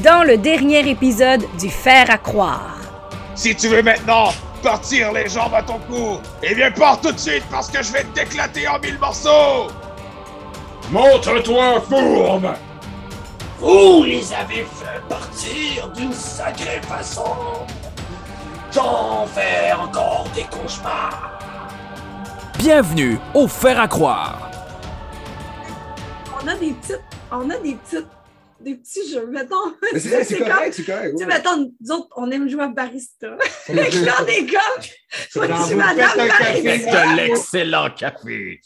dans le dernier épisode du Fer à croire. Si tu veux maintenant partir les jambes à ton cou, eh bien pars tout de suite parce que je vais t'éclater en mille morceaux Montre-toi, fourbe Vous les avez fait partir d'une sacrée façon. J'en fais encore des cauchemars. Bienvenue au Fer à croire. on a des petites, on a des petites, des petits jeux, mettons. Mais c'est c'est comme- correct, c'est correct. Tu sais, mettons, nous autres, on aime jouer à barista. Est comme, moi, je suis madame faites un café. barista. De l'excellent café!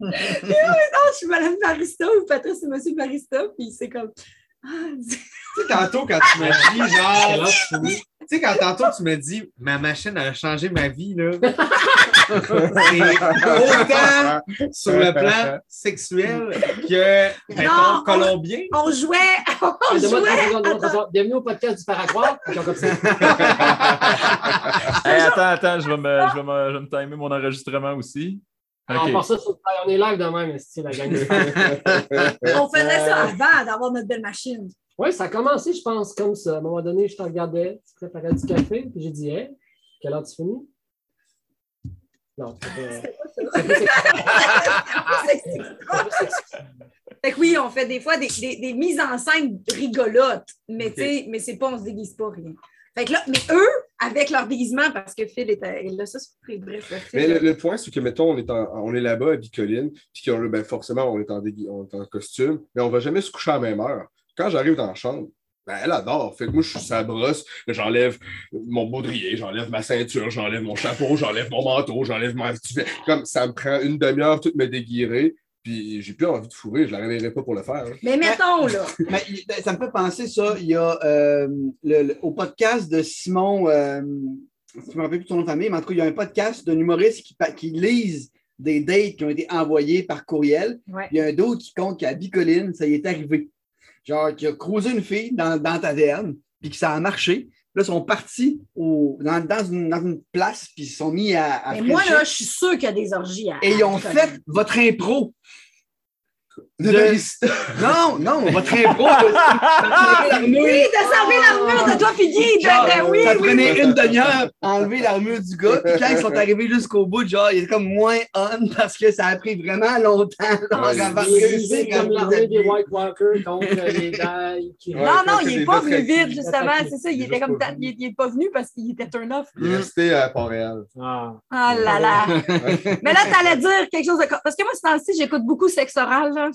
Non, je suis madame barista ou Patrice c'est monsieur barista, puis c'est comme, Tu sais, tantôt, quand tu m'as dit, genre. Tu sais, quand tantôt, tu m'as dit, ma machine a changé ma vie, là. C'est autant sur le plan sexuel que, mettons, colombien. on jouait, on jouait. Bienvenue au podcast du Paraguay. Attends, attends, je vais, me, je, vais me, je vais me timer mon enregistrement aussi. On Ok. part ça sur On est live de même, c'est la gang. On faisait ça avant d'avoir notre belle machine. Oui, ça a commencé, je pense, comme ça. À un moment donné, je te regardais, tu préparais du café, puis j'ai dit, hey, quelle heure tu finis? Non, c'est pas. Fait que oui, on fait des fois des, des- des mises en scène rigolotes, mais tu sais, mais c'est pas, on se déguise pas rien. Fait que là, mais eux, avec leur déguisement, parce que Phil était là, ça, c'est bref. là, Mais le, le point, c'est que, mettons, on est, en- on est là-bas à Bicoline, puis que ben, forcément, on est, en dégui- on est en costume, mais on va jamais se coucher à la même heure. Quand j'arrive dans la chambre, ben, elle adore. Fait que moi, je suis sa brosse, j'enlève mon baudrier, j'enlève ma ceinture, j'enlève mon chapeau, j'enlève mon manteau, j'enlève ma. Comme ça me prend une demi-heure tout me déguirer, puis j'ai plus envie de fourrer, je la réveillerai pas pour le faire. hein. Mais mettons, là. Mais il- ça me fait penser ça. Il y a euh, le- le- au podcast de Simon, euh, je me rappelle plus son nom de famille, mais en tout cas, il y a un podcast d'un humoriste qui, pa- qui lise des dates qui ont été envoyées par courriel. Ouais. Il y a un d'autre qui compte qu'à Bicoline, ça y est arrivé. Genre, qui a croisé une fille dans, dans taverne, puis que ça a marché. Là, ils sont partis au- dans, dans une, dans une place, puis ils se sont mis à. à Mais moi, là, je suis sûre qu'il y a des orgies à. Et ils ont fait votre impro. De. Non, non, votre impro. ça- Oui, de servir l'armure de toi, puis Guy. de- Genre, de- oui, ça oui. prenait une demi-heure à enlever l'armure du gars. Puis quand ils sont arrivés jusqu'au bout, genre, il était comme moins on parce que ça a pris vraiment longtemps. genre, Ouais, avant est comme des. White Walkers contre les qui. Non, non, il n'est pas venu très- vite, justement. C'est ça, il est était comme. Il n'est pas venu parce qu'il était turn off. Il est resté à Montréal. Ah. Ah là là. Mais là, tu allais dire quelque chose de. Parce que moi, ce temps-ci, j'écoute beaucoup Sexe Oral. Genre.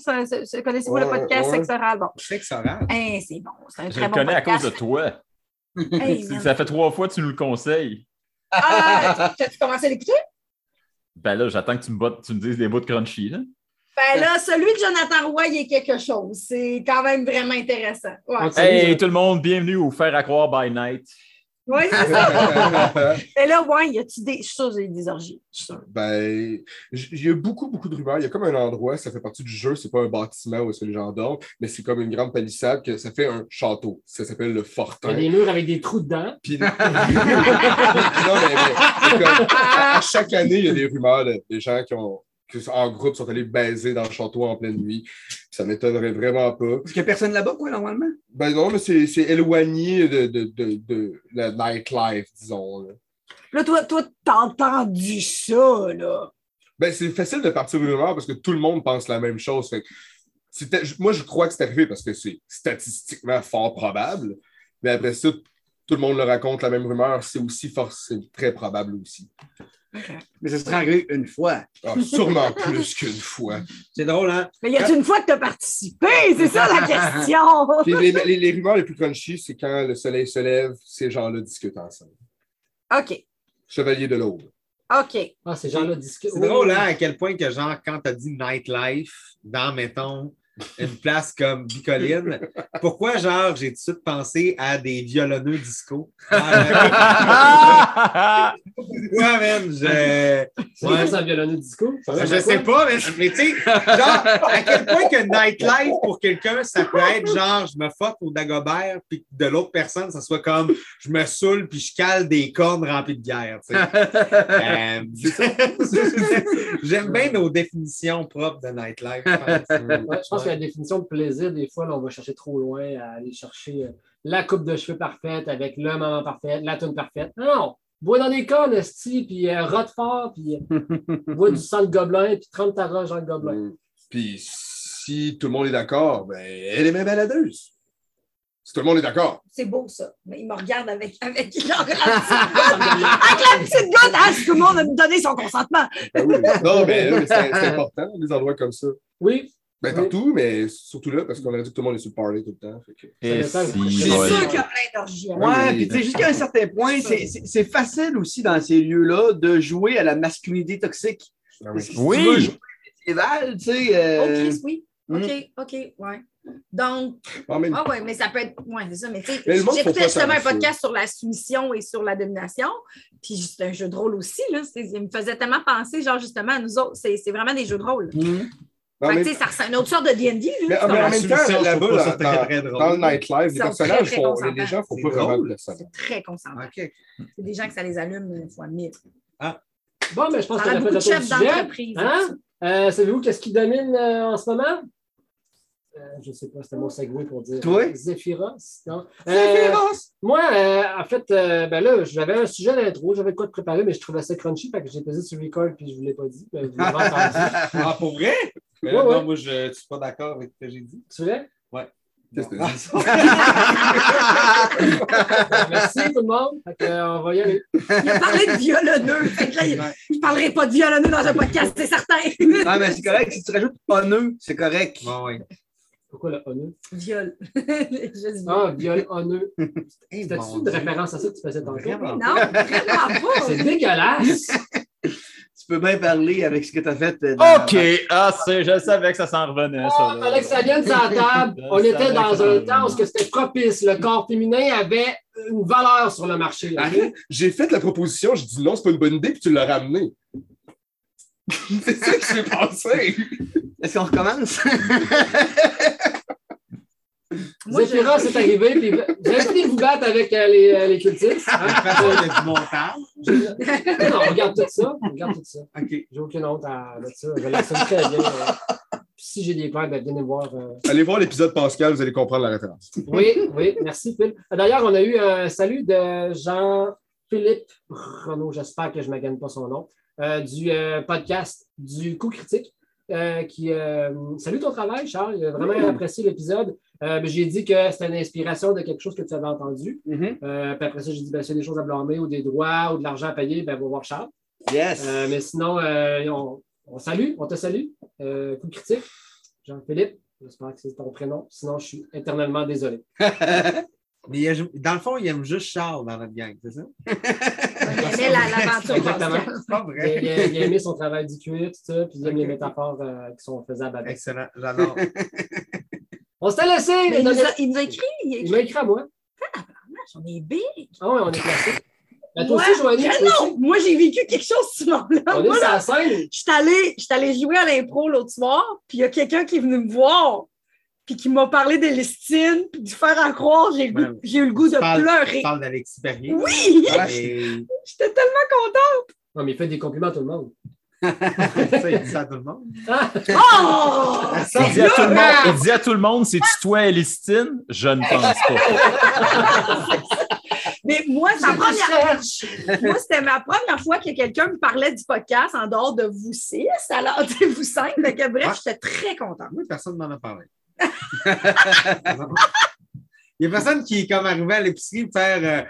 Connaissez-vous le podcast. Sexe Oral? Bon. Sexe oral. Hein, c'est bon. C'est un Je très le bon connais à cause de toi. Hey. Ça fait trois fois que tu nous le conseilles. Ah, t'as-tu commencé à l'écouter? Ben là, j'attends que tu me, bottes- tu me dises des bouts de crunchy. Là. Ben là, celui de Jonathan Roy, il est quelque chose. C'est quand même vraiment intéressant. Ouais. Hey tout le monde, bienvenue au Faire à croire by night. Ouais c'est ça. Mais là, ouais, y a-tu des. Je suis des orgies. Je suis sûre. Ben, il y a beaucoup, beaucoup de rumeurs. Il y a comme un endroit, ça fait partie du jeu, c'est pas un bâtiment où est-ce que les gens dorment, mais c'est comme une grande palissade que ça fait un château. Ça s'appelle le Il y a Fortin. des murs avec des trous dedans. Puis- non, mais, mais c'est comme, à, à chaque année, il y a des rumeurs de, des gens qui ont qui, en groupe sont allés baiser dans le château en pleine nuit. Ça m'étonnerait vraiment pas. Parce qu'il n'y a personne là-bas, quoi, normalement? Ben non, mais c'est c'est éloigné de, de, de, de la nightlife, disons. là. Là, toi, toi, t'as entendu ça, là. Ben, c'est facile de partir une rumeur parce que tout le monde pense la même chose. Fait que c'était- moi, je crois que c'est arrivé parce que c'est statistiquement fort probable. Mais après ça, tout le monde le raconte la même rumeur. C'est aussi fort, très probable aussi. Mais ça serait arrivé une fois. Ah, sûrement plus qu'une fois. C'est drôle, hein? Mais y a une fois que t'as participé? C'est ça la question. Puis les, les- les rumeurs les plus crunchy, c'est quand le soleil se lève, ces gens-là discutent ensemble. OK. Chevalier de l'aube. OK. Ah, ces gens-là discutent. C'est drôle, hein, à quel point que, genre, quand t'as dit nightlife dans, mettons, une place comme Bicoline, pourquoi, genre, j'ai tout de suite pensé à des violonneux disco? Ah, ouais, man, je... Ouais. ça, violonneux disco? Ça Je sais pas, mais, mais tu sais, genre, à quel point que nightlife pour quelqu'un, ça peut être genre, je me fuck au Dagobert, puis que de l'autre personne, ça soit comme, je me saoule, puis je cale des cornes remplies de bière, tu sais. Euh, J'aime bien nos définitions propres de nightlife. je pense. Ouais, je pense que la définition de plaisir, des fois, là, on va chercher trop loin à aller chercher euh, la coupe de cheveux parfaite avec le moment parfait, la tune parfaite. Non, non. Bois dans des cornes, esti, puis euh, rote fort, puis euh, bois du sang de gobelin, puis 30 ta roche dans le gobelin. Mm. Puis si tout le monde est d'accord, ben, elle est même baladeuse. Si tout le monde est d'accord. C'est beau, ça. Mais il me regarde avec, avec, avec la petite gourde. Ah, si tout le monde a donné son consentement. Ben oui. Non, mais, mais c'est c'est important, des endroits comme ça. Oui. Ben, partout, mais surtout là, parce qu'on a dit que tout le monde est sur le party tout le temps. fait que- Et Ça dépend. si, C'est ouais. sûr qu'il y a plein d'orgies. hein. Ouais, oui. puis tu sais, jusqu'à un certain point, c'est- facile aussi dans ces lieux-là de jouer à la masculinité toxique. Ah Parce que si Oui. tu veux jouer médiéval, tu sais. euh, Oh, Chris, oui. Mm. OK, OK, ouais. Donc, En même ah ouais, mais ça peut être. Ouais, c'est ça. Mais tu sais, Mais j'écoutais justement un podcast sur la soumission et sur la domination. Puis c'est un jeu de rôle aussi, là. Il me faisait tellement penser, genre, justement, à nous autres. C'est c'est vraiment des jeux de rôle. Mhm. En Fait que, ça ressemble à une autre sorte de D&D. Mais, mais en même temps, là-bas, là, dans, dans le nightlife, les personnages, très, très font, consentants. les gens font C'est pas vraiment de ça. C'est très concentrant. OK. C'est des gens que ça les allume une fois mille. Bon, mais je pense Ça qu'on a fait le sujet. d'entreprise. Hein? Euh, Savez-vous qu'est-ce qui domine euh, en ce moment? Euh, je ne sais pas, c'était mon segway pour dire. Toi? Zephyros. Non. Euh, moi, euh, en fait, euh, ben là, j'avais un sujet d'intro, j'avais quoi de préparer, mais je trouvais ça crunchy, fait que j'ai pesé sur record puis je ne vous l'ai pas dit. mais vous l'avez entendu. Ah, pour vrai? Mais Ouais, non, ouais. moi, je ne suis pas d'accord avec ce que j'ai dit. C'est vrai? Qu'est-ce que? Ben, Merci tout le monde. Fait que, euh, on va y aller. Il a parlé de violonneux. Fait que là, il- je ne parlerai pas de violonneux dans un podcast, c'est certain. Ah, mais c'est correct. Si tu rajoutes honneux, c'est correct. Bon, ouais. Pourquoi le honneur? Viol. Ah, viol honneur. Eh, C'était-tu une Dieu. référence à ça que tu faisais tantôt? Non, vraiment pas. C'est dégueulasse! Tu peux bien parler avec ce que tu as fait. euh, dans- OK. Ah, c'est, je savais que ça s'en revenait, ça. Là. fallait que ça vienne sur la table. Je On était dans un temps où c'était propice. Le corps féminin avait une valeur sur le marché. Ah? J'ai fait la proposition, j'ai dit non, c'est pas une bonne idée, puis tu l'as ramené. c'est ça qui s'est passé. Est-ce qu'on recommence? Moi, je- Zéphyra, c'est arrivé. Puis vous avez fini de vous battre avec euh, les, euh, les cultistes. hein? Non, on regarde tout ça. On regarde tout ça. OK. J'ai aucune honte à de ça. Je l'assume très bien. euh. Si j'ai des plaintes, ben, venez me voir. euh. Allez voir l'épisode Pascal, vous allez comprendre la référence. Oui, oui, merci Phil. D'ailleurs, on a eu un salut de Jean-Philippe Renaud, j'espère que je ne m'agagne pas son nom, euh, du euh, podcast du coup critique. euh, qui euh, salue ton travail, Charles. Il a vraiment apprécié l'épisode. Euh, mais j'ai dit que c'était une inspiration de quelque chose que tu avais entendu. Mhm. Euh, puis après ça, j'ai dit ben, s'il y a des choses à blâmer ou des droits ou de l'argent à payer, ben, va voir Charles. Yes. Euh, mais sinon, euh, on, on salue, on te salue. Euh, coup critique, Jean-Philippe. J'espère que c'est ton prénom. Sinon, je suis éternellement désolé. Mais il a- dans le fond, il aime juste Charles dans notre gang, c'est ça? Il aimait la- l'aventure. Exactement. Pas Il, vrai. il a, il a aimé son travail du cuir, tout ça, puis il aime les métaphores euh, qui sont faisables avec. Excellent, j'adore. On s'était laissé! Mais il, nous a, il nous a écrit. Il m'a écrit à moi. On est big. Ah oui, on est placé. Ben, toi Moi, aussi, Joanie, je- toi aussi. non, moi, j'ai vécu quelque chose ce soir-là. On est sur la scène. Je suis allée, allée jouer à l'impro l'autre soir, puis il y a quelqu'un qui est venu me voir, puis qui m'a parlé d'Elistine, puis du faire à croire, j'ai, eu le goût de parles- pleurer. Tu parles d'Alexis. Oui! J'étais tellement contente! Non, mais il fait des compliments à tout le monde. Ça, il dit ça à tout le monde. Oh! Il dit, à tout le monde, il dit à tout le monde, c'est-tu toi, Elistine? Je ne pense pas. Mais moi, moi, c'était ma première fois que quelqu'un me parlait du podcast en dehors de vous six, alors de vous cinq. Que, bref, j'étais très contente. Oui, personne ne m'en a parlé. Il n'y a personne qui est comme arrivé à l'épicerie pour faire euh,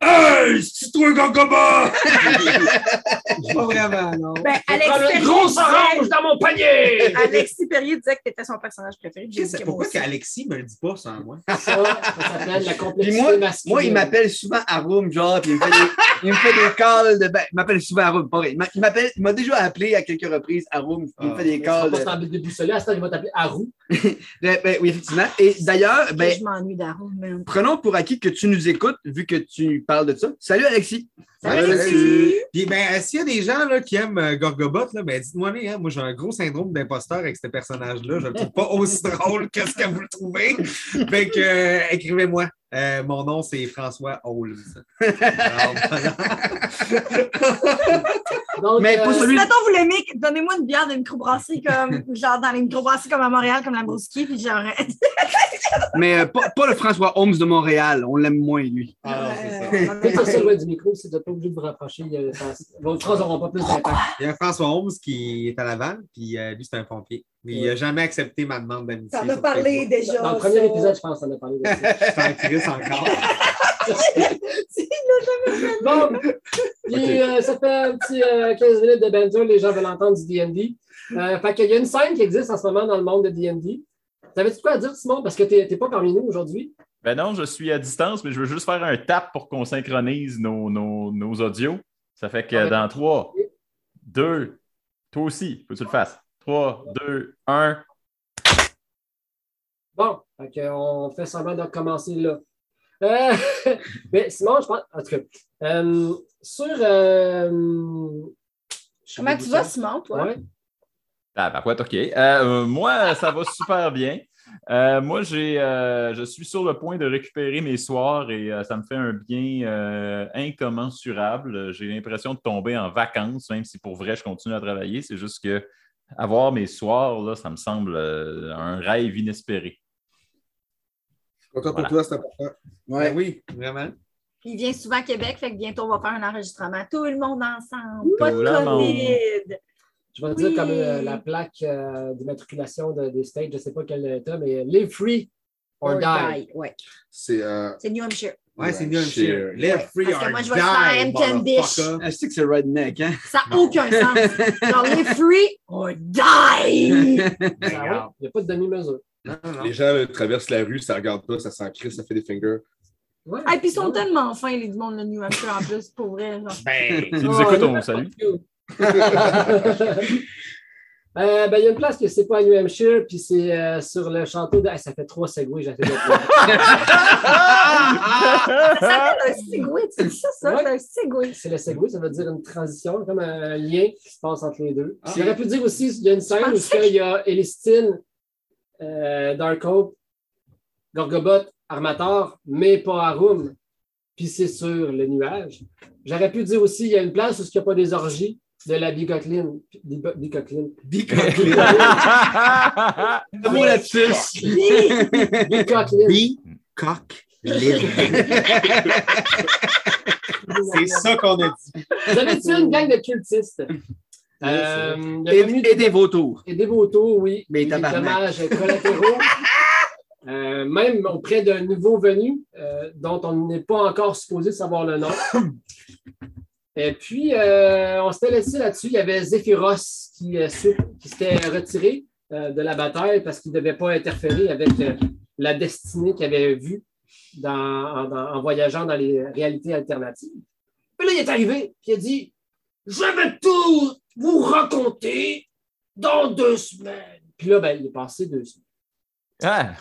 Hey, c'est toi, Gogoba! Pas vraiment, non. Ben, Prends Alex une grosse orange dans mon panier! Alexis Perrier disait que tu étais son personnage préféré. Que Pourquoi qu'Alexis ne me le dit pas ça à moi? Ça, ça s'appelle la complexité moi, masculine. moi, il m'appelle souvent Arum, genre, puis il me fait des, il me fait des calls de. Ben, il m'appelle souvent Arum, vrai. Il m'a- Il m'appelle, il m'a déjà appelé à quelques reprises Arum, puis il me Ah. fait des Il sera calls. pas de- sur la déboussolé. À ce temps, il va t'appeler Arou. de- ben, oui, effectivement. Et d'ailleurs, ben, je m'ennuie man. prenons pour acquis que tu nous écoutes, vu que tu parles de ça. Salut, Alexis. Salut, Salut. Alexis. Puis, ben, s'il y a des gens là, qui aiment euh, Gorgobot, là, ben, dites-moi, les, hein, moi, j'ai un gros syndrome d'imposteur avec ce personnage-là. Je ne le trouve pas aussi drôle que ce que vous le trouvez. Fait que, euh, écrivez-moi. Euh, mon nom, c'est François Holmes. Donc, Mais pour euh, celui- Mettons, vous l'aimez, donnez-moi une bière d'une microbrasserie comme, genre dans les microbrasseries comme à Montréal, comme la Brouski, puis genre. Mais euh, pas, pas le François Holmes de Montréal. On l'aime moins, lui. Alors, c'est ça. Euh, loin du micro, si vous n'êtes pas obligé de vous rapprocher. il y a- ça- Vos phrases n'auront pas plus d'impact. Il y a François Holmes qui est à Laval, puis euh, lui, c'est un pompier. Mais il n'a jamais accepté ma demande d'amitié. T'en as parlé Facebook. déjà. Dans le premier ça. épisode, je pense qu'on a parlé de ça. Je suis en crise encore. Bon, puis, euh, ça fait un petit euh, 15 minutes de banter, les gens veulent entendre du D&D. Euh, fait qu'il y a une scène qui existe en ce moment dans le monde de D&D. T'avais-tu quoi à dire, Simon? Parce que t'es t'es pas parmi nous aujourd'hui. Ben non, je suis à distance, mais je veux juste faire un tap pour qu'on synchronise nos, nos, nos audios. Ça fait que Ouais. dans 3, 2, toi aussi, faut que tu le fasses. 3, 2, 1. Bon, fait on fait semblant de recommencer là. Euh, mais Simon, je pense, en tout cas, euh, sur... euh, Comment tu vas, Simon, toi? Ouais. Ah, ben, quoi, OK. Euh, moi, ça va super bien. Euh, moi, j'ai, euh, je suis sur le point de récupérer mes soirs et euh, ça me fait un bien euh, incommensurable. J'ai l'impression de tomber en vacances, même si pour vrai, je continue à travailler. C'est juste que avoir mes soirs, là, ça me semble euh, un rêve inespéré. Content Voilà. pour toi, c'est important. Ouais. Ben oui, vraiment. Il vient souvent à Québec, fait que bientôt on va faire un enregistrement. Tout le monde ensemble. Pas de. COVID. Je vais Oui. dire comme euh, la plaque euh, d'immatriculation de, des states, je ne sais pas quel état, mais live free or, Or die. die. Ouais. C'est. euh, C'est New Hampshire. Ouais, c'est New Hampshire. Live free parce que or moi, je vais die, faire Hampton Dish. motherfucker. Je sais que c'est redneck, hein? Ça n'a aucun sens. Genre, live free or die. Ah Il n'y a pas de demi-mesure. Les gens là, traversent la rue, ça regarde pas, ça sent crise, ça fait des fingers. Ouais. Et puis ils sont Ouais. tellement fins, les du monde de New Hampshire, en plus, pour vrai. Genre. Ben, S'ils nous écoutent, on vous salue. Euh, ben, il y a une place que c'est pas à New Hampshire, puis c'est euh, sur le château de. Hey, ça fait trois segways, j'ai fait de Ça s'appelle un segway, tu dis ça, ça? Ouais. C'est un segway. C'est le segway, ça veut dire une transition, comme un lien qui se passe entre les deux. Ah. J'aurais pu dire aussi, il y a une scène où il y a Elistine, euh, Darkhope, Gorgobot, Armator, mais pas Arum, puis c'est sur le nuage. J'aurais pu dire aussi, il y a une place où il n'y a pas des orgies de la bicoqueline. Bico- Bicoqueline. Bicoqueline. Le mot là-dessus. Bicoqueline. Bicoqueline. C'est ça qu'on a dit. Vous avez-tu une gang de cultistes? Euh, Et, eu et des vautours. Et des vautours, oui. Mais des dommages collatéraux. Euh, même auprès d'un nouveau venu euh, dont on n'est pas encore supposé savoir le nom. Et puis, euh, on s'était laissé là-dessus. Il y avait Zéphyros qui, euh, qui s'était retiré euh, de la bataille parce qu'il ne devait pas interférer avec la destinée qu'il avait vue dans- en, voyageant dans les réalités alternatives. Puis là, il est arrivé, puis il a dit Je vais tout vous raconter dans deux semaines. Puis là, ben, il est passé deux semaines. Ah,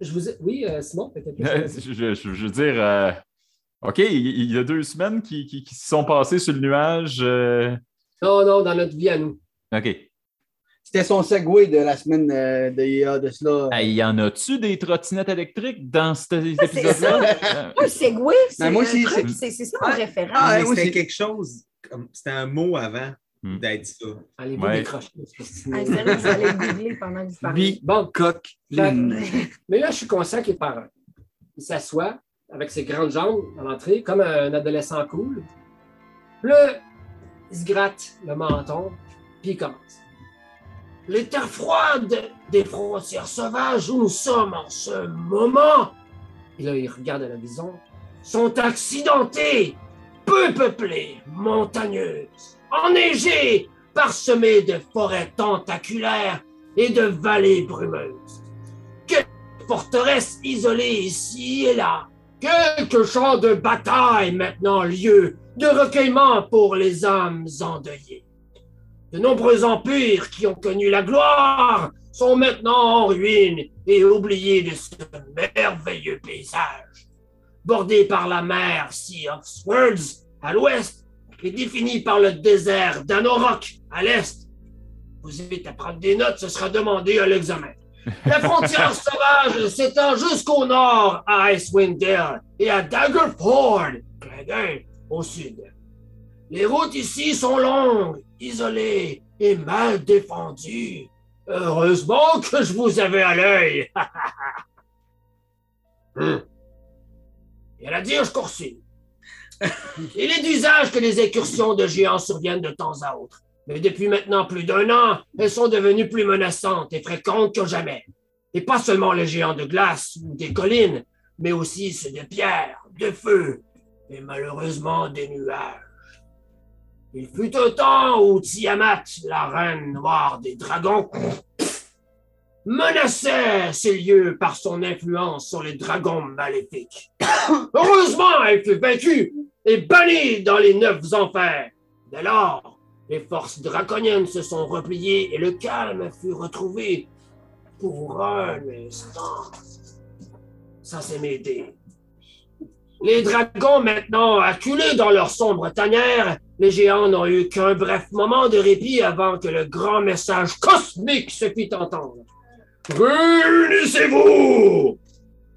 Je vous ai... Oui, Simon, t'as quelque chose à je, dire? je- je veux dire, OK, il, il y a deux semaines qui, qui- qui se sont passées sur le nuage. euh, Non, non, dans notre vie à nous. OK. C'était son segway de la semaine euh, de, il y a de cela. Hey, y en a-tu des trottinettes électriques dans cet épisode-là? Euh, Un segway, c'est Ben, moi un truc, c'est- c'est c'est ça mon Ah. référent. Ah, ouais, c'était c'est- quelque chose, c'était un mot avant Hmm. d'être ça. Décrocher. Ah, sérieux, vous allez googler pendant que vous parlez. Bon, Bicoqueline. mais là, je suis conscient qu'il est parent. Il s'assoit avec ses grandes jambes à l'entrée, comme un adolescent cool. Puis là, il se gratte le menton, puis il commence. Les terres froides des frontières sauvages où nous sommes en ce moment, et là, il regarde à l'horizon, sont accidentées, peu peuplées, montagneuses, enneigées, parsemées de forêts tentaculaires et de vallées brumeuses. Quelques forteresses isolées ici et là, quelques champs de bataille maintenant lieu de recueillement pour les âmes endeuillées. De nombreux empires qui ont connu la gloire sont maintenant en ruine et oubliés de ce merveilleux paysage. Bordé par la mer Sea of Swords à l'ouest et défini par le désert d'Anorok à l'est. Vous invite à prendre des notes, ce sera demandé à l'examen. La frontière sauvage s'étend jusqu'au nord à Icewind Dale et à Daggerford, au sud. Les routes ici sont longues, isolées et mal défendues. Heureusement que je vous avais à l'œil. Hum. Et à la dire, je. Il est d'usage que les incursions de géants surviennent de temps à autre. Mais depuis maintenant plus d'un an, elles sont devenues plus menaçantes et fréquentes que jamais. Et pas seulement les géants de glace ou des collines, mais aussi ceux de pierre, de feu et malheureusement des nuages. Il fut un temps où Tiamat, la reine noire des dragons, menaçait ces lieux par son influence sur les dragons maléfiques. Heureusement, elle fut vaincue et bannie dans les neuf enfers. Dès lors, les forces draconiennes se sont repliées et le calme fut retrouvé pour un instant. Ça, c'est. Les dragons maintenant acculés dans leur sombre tanière, les géants n'ont eu qu'un bref moment de répit avant que le grand message cosmique se fît entendre. Réunissez-vous!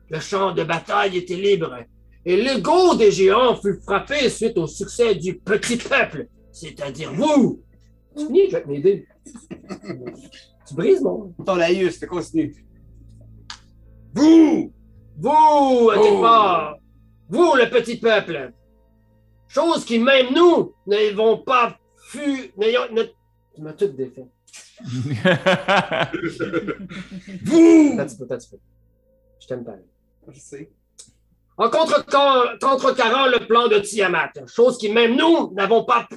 Le champ de bataille était libre et l'ego des géants fut frappé suite au succès du petit peuple, c'est-à-dire vous. Tu finis, je vais t'aider. tu brises mon. Ton laïus, fais continue. Vous! Vous, à quelque part, vous, le petit peuple, chose qui même nous n'avons pas fu. n'ayons- ne- Tu m'as tout défait. Vous! T'as peu, t'as peu. Je t'aime pas. Je sais. En contre- contrecarrant le plan de Tiamat, chose qui même nous n'avons pas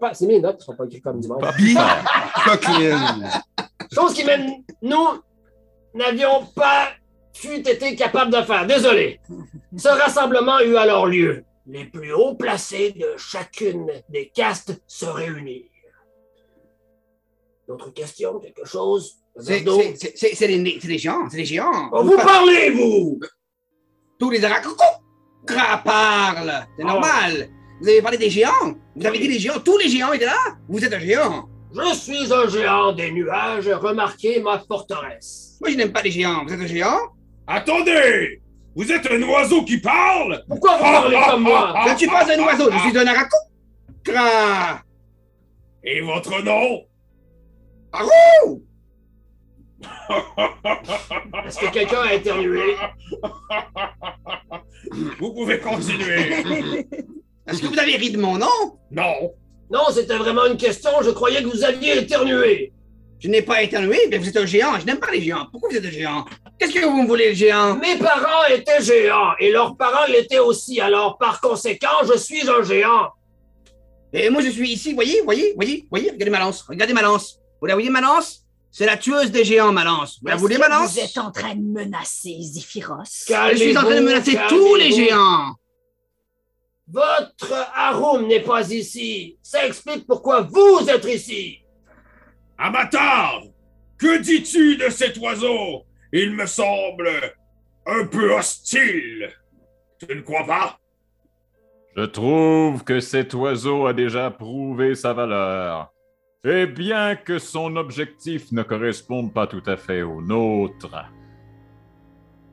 pas. C'est mes notes, ne sont pas écrites comme du monde. Chose qui même nous n'avions pas fut été capables de faire. Désolé. Ce rassemblement eut alors lieu. Les plus hauts placés de chacune des castes se réunirent. D'autres questions, quelque chose? C'est des, c'est des géants, c'est des géants. Oh, vous parlez, vous! Tous les aracocos parlent. C'est Oh. normal. Vous avez parlé des géants. Vous avez dit les géants. Tous les géants étaient là. Vous êtes un géant. Je suis un géant des nuages, remarquez ma forteresse. Moi, je n'aime pas les géants. Vous êtes un géant? Attendez! Vous êtes un oiseau qui parle? Pourquoi vous parlez comme moi? Je ne suis pas un oiseau. Je suis un aracocra. Et votre nom? Arou! Est-ce que quelqu'un a éternué? Vous pouvez continuer. Est-ce que vous avez ri de mon nom? Non. Non, c'était vraiment une question, je croyais que vous aviez éternué. Je n'ai pas éternué, mais vous êtes un géant. Je n'aime pas les géants. Pourquoi vous êtes un géant? Qu'est-ce que vous me voulez, le géant? Mes parents étaient géants et leurs parents l'étaient aussi, alors par conséquent, je suis un géant. Et moi, je suis ici. Voyez, voyez, voyez, voyez. Regardez ma lance. Regardez ma lance. Vous la voyez, ma lance? C'est la tueuse des géants, ma lance. Vous la voulez, que ma lance? Vous êtes en train de menacer Zéphyros. Je suis en train de menacer tous les géants. Votre Arum n'est pas ici. Ça explique pourquoi vous êtes ici. Amatar! Que dis-tu de cet oiseau? Il me semble un peu hostile. Tu ne crois pas? Je trouve que cet oiseau a déjà prouvé sa valeur. Et bien que son objectif ne corresponde pas tout à fait au nôtre,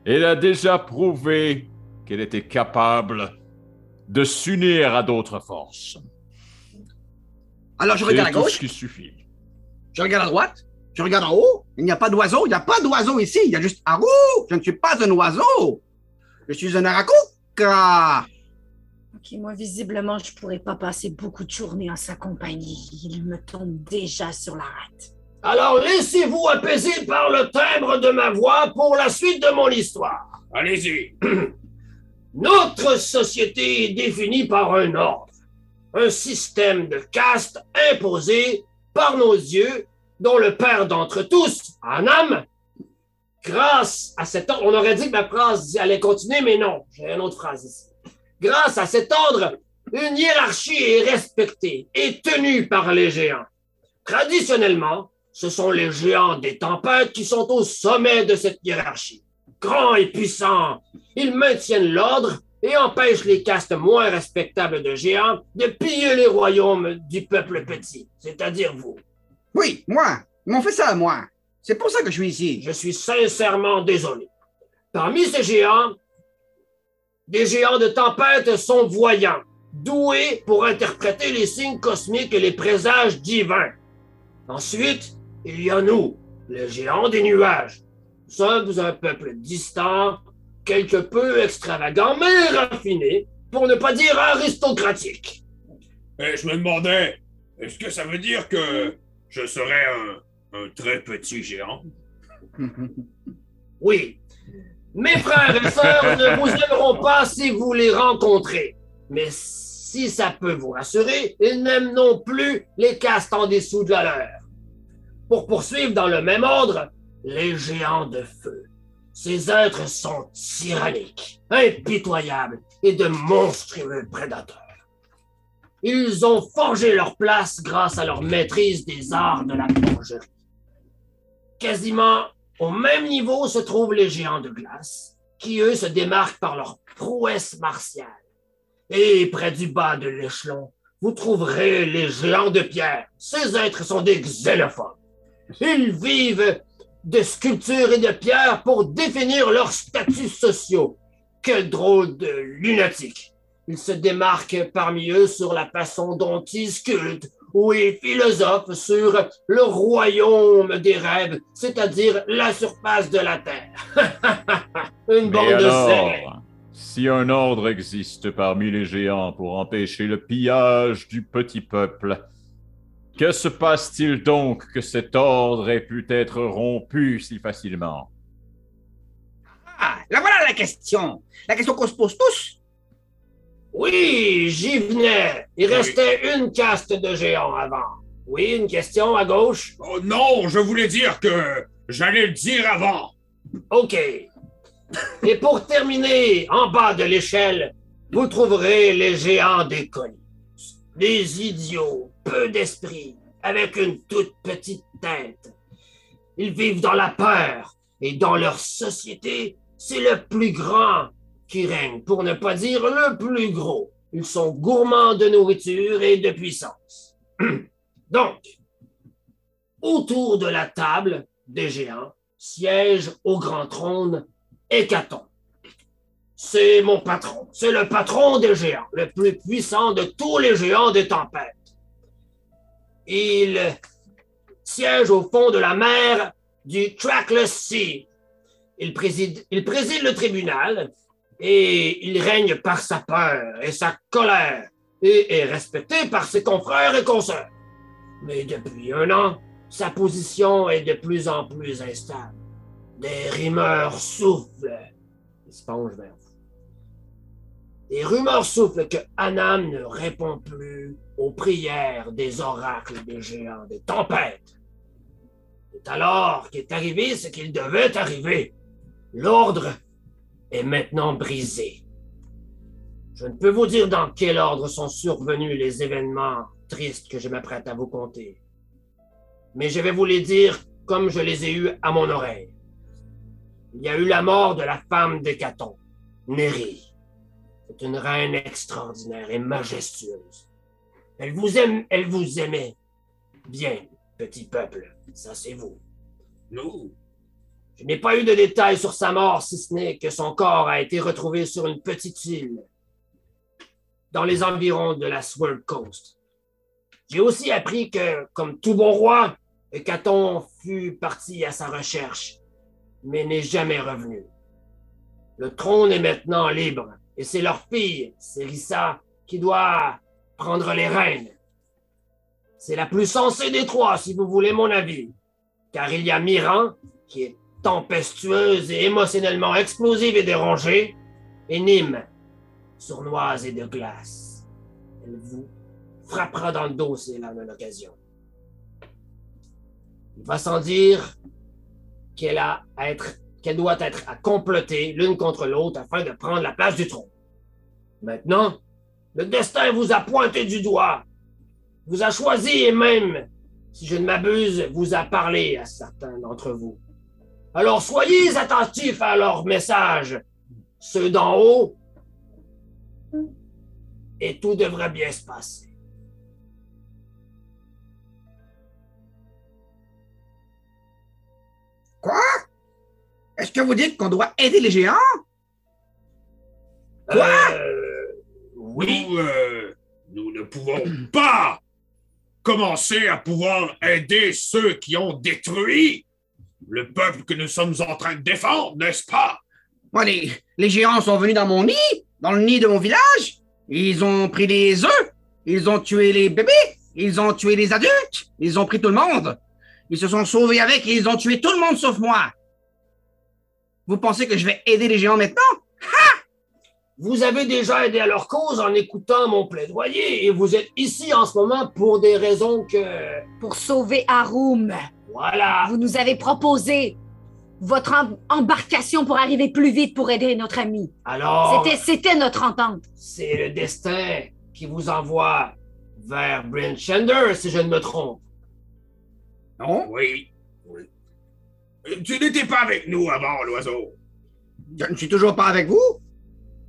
il a déjà prouvé qu'il était capable de s'unir à d'autres forces. Alors, je regarde à tout ce gauche, qui suffit. je regarde à droite, je regarde en haut. Il n'y a pas d'oiseau. Il n'y a pas d'oiseau ici. Il y a juste Arou. Je ne suis pas un oiseau. Je suis un aracouca. Ok, moi, visiblement, je pourrais pas passer beaucoup de journées en sa compagnie. Il me tombe déjà sur la rate. Alors laissez-vous apaiser par le timbre de ma voix pour la suite de mon histoire. Allez-y. Notre société est définie par un ordre, un système de caste imposé par nos yeux, dont le père d'entre tous, Anam, grâce à cet ordre, on aurait dit que ma phrase allait continuer, mais non, j'ai une autre phrase ici. Grâce à cet ordre, une hiérarchie est respectée et tenue par les géants. Traditionnellement, ce sont les géants des tempêtes qui sont au sommet de cette hiérarchie. Grands et puissants, ils maintiennent l'ordre et empêchent les castes moins respectables de géants de piller les royaumes du peuple petit, c'est-à-dire vous. Oui, moi. Ils m'ont fait ça, moi. C'est pour ça que je suis ici. Je suis sincèrement désolé. Parmi ces géants, des géants de tempête sont voyants, doués pour interpréter les signes cosmiques et les présages divins. Ensuite, il y a nous, les géants des nuages. Nous sommes un peuple distant, quelque peu extravagant, mais raffiné, pour ne pas dire aristocratique. Et je me demandais, est-ce que ça veut dire que je serais un, un très petit géant? Oui. Mes frères et sœurs ne vous aimeront pas si vous les rencontrez. Mais si ça peut vous rassurer, ils n'aiment non plus les castes en dessous de la leur. Pour poursuivre dans le même ordre, les géants de feu. Ces êtres sont tyranniques, impitoyables et de monstrueux prédateurs. Ils ont forgé leur place grâce à leur maîtrise des arts de la forgerie. Quasiment au même niveau se trouvent les géants de glace, qui eux se démarquent par leur prouesse martiale. Et près du bas de l'échelon, vous trouverez les géants de pierre. Ces êtres sont des xénophobes. Ils vivent de sculptures et de pierres pour définir leurs statuts sociaux. Quel drôle de lunatique. Ils se démarquent parmi eux sur la façon dont ils sculptent ou ils philosophent sur le royaume des rêves, c'est-à-dire la surface de la Terre. Une Mais bande de alors, serres. si un ordre existe parmi les géants pour empêcher le pillage du petit peuple, que se passe-t-il donc que cet ordre ait pu être rompu si facilement? Ah, là voilà la question. La question qu'on se pose tous. Oui, j'y venais. Il Oui. restait une caste de géants avant. Oui, une question à gauche? Oh non, je voulais dire que j'allais le dire avant. OK. Et pour terminer, en bas de l'échelle, vous trouverez les géants des colis. Des idiots, peu d'esprit, avec une toute petite tête. Ils vivent dans la peur et dans leur société, c'est le plus grand qui règne, pour ne pas dire le plus gros. Ils sont gourmands de nourriture et de puissance. Donc, autour de la table des géants siège au grand trône Hécaton. C'est mon patron. C'est le patron des géants, le plus puissant de tous les géants des tempêtes. Il siège au fond de la mer du Trackless Sea. Il préside, il préside le tribunal et il règne par sa peur et sa colère et est respecté par ses confrères et consoeurs. Mais depuis un an, sa position est de plus en plus instable. Des rumeurs soufflent. Des rumeurs soufflent que Anam ne répond plus aux prières des oracles des géants des tempêtes. C'est alors qu'est arrivé ce qu'il devait arriver. L'ordre est maintenant brisé. Je ne peux vous dire dans quel ordre sont survenus les événements tristes que je m'apprête à vous conter. Mais je vais vous les dire comme je les ai eus à mon oreille. Il y a eu la mort de la femme d'Hécaton, Néri. Une reine extraordinaire et majestueuse. Elle vous aime, elle vous aimait. Bien, petit peuple, ça c'est vous. Nous, Je n'ai pas eu de détails sur sa mort, si ce n'est que son corps a été retrouvé sur une petite île dans les environs de la Sword Coast. J'ai aussi appris que, comme tout bon roi, Hécaton fut parti à sa recherche, mais n'est jamais revenu. Le trône est maintenant libre, et c'est leur fille, Cérissa, qui doit prendre les rênes. C'est la plus sensée des trois, si vous voulez mon avis, car il y a Miran, qui est tempestueuse et émotionnellement explosive et dérangée, et Nîmes, sournoise et de glace. Elle vous frappera dans le dos si elle en a l'occasion. Il va sans dire qu'elle a à être, qu'elle doit être à comploter l'une contre l'autre afin de prendre la place du trône. Maintenant, le destin vous a pointé du doigt, vous a choisi et même, si je ne m'abuse, vous a parlé à certains d'entre vous. Alors soyez attentifs à leurs messages, ceux d'en haut, et tout devrait bien se passer. Quoi? Est-ce que vous dites qu'on doit aider les géants? Quoi? Euh, oui. Nous, euh, nous ne pouvons pas commencer à pouvoir aider ceux qui ont détruit le peuple que nous sommes en train de défendre, n'est-ce pas? Moi, les, les géants sont venus dans mon nid, dans le nid de mon village. Ils ont pris les œufs, ils ont tué les bébés, ils ont tué les adultes, ils ont pris tout le monde. Ils se sont sauvés avec et ils ont tué tout le monde sauf moi. Vous pensez que je vais aider les géants maintenant? Vous avez déjà aidé à leur cause en écoutant mon plaidoyer et vous êtes ici en ce moment pour des raisons que... Pour sauver Haroum, Voilà. vous nous avez proposé votre em- embarcation pour arriver plus vite pour aider notre ami. Alors, C'était, notre entente. c'est le destin qui vous envoie vers Brent Shander, si je ne me trompe. Non? Oui. Euh, Tu n'étais pas avec nous avant, l'oiseau. Je ne suis toujours pas avec vous?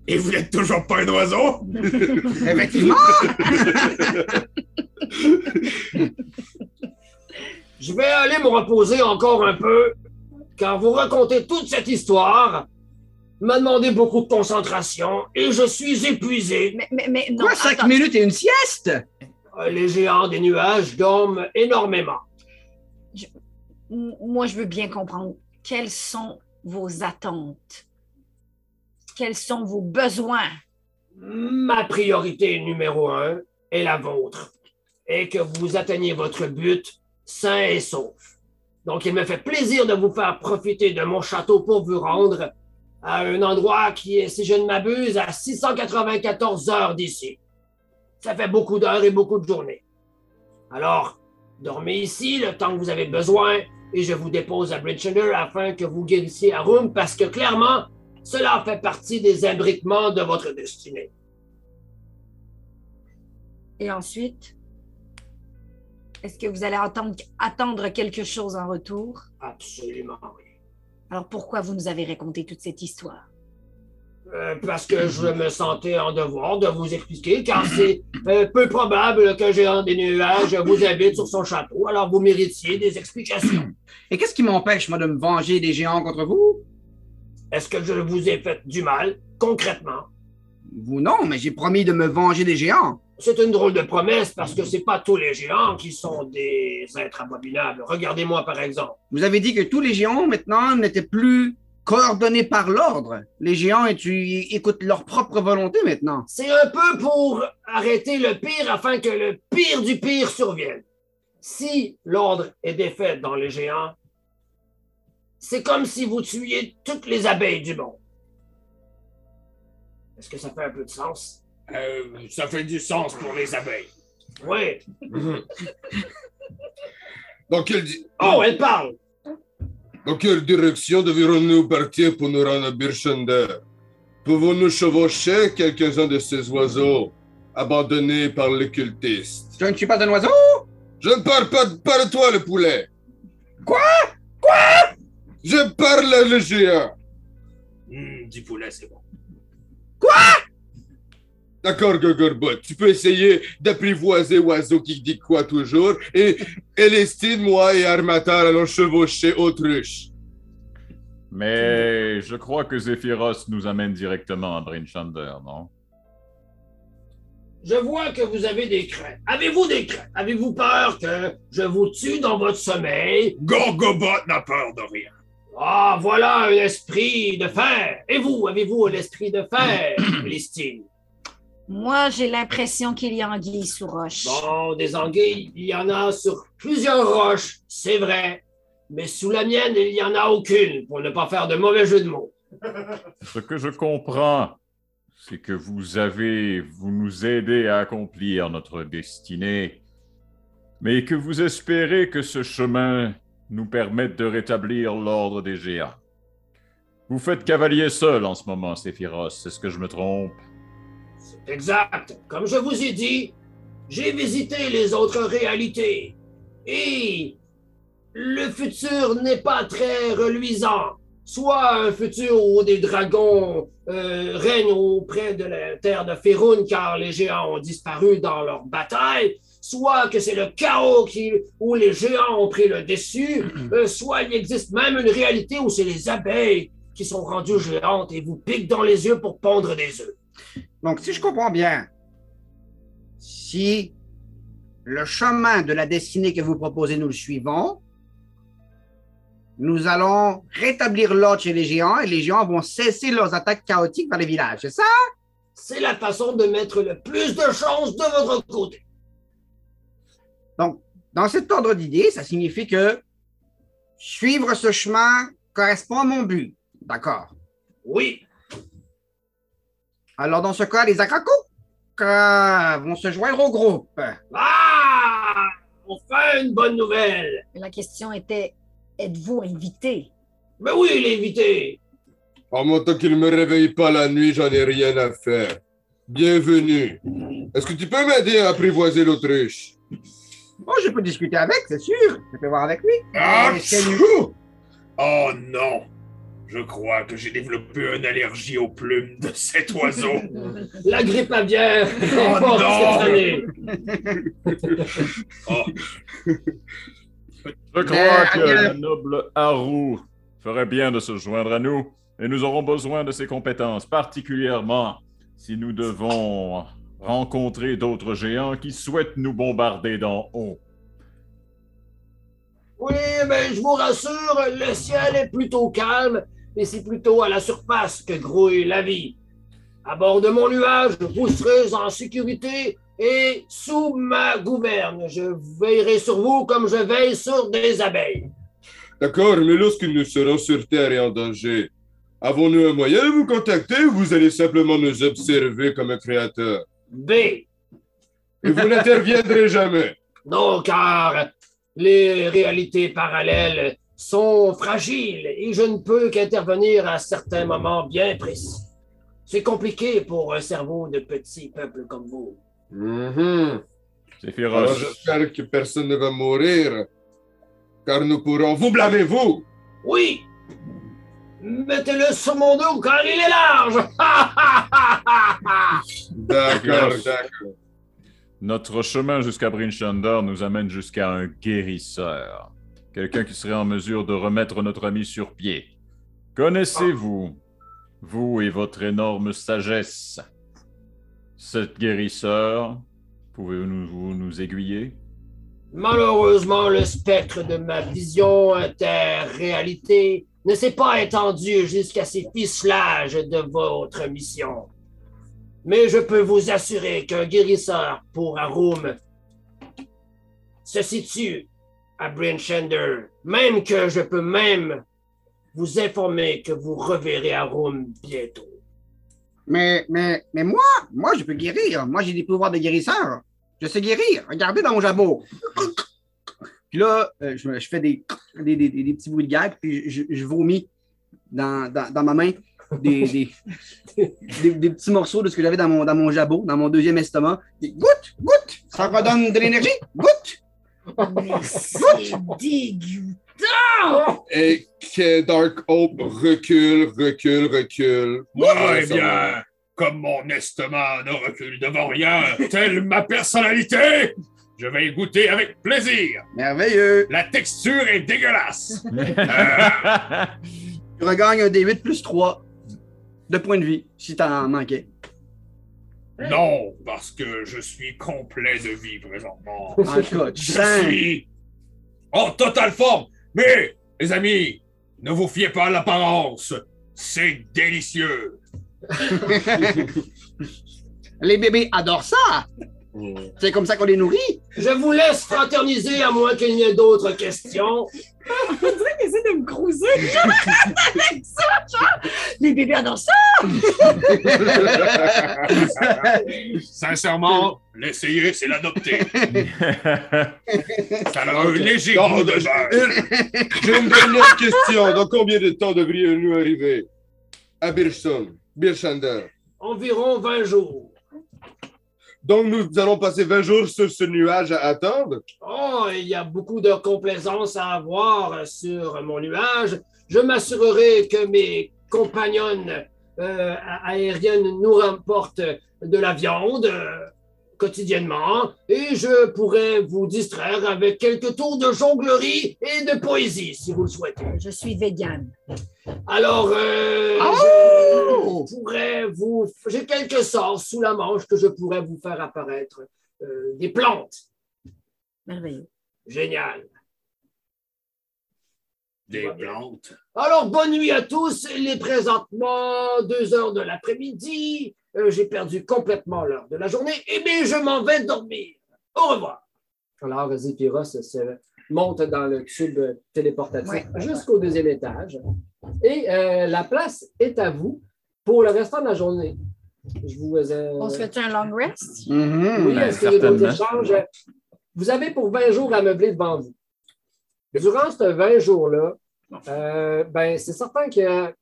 Et vous n'êtes toujours pas un oiseau? Effectivement! Je vais aller me reposer encore un peu, car vous racontez toute cette histoire, m'a demandé beaucoup de concentration et je suis épuisé. Mais, mais, mais non. Quoi, cinq attends. minutes et une sieste? Euh, Les géants des nuages dorment énormément. Moi, je veux bien comprendre. Quelles sont vos attentes? Quels sont vos besoins? Ma priorité numéro un est la vôtre, et que vous atteigniez votre but sain et sauf. Donc, il me fait plaisir de vous faire profiter de mon château pour vous rendre à un endroit qui est, si je ne m'abuse, à 694 heures d'ici. Ça fait beaucoup d'heures et beaucoup de journées. Alors, dormez ici le temps que vous avez besoin et je vous dépose à Bridgender afin que vous guérissiez à Room parce que clairement, cela fait partie des imbriquements de votre destinée. Et ensuite, est-ce que vous allez attendre, attendre quelque chose en retour? Absolument, oui. Alors pourquoi vous nous avez raconté toute cette histoire? Euh, parce que je me sentais en devoir de vous expliquer, car c'est euh, peu probable qu'un géant des nuages vous habite sur son château, alors vous méritiez des explications. Et qu'est-ce qui m'empêche, moi, de me venger des géants contre vous? Est-ce que je vous ai fait du mal, concrètement? Vous non, mais j'ai promis de me venger des géants. C'est une drôle de promesse parce que c'est pas tous les géants qui sont des êtres abominables. Regardez-moi par exemple. Vous avez dit que tous les géants, maintenant, n'étaient plus coordonnés par l'ordre. Les géants et tu écoutent leur propre volonté maintenant. C'est un peu pour arrêter le pire afin que le pire du pire survienne. Si l'ordre est défait dans les géants, c'est comme si vous tuiez toutes les abeilles du monde. Est-ce que ça fait un peu de sens? Euh, ça fait du sens pour les abeilles. Oui. Dans quelle, di- Oh, elle parle! Dans quelle direction devrons-nous partir pour nous rendre à Birchender? Pouvons-nous chevaucher quelques-uns de ces oiseaux abandonnés par les cultistes? Je ne suis pas un oiseau? Je ne parle pas de, pas de toi, le poulet. Quoi? Je parle à le géant. Hmm, du poulet, c'est bon. D'accord, Gogorbot, tu peux essayer d'apprivoiser Oiseau qui dit quoi toujours, et Elestine, moi et Armatar allons chevaucher Autruche. Mais je crois que Zephyros nous amène directement à Brinchander, non? Je vois que vous avez des craintes. Avez-vous des craintes? Avez-vous peur que je vous tue dans votre sommeil? Gorgobot n'a peur de rien. Ah, voilà un esprit de fer. Et vous, avez-vous l'esprit de fer, Listine? Moi, j'ai l'impression qu'il y a anguille sous roche. Bon, des anguilles, il y en a sur plusieurs roches, c'est vrai. Mais sous la mienne, il n'y en a aucune, pour ne pas faire de mauvais jeu de mots. Ce que je comprends, c'est que vous avez, vous nous aidez à accomplir notre destinée, mais que vous espérez que ce chemin nous permette de rétablir l'ordre des géants. Vous faites cavalier seul en ce moment, Séphiros, est-ce que je me trompe? C'est exact. Comme je vous ai dit, j'ai visité les autres réalités. Et le futur n'est pas très reluisant. Soit un futur où des dragons euh, règnent auprès de la terre de Féroun car les géants ont disparu dans leur bataille, soit que c'est le chaos qui, où les géants ont pris le dessus, euh, soit il existe même une réalité où c'est les abeilles qui sont rendues géantes et vous piquent dans les yeux pour pondre des œufs. Donc, si je comprends bien, si le chemin de la destinée que vous proposez, nous le suivons, nous allons rétablir l'ordre chez les géants et les géants vont cesser leurs attaques chaotiques vers les villages, c'est ça? C'est la façon de mettre le plus de chance de votre côté. Donc, dans cet ordre d'idées, ça signifie que suivre ce chemin correspond à mon but. D'accord? Oui, Alors, dans ce cas, les Akako euh, vont se joindre au groupe. Ah! Enfin, une bonne nouvelle! La question était êtes-vous invité? Mais oui, l'invité! En mon temps qu'il ne me réveille pas la nuit, j'en ai rien à faire. Bienvenue. Est-ce que tu peux m'aider à apprivoiser l'autruche? Bon, je peux discuter avec, c'est sûr. Je peux voir avec lui. Ah, c'est! Oh non! Je crois que j'ai développé une allergie aux plumes de cet oiseau. La grippe aviaire! Oh forte non! cette année. Oh, Je crois Mais, que euh, le noble Haru ferait bien de se joindre à nous et nous aurons besoin de ses compétences, particulièrement si nous devons rencontrer d'autres géants qui souhaitent nous bombarder d'en haut. Oui, mais je vous rassure, le ciel est plutôt calme et c'est plutôt à la surface que grouille la vie. À bord de mon nuage, vous serez en sécurité et sous ma gouverne. Je veillerai sur vous comme je veille sur des abeilles. D'accord, mais lorsque nous serons sur Terre et en danger, avons-nous un moyen de vous contacter ou vous allez simplement nous observer comme un créateur? B. Et vous n'interviendrez jamais. Non, car les réalités parallèles sont fragiles et je ne peux qu'intervenir à certains moments bien précis. C'est compliqué pour un cerveau de petit peuple comme vous. Mhm. C'est Alors féroce. j'espère que personne ne va mourir, car nous pourrons... Vous blâmez-vous? Oui! Mettez-le sur mon dos car il est large! D'accord, d'accord. Notre chemin jusqu'à Brinchander nous amène jusqu'à un guérisseur. Quelqu'un qui serait en mesure de remettre notre ami sur pied. Connaissez-vous, vous et votre énorme sagesse, cette guérisseur? Pouvez-vous nous, aiguiller? Malheureusement, le spectre de ma vision inter-réalité ne s'est pas étendu jusqu'à ces ficelage de votre mission. Mais je peux vous assurer qu'un guérisseur pour Arum se situe à Brinchender, même que je peux même vous informer que vous reverrez Arum bientôt. Mais, mais, mais moi, moi, je peux guérir. Moi, j'ai des pouvoirs de guérisseur. Je sais guérir. Regardez dans mon jabot. Puis là, euh, je, fais des, des, des- petits bouts de gag, puis je, vomis dans, ma main des, des, petits morceaux de ce que j'avais dans mon, dans mon jabot, dans mon deuxième estomac. Puis Goûte, goûte, ça redonne de l'énergie. Goûte. Mais c'est dégoûtant! Et que Dark Hope recule, recule, recule. Ouais, eh bien, comme mon estomac ne recule devant rien, telle ma personnalité, je vais y goûter avec plaisir. Merveilleux. La texture est dégueulasse. Tu regagnes un D8 plus 3 de points de vie, si t'en manquais. Non, parce que je suis complet de vie présentement. Je suis en totale forme. Mais, les amis, ne vous fiez pas à l'apparence. C'est délicieux. Les bébés adorent ça. C'est comme ça qu'on les nourrit. Je vous laisse fraterniser à moins qu'il n'y ait d'autres questions. On dirait qu'il essaie de me cruiser. avec ça, genre. Les bébés adorent ça. Sincèrement, l'essayer, c'est l'adopter. Ça a un léger goût de je- beurre. J'ai une dernière question. Dans combien de temps devrions-nous arriver à Birchson, Birchander? Environ 20 jours. Donc, nous allons passer 20 jours sur ce nuage à attendre? Oh, il y a beaucoup de complaisance à avoir sur mon nuage. Je m'assurerai que mes compagnonnes euh, aériennes nous rapportent de la viande. Quotidiennement et je pourrais vous distraire avec quelques tours de jonglerie et de poésie si vous le souhaitez. Je suis végane. Alors, euh, Oh! je pourrais vous. J'ai quelques sorts sous la manche que je pourrais vous faire apparaître. Euh, des plantes. Merveilleux. Génial. Des plantes. Alors, bonne nuit à tous. Il est présentement 2 heures de l'après-midi. Euh, J'ai perdu complètement l'heure de la journée. Eh bien, je m'en vais dormir. Au revoir. Alors, Zéphyros se, se monte dans le tube téléportatif Ouais, ouais, jusqu'au deuxième étage. Et euh, la place est à vous pour le restant de la journée. Je vous, euh, On se fait un long rest? Mhm. oui, Ben, est-ce qu'il y a d'autres certainement. échanges? Vous avez pour 20 jours à meubler devant vous. Durant ces 20 jours-là, euh, ben, c'est certain que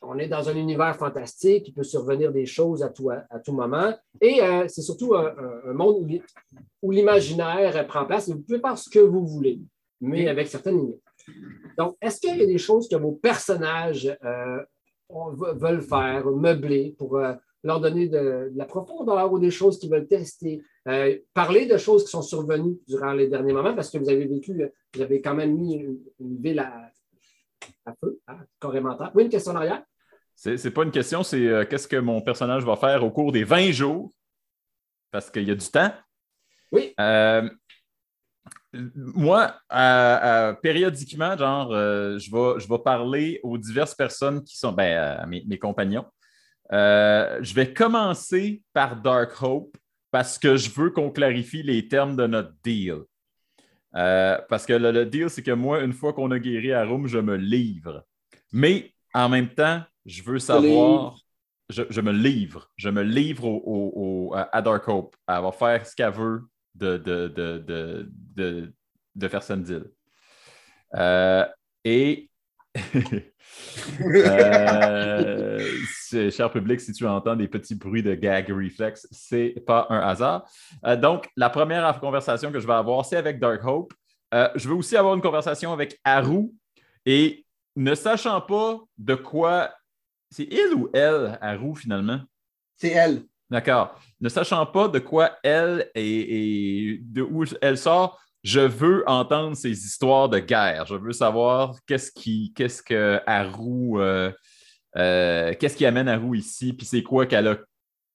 on est dans un univers fantastique, il peut survenir des choses à tout, à tout moment. Et euh, c'est surtout un, monde où, li- où l'imaginaire prend place et vous pouvez faire ce que vous voulez, mais avec certaines limites. Donc, est-ce qu'il y a des choses que vos personnages euh, veulent faire, meubler pour euh, leur donner de, de la profondeur ou des choses qu'ils veulent tester? Parler de choses qui sont survenues durant les derniers moments parce que vous avez vécu, vous avez quand même mis une, une ville à, à feu, hein, carrément. Oui, une question en arrière? C'est pas une question, c'est euh, qu'est-ce que mon personnage va faire au cours des 20 jours, parce qu'il y a du temps. Oui. Euh, moi, à- à- périodiquement, genre, euh, je, vais, je vais parler aux diverses personnes qui sont, ben, mes, mes compagnons. Je vais commencer par Dark Hope parce que je veux qu'on clarifie les termes de notre deal. Euh, parce que le, le deal, c'est que moi, une fois qu'on a guéri Arum, je me livre. Mais en même temps, je veux savoir. Je, je me livre. Je me livre au, au- au- à Dark Hope. Elle va faire ce qu'elle veut de, de, de, de, de, de Fersendil. Euh, et. Euh, cher public, si tu entends des petits bruits de gag reflex, c'est pas un hasard. Euh, donc, la première conversation que je vais avoir, c'est avec Dark Hope. Euh, je veux aussi avoir une conversation avec Haru et ne sachant pas de quoi. C'est il ou elle, Haru, finalement? C'est elle. D'accord. Ne sachant pas de quoi elle et, et de où elle sort, je veux entendre ces histoires de guerre. Je veux savoir qu'est-ce qui, qu'est-ce que Haru, euh, euh, qu'est-ce qui amène Haru ici, puis c'est quoi qu'elle a,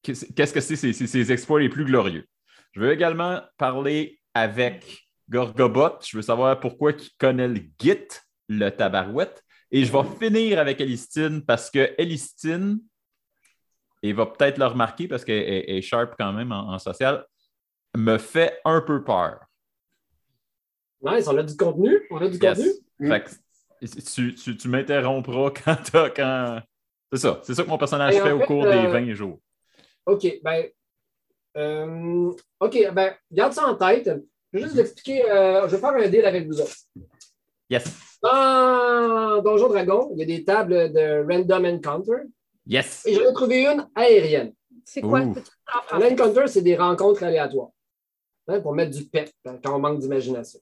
qu'est-ce que c'est ses, exploits les plus glorieux? Je veux également parler avec Gorgobot. Je veux savoir pourquoi il connaît le Git, le tabarouette. Et je vais finir avec Elistine parce que Elistine, et va peut-être le remarquer parce qu'elle est- est sharp quand même en, en social, me fait un peu peur. Nice, on a du contenu? On a du Yes. contenu? Fait que tu, tu- tu m'interrompras quand t'as. Quand... C'est ça. C'est ça que mon personnage fait au cours euh, des 20 jours. OK, ben. euh, OK, ben, garde ça en tête. Je vais juste vous expliquer. euh, je vais faire un deal avec vous autres. Yes. Dans Donjon Dragon, il y a des tables de random encounter. Yes. Et j'en ai trouvé une aérienne. C'est quoi? Ouh. Peux-tu- Un encounter, c'est des rencontres aléatoires. Hein, pour mettre du pep hein, quand on manque d'imagination.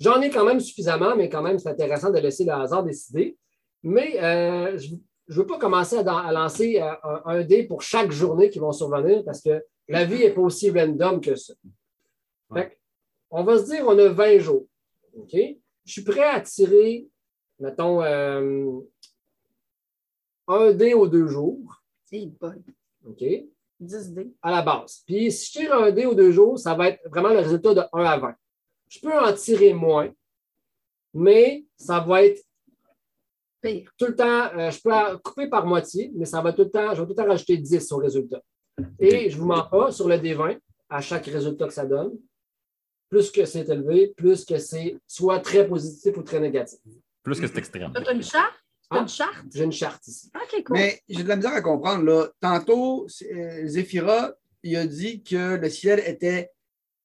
J'en ai quand même suffisamment, mais quand même, c'est intéressant de laisser le hasard décider. Mais euh, je ne veux pas commencer à, dans- à lancer euh, un, un dé pour chaque journée qui vont survenir parce que la vie n'est pas aussi random que ça. Fait que, on va se dire, on a 20 jours. OK? Je suis prêt à tirer, mettons, euh, un dé aux deux jours. C'est bon. OK? 10 dés. à la base. Puis si je tire un dé aux deux jours, ça va être vraiment le résultat de 1 à 20. Je peux en tirer moins, mais ça va être Pire. tout le temps, euh, je peux en couper par moitié, mais ça va tout le temps, je vais tout le temps rajouter 10 au résultat. Et je ne vous mens pas, sur le D20, à chaque résultat que ça donne, plus que c'est élevé, plus que c'est soit très positif ou très négatif. Plus que c'est extrême. T'as une charte? Ah. une charte? J'ai une charte ici. OK, cool. Mais j'ai de la misère à comprendre. Là. Tantôt, euh, Zéphira, il a dit que le ciel était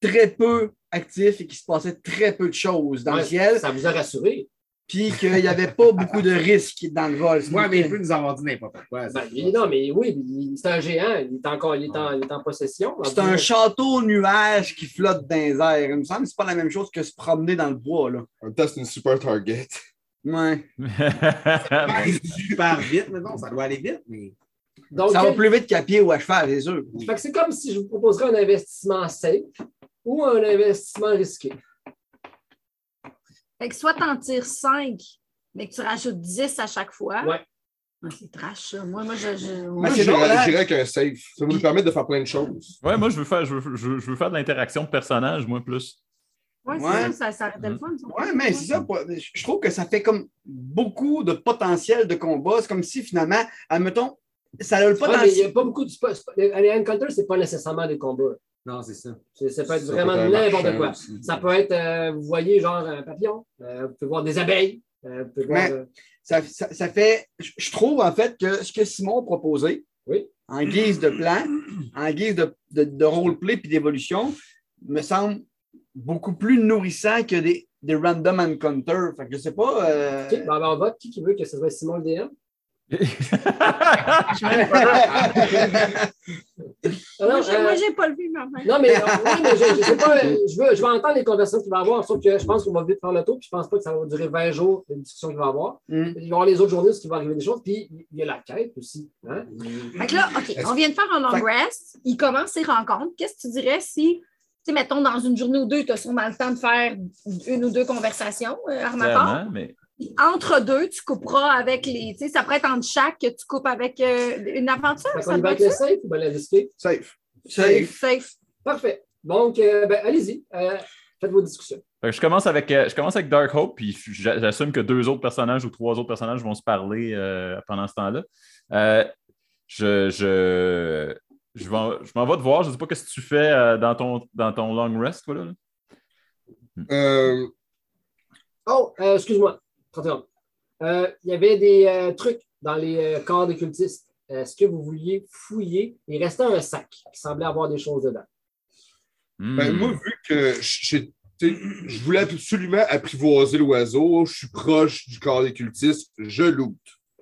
très peu actif et qu'il se passait très peu de choses dans Ouais, le ciel, Ça vous a rassuré? puis qu'il n'y avait pas beaucoup de risques dans le vol. Ouais, mais il peut nous avoir dit n'importe quoi. Ben, non, mais oui, c'est un géant, il est, encore, il est, en, il est en possession. C'est un château nuage qui flotte dans les airs. Il me semble que c'est pas la même chose que se promener dans le bois. Là. En même temps, c'est une super target. Ouais. super vite, mais non, ça doit aller vite. Mais... Donc, Ça va plus vite qu'à pied ou à cheval, c'est sûr. C'est comme si je vous proposerais un investissement safe ou un investissement risqué? Fait que soit t'en tires 5, mais que tu rajoutes 10 à chaque fois. Ouais. Ah, c'est trash, ça. Moi, moi, je. je- Moi, j'irais avec un safe. Ça va nous permettre de faire plein de choses. Ouais, moi, je veux faire, je veux, je veux- je veux faire de l'interaction de personnages, moi, plus. Ouais, c'est ça, ça, ça arrêtait le fun. Ouais, mais c'est ça. Je trouve que ça fait comme beaucoup de potentiel de combat. C'est comme si finalement, admettons, ça a le Ouais, mais il n'y potentiel. a pas beaucoup de. Les Encounter, ce n'est pas nécessairement des combats. Non, c'est ça. Ça peut être Ça vraiment n'importe quoi. aussi. Ça peut être, euh, vous voyez, genre un papillon. Euh, vous pouvez voir des abeilles. Euh, vous pouvez voir, Mais- Ça, ça- ça fait. Je trouve en fait que ce que Simon a proposé, Oui. en guise de plan, en guise de, de, de roleplay puis d'évolution, me semble beaucoup plus nourrissant que des, des random encounters. Fait que je sais pas. euh, OK, ben, ben, on vote. Qui, qui veut que ce soit Simon le DM? Alors, Moi, j'ai- euh, j'ai pas le vu, mais enfin. Non, mais, euh, oui, mais je, je sais pas, euh, je veux, je vais entendre les conversations qu'il va y avoir, sauf que je pense qu'on va vite faire le tour, puis je pense pas que ça va durer 20 jours, les discussions qu'il va y avoir. Mm. Il va y avoir les autres journées, où il va arriver des choses, puis il y a la quête aussi. Hein? Fait que là, OK, on vient de faire un long rest. Il commence ses rencontres. Qu'est-ce que tu dirais si, tu sais, mettons, dans une journée ou deux, tu as sûrement le temps de faire une ou deux conversations, euh, mais Entre deux, tu couperas avec les. Tu sais, ça pourrait être entre chaque que tu coupes avec euh, une aventure. Fait Ça va avec le safe ou bien? Safe. Safe. Safe. Parfait. Donc, euh, ben, allez-y, euh, faites vos discussions. Je commence avec je commence avec Dark Hope, puis j'a- j'assume que deux autres personnages ou trois autres personnages vont se parler euh, pendant ce temps-là. Euh, je je, je, vais en- je m'en vais te voir. Je ne sais pas ce que tu fais euh, dans, ton, dans ton long rest, toi, là. Euh, Oh, euh, excuse-moi, 31. Euh, il y avait des euh, trucs dans les euh, corps des cultistes. Est-ce que vous vouliez fouiller? Il restait un sac qui semblait avoir des choses dedans. ben, Hmm. moi, vu que je voulais absolument apprivoiser l'oiseau, je suis proche du corps des cultistes, je loot.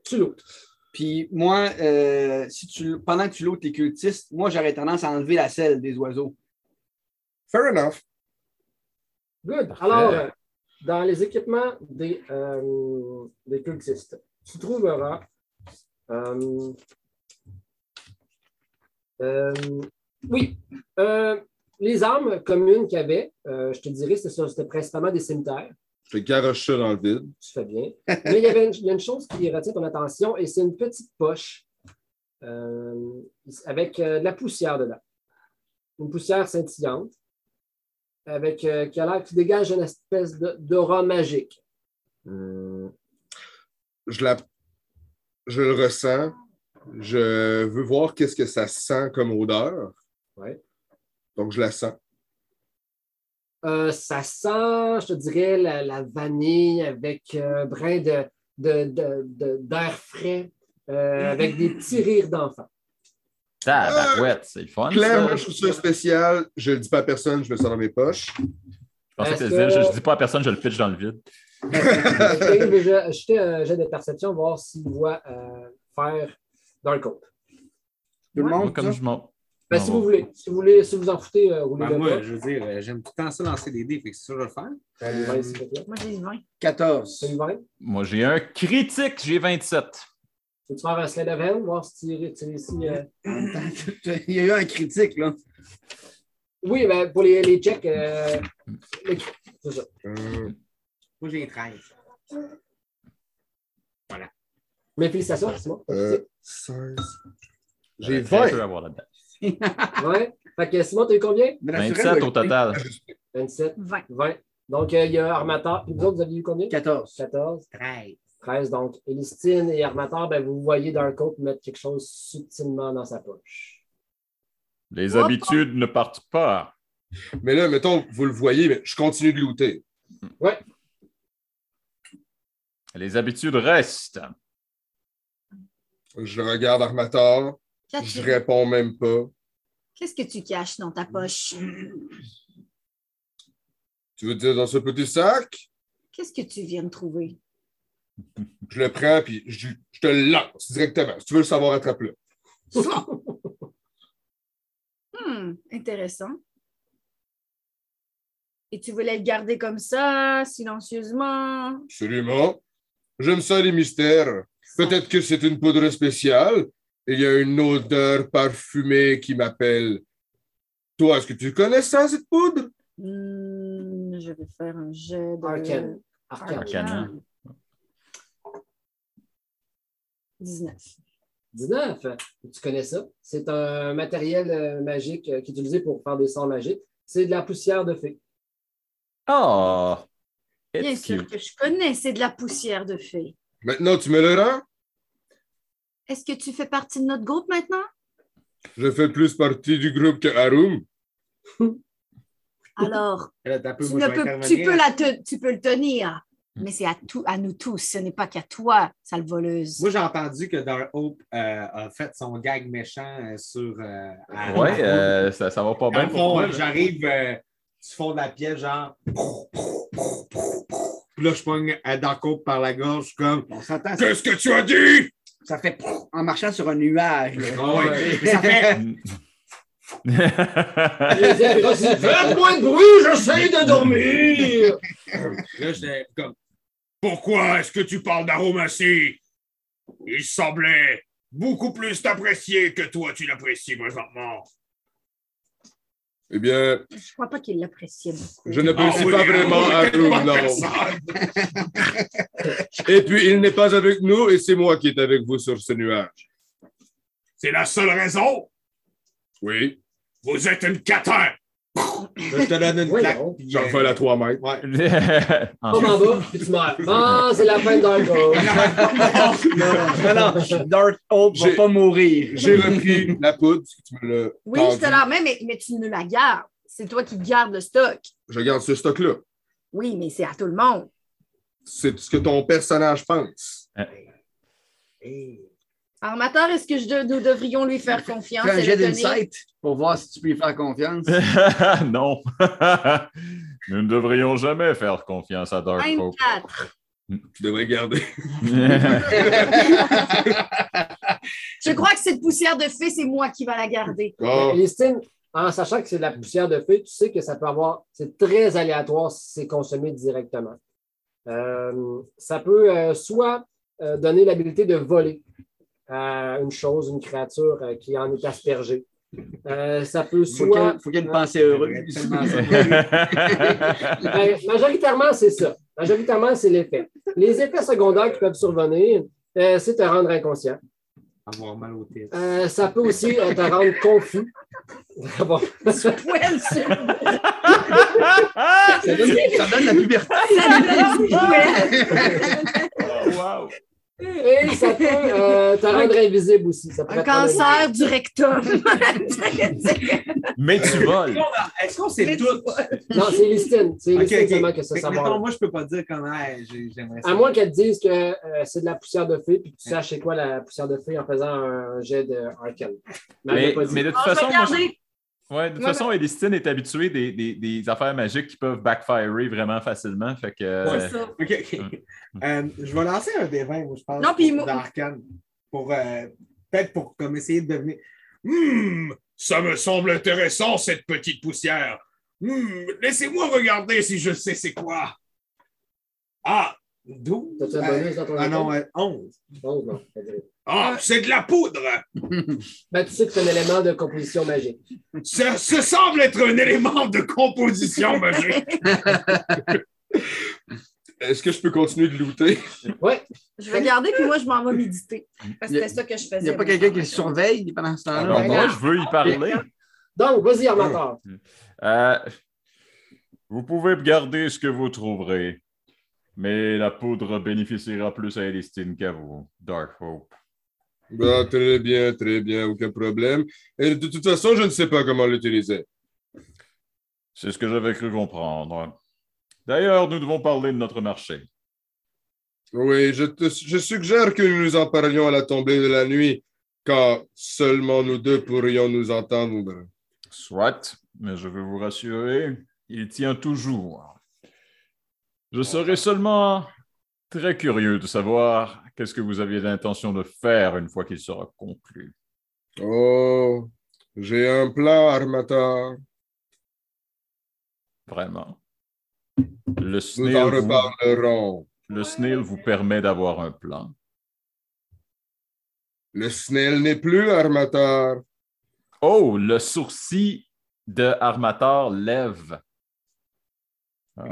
Tu l'autres. Puis moi, euh, si tu, pendant que tu lootes les cultistes, moi, j'aurais tendance à enlever la selle des oiseaux. Fair enough. Good. Parfait. Alors, euh, dans les équipements des, euh, des cultistes, tu trouveras euh, euh, oui, euh, les armes communes qu'il y avait, euh, je te dirais, c'était principalement des cimetières. Je garoche ça dans le vide. Tu fais bien. Mais il y, avait une, il y a une chose qui retient ton attention et c'est une petite poche avec de la poussière dedans. Une poussière scintillante avec, euh, qui a l'air qui dégage une espèce d'aura magique. Hum, je, la... je le ressens. Je veux voir qu'est-ce que ça sent comme odeur. Ouais. Donc, je la sens. Euh, ça sent, je te dirais, la, la vanille avec euh, un brin de, de- de- de- d'air frais, euh, avec des petits rires d'enfants. Tabarouette, c'est le fun. Clairement, ça. je trouve ça spécial. Je ne le dis pas à personne, je mets ça dans mes poches. Je pensais que Est-ce tu disais, je, que- je dis pas à personne, je le pitch dans le vide. Veut je- jeter un jet de perception, voir s'il voit euh, faire Dark Hope. Tout le monde, comme ça? je. Ben, si vous voulez, si vous voulez, si vous en foutez, euh, roulez Ben, le moi, pas. je veux dire, euh, j'aime tout le temps ça lancer des dés, fait que c'est ça que je vais le faire. Euh, plaît. Moi, j'ai 20. 14. Salut, Vince. Moi, j'ai un critique, j'ai 27. Veux-tu faire un slide of hand, voir si tu, tu réussis. euh, Il y a eu un critique, là. Oui, ben, pour les, les checks, euh, les- c'est ça. Euh, Moi, j'ai 13. Mais félicitations, Simon. euh, 16. J'ai J'aurais très peu 20. à voir là-dedans. Ouais. Fait que Simon, t'as eu combien? Mais naturel, 27 ouais, au total. 27, 20. 20. Donc, euh, il y a Armator. Puis vous autres, vous avez eu combien? 14. 14, 13. 13. Donc, Elistine et Armator, ben, vous voyez Dark Hope mettre quelque chose subtilement dans sa poche. Les Hop. habitudes ne partent pas. Mais là, mettons, vous le voyez, mais je continue de looter. Les habitudes restent. Je regarde Armator. Je réponds même pas. Qu'est-ce que tu caches dans ta poche? Tu veux dire dans ce petit sac? Qu'est-ce que tu viens de trouver? Je le prends puis je, je te le lance directement. Si tu veux le savoir, attrape-le. Hmm, intéressant. Et tu voulais le garder comme ça, silencieusement? Absolument. J'aime ça, les mystères. Peut-être que c'est une poudre spéciale. il y a une odeur parfumée qui m'appelle. Toi, est-ce que tu connais ça, cette poudre? Hmm, je vais faire un jet de. Arcane. Arcane. Arcana. 19. 19. Tu connais ça? C'est un matériel euh, magique euh, qui est utilisé pour faire des sorts magiques. C'est de la poussière de fée. Oh! Bien It's sûr que je connais, c'est de la poussière de fée. Maintenant, tu me le rends? Est-ce que tu fais partie de notre groupe maintenant? Je fais plus partie du groupe que Harum. Alors, tu, peux, tu, peux la te- tu peux le tenir, mais c'est à, tout, à nous tous. Ce n'est pas qu'à toi, sale voleuse. Moi, j'ai entendu que Dark Hope euh, a fait son gag méchant euh, sur. euh, Ouais, euh, ça, ça va pas bien pour j'arrive euh, du fond de la pièce, genre. Puis là, je pogne à Dark Hope par la gorge, comme. On s'entend, ça, Qu'est-ce que tu as dit? ça fait en marchant sur un nuage. Ah ouais. Ça fait. Faites-moi de bruit, j'essaie de dormir! Là, j'étais comme. Pourquoi est-ce que tu parles d'aromacie? Il semblait beaucoup plus t'apprécier que toi tu l'apprécies présentement. Eh bien, Je crois pas qu'il l'appréciait beaucoup. je n'apprécie Ah oui, pas vraiment ah oui, Harum, bonne non. Et puis, il n'est pas avec nous et c'est moi qui est avec vous sur ce nuage. C'est la seule raison? Oui, Vous êtes une catin! Je te donne une Oui, claque. non. puis, j'en euh, fais la 3 mètres. Ouais. En bas, puis tu meurs. Ah, c'est la fin de Dark Hope. non, non, non, Dark Hope va pas mourir. J'ai repris la poudre, tu me l'as Oui, tendu. je te la remets, mais, mais tu nous la gardes. C'est toi qui gardes le stock. Je garde ce stock-là. Oui, mais c'est à tout le monde. C'est ce que ton personnage pense. hey. Armateur, est-ce que je- nous devrions lui faire confiance? Fais un et jet d'insight pour voir si tu peux lui faire confiance. non. Nous ne devrions jamais faire confiance à Dark Hope. 24. Tu devrais garder. Je crois que cette poussière de fée, c'est moi qui va la garder. Oh, Listine, en sachant que c'est de la poussière de feu, tu sais que ça peut avoir. C'est très aléatoire si c'est consommé directement. Euh, ça peut euh, soit euh, donner l'habilité de voler à une chose, une créature euh, qui en est aspergée. Euh, ça peut Faut qu'il y ait- soit. faut qu'il y ait une pensée heureuse. Ben, majoritairement, c'est ça. Majoritairement, c'est l'effet. Les effets secondaires qui peuvent survenir, euh, c'est te rendre inconscient. Avoir mal aux têtes. Euh, ça peut aussi euh, te rendre confus. Bon. Ça donne, ça donne la puberté. Et ça peut euh, te rendre invisible aussi. Ça Un cancer du rectum. Mais tu voles. Est-ce qu'on sait tout? Non, c'est Listine. C'est Ok, Listine ok. seulement que ça mettons, moi, je peux pas dire comment hey, j'ai- j'aimerais ça. À moins qu'elle te dise que euh, c'est de la poussière de fée, puis que tu saches c'est quoi la poussière de fée en faisant un jet de Arcane. Mais, elle Mais, l'a pas dit. mais de toute Ah, je vais façon, moi, je-. Ouais, de toute Ouais, façon, Elistine est habituée des, des- des affaires magiques qui peuvent backfirer vraiment facilement. Fait que, euh, C'est ça. OK, OK. Euh, je vais lancer un des 20, moi, je pense. Non, pour- moi- d'Arcane. Pour, euh, peut-être pour comme essayer de devenir. Hmm, ça me semble intéressant, cette petite poussière. Hmm, laissez-moi regarder si je sais c'est quoi. Ah, 12. T'as-tu un bonus dans ton Ah non, Arcane? euh, 11. Oh, non. c'est-à-dire- ah c'est de la poudre. Ben, tu sais que c'est un élément de composition magique. Ça, semble être un élément de composition magique. Est-ce que je peux continuer de looter? Ouais. Je vais garder, puis moi, je m'en vais méditer. Parce que c'était ça que je faisais. Il n'y a pas quelqu'un qui le surveille pendant ce alors, temps-là. moi, je veux y parler. Donc, vas-y, Armateur. Euh, vous pouvez garder ce que vous trouverez, mais la poudre bénéficiera plus à Elistine qu'à vous, Dark Hope. Bah, très bien, très bien, aucun problème. Et de toute façon, je ne sais pas comment l'utiliser. C'est ce que j'avais cru comprendre. D'ailleurs, nous devons parler de notre marché. Oui, je, te- je suggère que nous nous en parlions à la tombée de la nuit, quand seulement nous deux pourrions nous entendre. Soit, mais je veux vous rassurer, il tient toujours. Je serais seulement très curieux de savoir qu'est-ce que vous aviez l'intention de faire une fois qu'il sera conclu. Oh, j'ai un plan, Armateur. Vraiment. Le Nous en snail, vous, reparlerons. le snail vous permet d'avoir un plan. Le snail n'est plus armateur. Oh, le sourcil de Armator lève. Ah.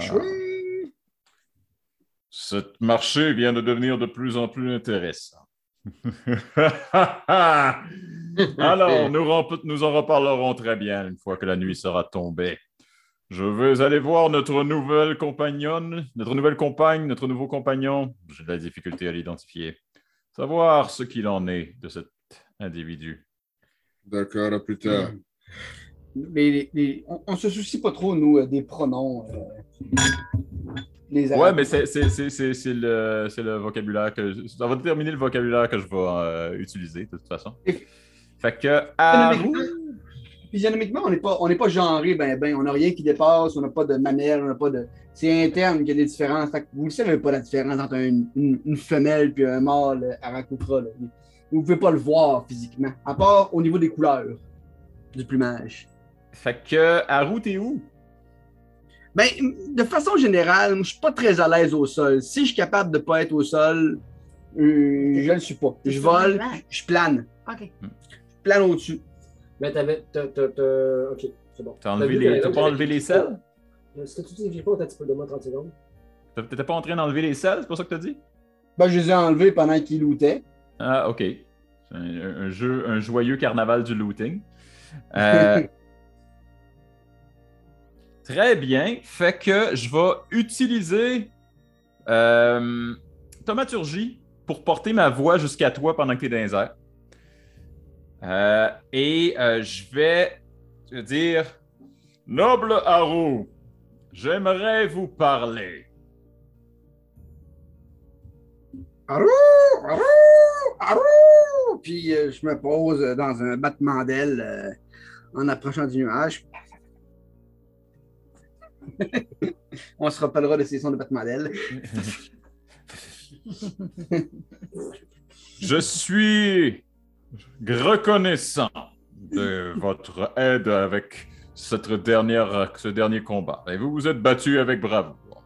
Ce marché vient de devenir de plus en plus intéressant. Alors, nous, en reparlerons très bien une fois que la nuit sera tombée. Je vais aller voir notre nouvelle compagnonne, notre nouvelle compagne, notre nouveau compagnon. J'ai de la difficulté à l'identifier. Savoir ce qu'il en est de cet individu. D'accord, à plus tard. Les- on, on se soucie pas trop, nous, euh, des pronoms. euh, les Ouais, Arabes. mais c'est le, le vocabulaire que. Ça va déterminer le vocabulaire que je vais euh, utiliser, de toute façon. Fait que. à Physionomiquement, on n'est pas, on pas genré, ben, ben, on n'a rien qui dépasse, on n'a pas de manière, on n'a pas de. C'est interne qu'il y a des différences. Fait que vous ne savez pas la différence entre une, une- une femelle et un mâle Arakutra. là. Vous ne pouvez pas le voir physiquement, à part au niveau des couleurs du plumage. Fait que. Haru, t'es où? Ben, de façon générale, je suis pas très à l'aise au sol. Si je suis capable de pas être au sol, euh, je le suis pas. Je vole, je plane. OK. Je plane au-dessus. Mais t'avais. t'as- t'as- t'as- Ok, c'est bon. T'as enlevé les- t'as pas enlevé les selles? Est-ce que tu dis que pas, t'as un petit peu de moi 30 secondes? T'étais pas en train d'enlever les selles, c'est pas ça que t'as dit? Ben, je les ai enlevés pendant qu'ils lootaient. Ah, ok. C'est un, un jeu, un joyeux carnaval du looting. Euh, très bien. Fait que je vais utiliser euh, Thaumaturgie pour porter ma voix jusqu'à toi pendant que tu es dans les. Euh, et euh, je vais te dire Noble Haru, j'aimerais vous parler. Arou! Arou! Arou! Puis euh, je me pose dans un battement d'aile en approchant du nuage. On se rappellera de ces sons de battement d'aile. Je suis reconnaissant de votre aide avec cette dernière, ce dernier combat. Et vous vous êtes battu avec bravoure.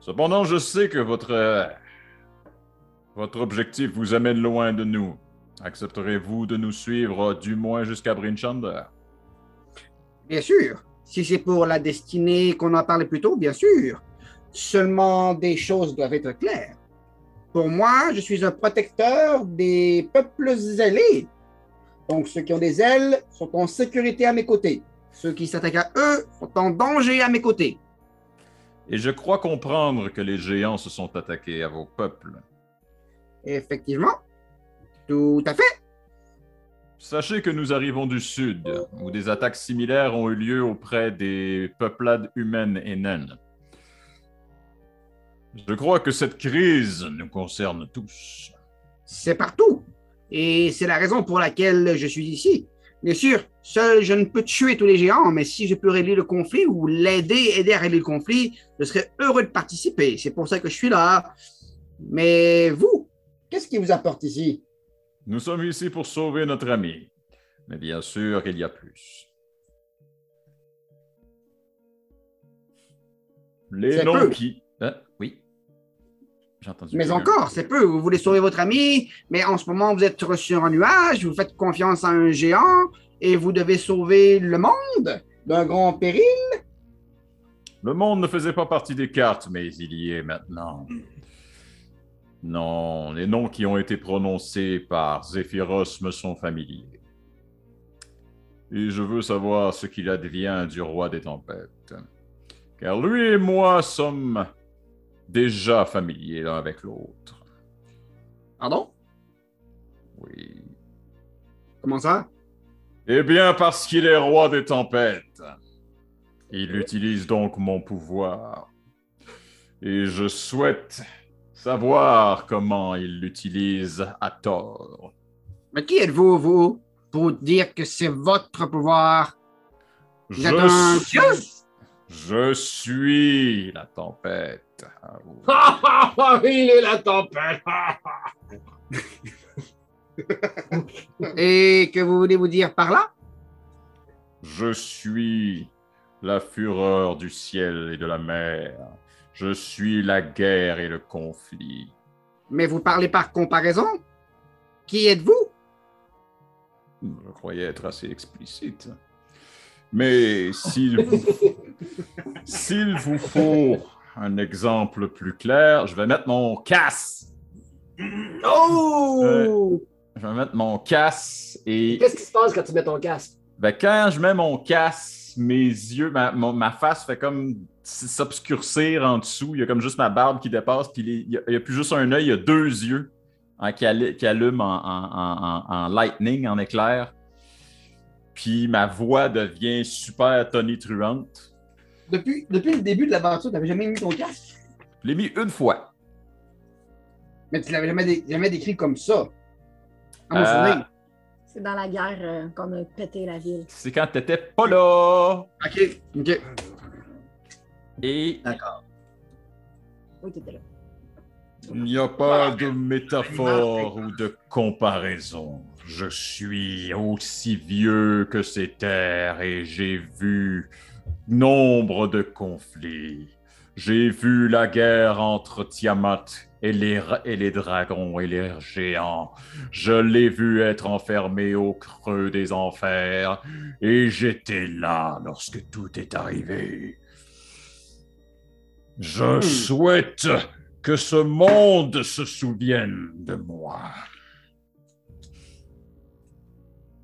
Cependant, je sais que votre, votre objectif vous amène loin de nous. Accepterez-vous de nous suivre du moins jusqu'à Brinchander? Bien sûr. Si c'est pour la destinée qu'on en parlait plus tôt, bien sûr. Seulement des choses doivent être claires. Pour moi, je suis un protecteur des peuples ailés. Donc, ceux qui ont des ailes sont en sécurité à mes côtés. Ceux qui s'attaquent à eux sont en danger à mes côtés. Et je crois comprendre que les géants se sont attaqués à vos peuples. Effectivement. Tout à fait. Sachez que nous arrivons du sud, où des attaques similaires ont eu lieu auprès des peuplades humaines et naines. Je crois que cette crise nous concerne tous. C'est partout. Et c'est la raison pour laquelle je suis ici. Bien sûr, seul je ne peux tuer tous les géants, mais si je peux régler le conflit ou l'aider, aider à régler le conflit, je serais heureux de participer. C'est pour ça que je suis là. Mais vous, qu'est-ce qui vous apporte ici? Nous sommes ici pour sauver notre ami. Mais bien sûr qu'il y a plus. Les noms peu. qui... Hein? Oui. J'ai entendu. Mais encore, c'est peu. Vous voulez sauver votre ami, mais en ce moment, vous êtes sur un nuage, vous faites confiance à un géant et vous devez sauver le monde d'un grand péril. Le monde ne faisait pas partie des cartes, mais il y est maintenant. Non, les noms qui ont été prononcés par Zéphyros me sont familiers. Et je veux savoir ce qu'il advient du roi des tempêtes. Car lui et moi sommes déjà familiers l'un avec l'autre. Pardon? Oui. Comment ça? Eh bien, parce qu'il est roi des tempêtes. Il utilise donc mon pouvoir. Et je souhaite savoir comment il l'utilise à tort. Mais qui êtes-vous, vous, pour dire que c'est votre pouvoir? Vous Je un suis-? Je suis la tempête. Ah. Il est la tempête. Et que vous voulez vous dire par là? Je suis la fureur du ciel et de la mer. Je suis la guerre et le conflit. Mais vous parlez par comparaison? Qui êtes-vous? Je croyais être assez explicite. Mais s'il vous, s'il vous faut un exemple plus clair, je vais mettre mon casse. Oh! Je vais mettre mon casse et Qu'est-ce qui se passe quand tu mets ton casque? ben, quand je mets mon casse, mes yeux, ma, mon- ma face fait comme s'obscurcir en dessous. Il y a comme juste ma barbe qui dépasse, puis les- il a- n'y a, plus juste un œil, il y a deux yeux hein, qui, allu- qui allument en, en- en- en- en lightning, en éclair. Puis ma voix devient super tonitruante. Depuis, depuis le début de l'aventure, tu n'avais jamais mis ton casque? Je l'ai mis une fois. Mais tu l'avais jamais, dé- jamais décrit comme ça. Euh, souvenir. C'est dans la guerre euh, qu'on a pété la ville. C'est quand t'étais pas là. Ok, ok. Et D'accord. Oui, t'étais là. Il n'y a pas de métaphore ou de comparaison. Je suis aussi vieux que ces terres et j'ai vu nombre de conflits. J'ai vu la guerre entre Tiamat et les, et les dragons et les géants. Je l'ai vu être enfermé au creux des enfers et j'étais là lorsque tout est arrivé. Je souhaite que ce monde se souvienne de moi.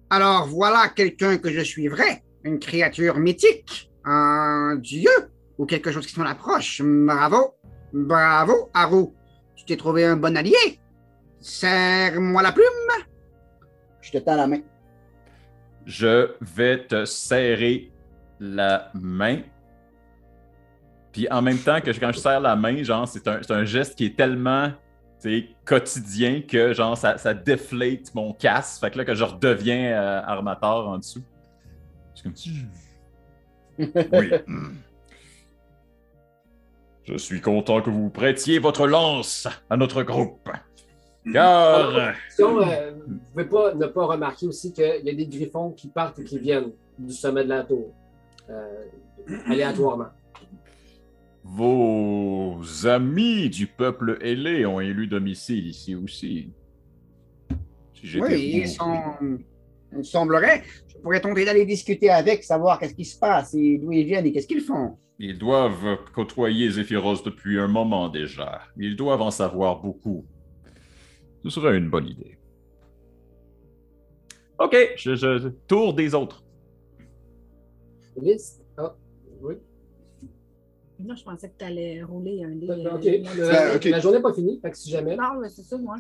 Alors voilà quelqu'un que je suivrai, une créature mythique, un dieu ou quelque chose qui s'en approche. Bravo, bravo, Haru. Tu t'es trouvé un bon allié. Serre-moi la plume. Je te tends la main. Je vais te serrer la main. Puis en même temps que je- quand je serre la main, genre, c'est un, un geste qui est tellement quotidien que genre ça, ça déflate mon casque. Fait que là, que je redeviens euh, armateur en dessous. C'est comme si. Oui. Je suis content que vous prêtiez votre lance à notre groupe. Car. euh, Sinon, euh, vous ne pouvez pas ne pas remarquer aussi qu'il y a des griffons qui partent et qui viennent du sommet de la tour. euh, aléatoirement. Vos amis du peuple ailé ont élu domicile ici aussi. Si Oui, ils vous, sont. Il semblerait. Je pourrais tenter d'aller discuter avec, savoir qu'est-ce qui se passe et d'où ils viennent et qu'est-ce qu'ils font. Ils doivent côtoyer Zéphyros depuis un moment déjà. Ils doivent en savoir beaucoup. Ce serait une bonne idée. Ok, je, je- tour des autres. Liste. Ah, oui. Non, je pensais que tu allais rouler un dé. euh, Ok. là. Ben, La, ok. la journée n'est pas finie, fait que si jamais. Non, mais c'est ça, moi.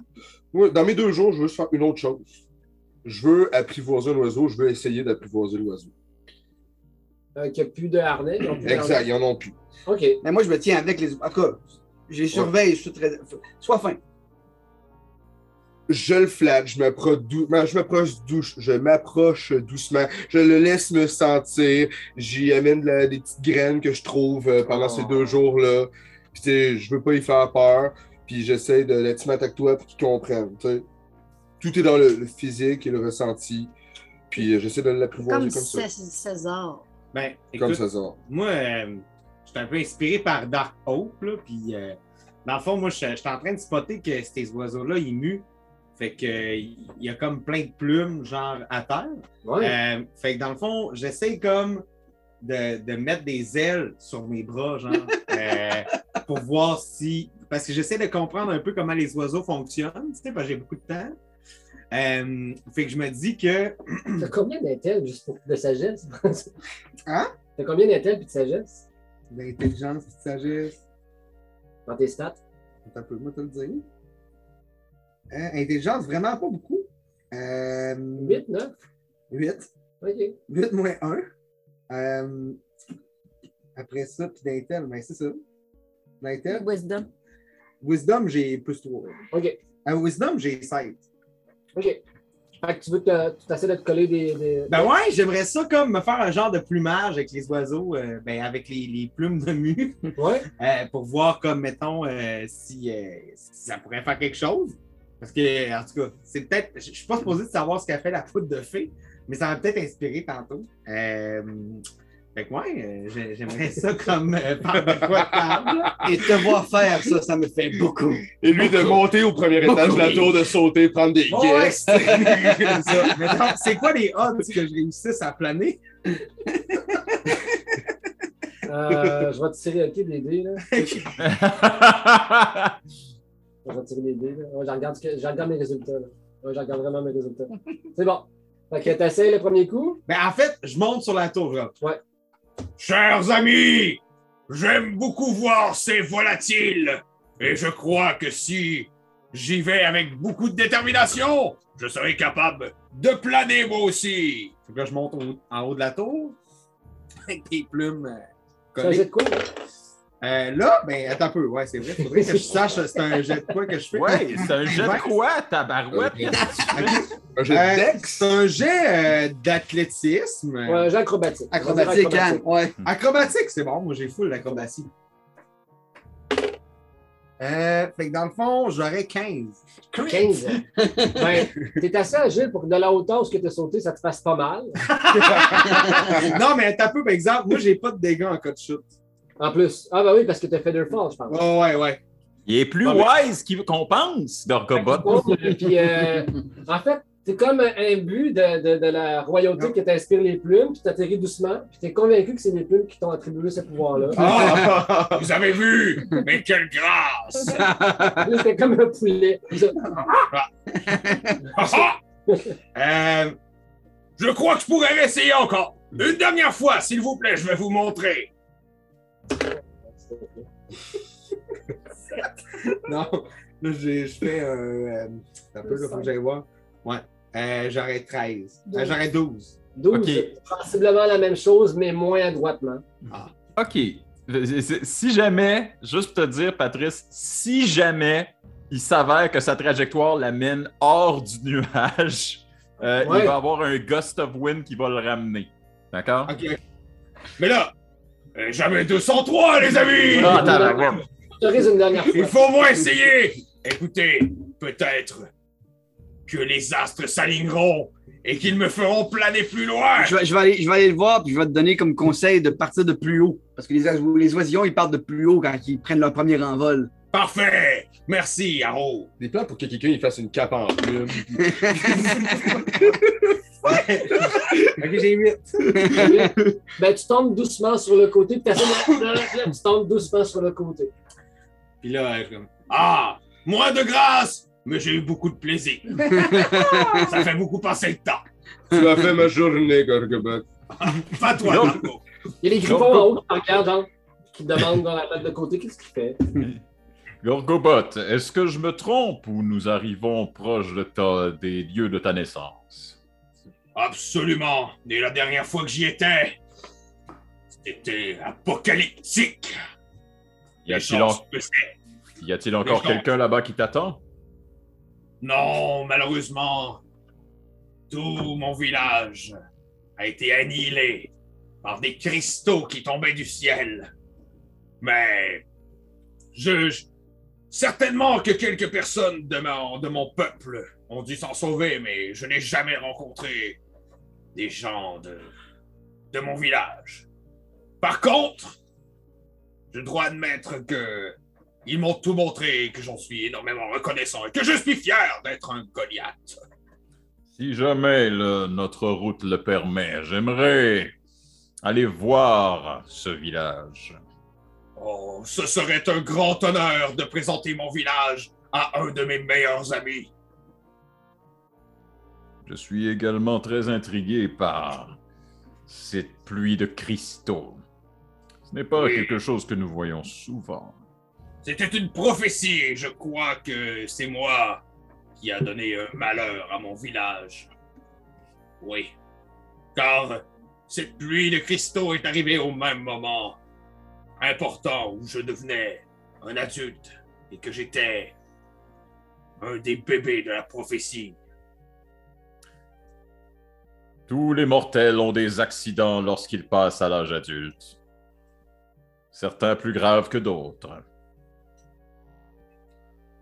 Dans mes deux jours, je veux juste faire une autre chose. Je veux apprivoiser un oiseau, je veux essayer d'apprivoiser l'oiseau. Euh, qu'il n'y a plus de harnais. ils plus Exact, harnais. ils en ont plus. OK. Mais moi, je me tiens avec les. En tout cas, je les surveille. Je suis très... Sois fin. Je le flatte, je m'approche dou- ben, je m'approche douce, je m'approche doucement, je le laisse me sentir, j'y amène de la- des petites graines que je trouve euh, pendant ces deux jours-là. Puis je veux pas y faire peur, puis j'essaie de les mettre avec toi pour qu'ils comprennent. tu sais. Tout est dans le, le physique et le ressenti, puis euh, j'essaie de l'apprivoiser Comme comme, ça. Cé- César. Ben, Comme ça, ça. moi, euh, je suis un peu inspiré par Dark Hope, là, puis euh, dans le fond, moi, je suis en train de spotter que ces oiseaux-là, ils muent. Fait que il y a comme plein de plumes, genre, à terre. Ouais. Euh, fait que dans le fond, j'essaie comme de, de mettre des ailes sur mes bras, genre, euh, pour voir si. Parce que j'essaie de comprendre un peu comment les oiseaux fonctionnent, tu sais, parce que j'ai beaucoup de temps. Euh, fait que je me dis que. T'as combien d'intels juste pour de sagesse? Hein? T'as combien d'intels puis de sagesse? L'intelligence, la sagesse. dans tes stats? Attends un peu, moi, te le dire. Euh, intelligence, vraiment pas beaucoup. Euh, 8, 9? 8. OK. 8 moins 1. Euh, après ça, puis d'intel, ben c'est ça. D'intel. Wisdom. Wisdom, j'ai plus 3. OK. Euh, wisdom, j'ai 16. OK. Fait que tu veux que tu essaies de te coller des. des- Ben ouais, j'aimerais ça comme me faire un genre de plumage avec les oiseaux, euh, ben avec les, les plumes de mu, Ouais. euh, pour voir comme, mettons, euh, si, si ça pourrait faire quelque chose. Parce que, en tout cas, c'est peut-être. Je je suis pas supposé de savoir ce qu'a fait la poudre de fée, mais ça m'a peut-être inspiré tantôt. Euh, Fait que ouais, euh, j'ai- j'aimerais ça comme euh, faire de quoi de table. Et te voir faire ça, ça me fait beaucoup. Et lui de monter au premier étage de la tour, de sauter, prendre des Ouais, guests. c'est ça. Mais donc, c'est quoi les odds que je réussisse à planer? Euh, je vais te tirer OK, des dés. Là. Je vais tirer des dés. Là. Ouais, je, regarde ce que- je regarde mes résultats. Là. Ouais, je regarde vraiment mes résultats. C'est bon. Fait que t'essayes le premier coup? Ben, en fait, je monte sur la tour, Rob. Chers amis, j'aime beaucoup voir ces volatiles. Et je crois que si j'y vais avec beaucoup de détermination, je serai capable de planer moi aussi. Fait que je monte au- en haut de la tour. Avec des plumes euh, de quoi? Euh, là, ben, attends un peu. Ouais, c'est vrai. Faudrait que je sache c'est un jet de quoi que je fais. Ouais, c'est un jet de quoi, tabarouette? Un jet Euh, de dex. c'est un jet euh, d'athlétisme. Ouais, un jet acrobatique. Acrobatique, hein? Ouais. Acrobatique, c'est bon. Moi, j'ai full l'acrobatie. Euh, fait que dans le fond, j'aurais 15. 15. ben, t'es assez agile pour que de la hauteur où tu as sauté, ça te fasse pas mal. non, mais t'as peu, par exemple, moi, j'ai pas de dégâts en cas de chute. En plus. Ah, ben oui, parce que t'as fait deux Fall, je pense. Ouais, ouais, ouais. Il est plus Ah, wise qu'il- qu'on pense, Gorgobot. Puis, euh, en fait, c'est comme un but de, de, de la royauté qui t'inspire les plumes, puis t'atterris doucement, puis t'es convaincu que c'est les plumes qui t'ont attribué ce pouvoir-là. Ah, vous avez vu? Mais quelle grâce! C'était comme un poulet. Ah, ah! Euh, Je crois que je pourrais réessayer encore. Une dernière fois, s'il vous plaît, je vais vous montrer. non, là, j'ai- je fais un. Euh, un peu, là, faut que j'aille voir. Ouais. Euh, j'aurais 13. Euh, j'aurais 12. 12, Ok. c'est sensiblement la même chose, mais moins adroitement. OK. Si jamais, juste pour te dire, Patrice, si jamais il s'avère que sa trajectoire l'amène hors du nuage, euh, Ouais. il va avoir un gust of wind qui va le ramener. D'accord? Ok. Mais là, euh, jamais 203, les amis! Ah. Je t'autorise une dernière fois. Il faut au moins essayer! Écoutez, peut-être que les astres s'aligneront et qu'ils me feront planer plus loin! Je vais, je vais aller, je vais aller le voir, puis je vais te donner comme conseil de partir de plus haut. Parce que les, oiseaux- les oisillons, ils partent de plus haut quand ils prennent leur premier envol. Parfait! Merci, Haro! Des plans pour que quelqu'un il fasse une cape en plume. Ok, j'ai 8. ben, tu tombes doucement sur le côté, puis tu tombes doucement sur le côté. Puis là, je suis comme. Ah! Moins de grâce! Mais j'ai eu beaucoup de plaisir. Ça fait beaucoup passer le temps. tu as fait ma journée, Gorgobot. Pas toi. Marco. Il y a les griffons en haut qui regardent, genre, qui te demandent dans la tête de côté qu'est-ce qu'il fait? Gorgobot, est-ce que je me trompe ou nous arrivons proche de ta- des lieux de ta naissance? Absolument. Et la dernière fois que j'y étais, c'était apocalyptique. Y a-t-il en- que encore quelqu'un là-bas qui t'attend? Non, malheureusement, tout mon village a été annihilé par des cristaux qui tombaient du ciel. Mais je, je- certainement que quelques personnes de mon, peuple ont dû s'en sauver, mais je n'ai jamais rencontré des gens de, de mon village. Par contre, je dois admettre que ils m'ont tout montré que j'en suis énormément reconnaissant et que je suis fier d'être un Goliath. Si jamais notre route le permet, j'aimerais aller voir ce village. Oh, ce serait un grand honneur de présenter mon village à un de mes meilleurs amis. Je suis également très intrigué par cette pluie de cristaux. Ce n'est pas Oui. quelque chose que nous voyons souvent. C'était une prophétie et je crois que c'est moi qui a donné un malheur à mon village. Oui, car cette pluie de cristaux est arrivée au même moment important où je devenais un adulte et que j'étais un des bébés de la prophétie. Tous les mortels ont des accidents lorsqu'ils passent à l'âge adulte. Certains plus graves que d'autres.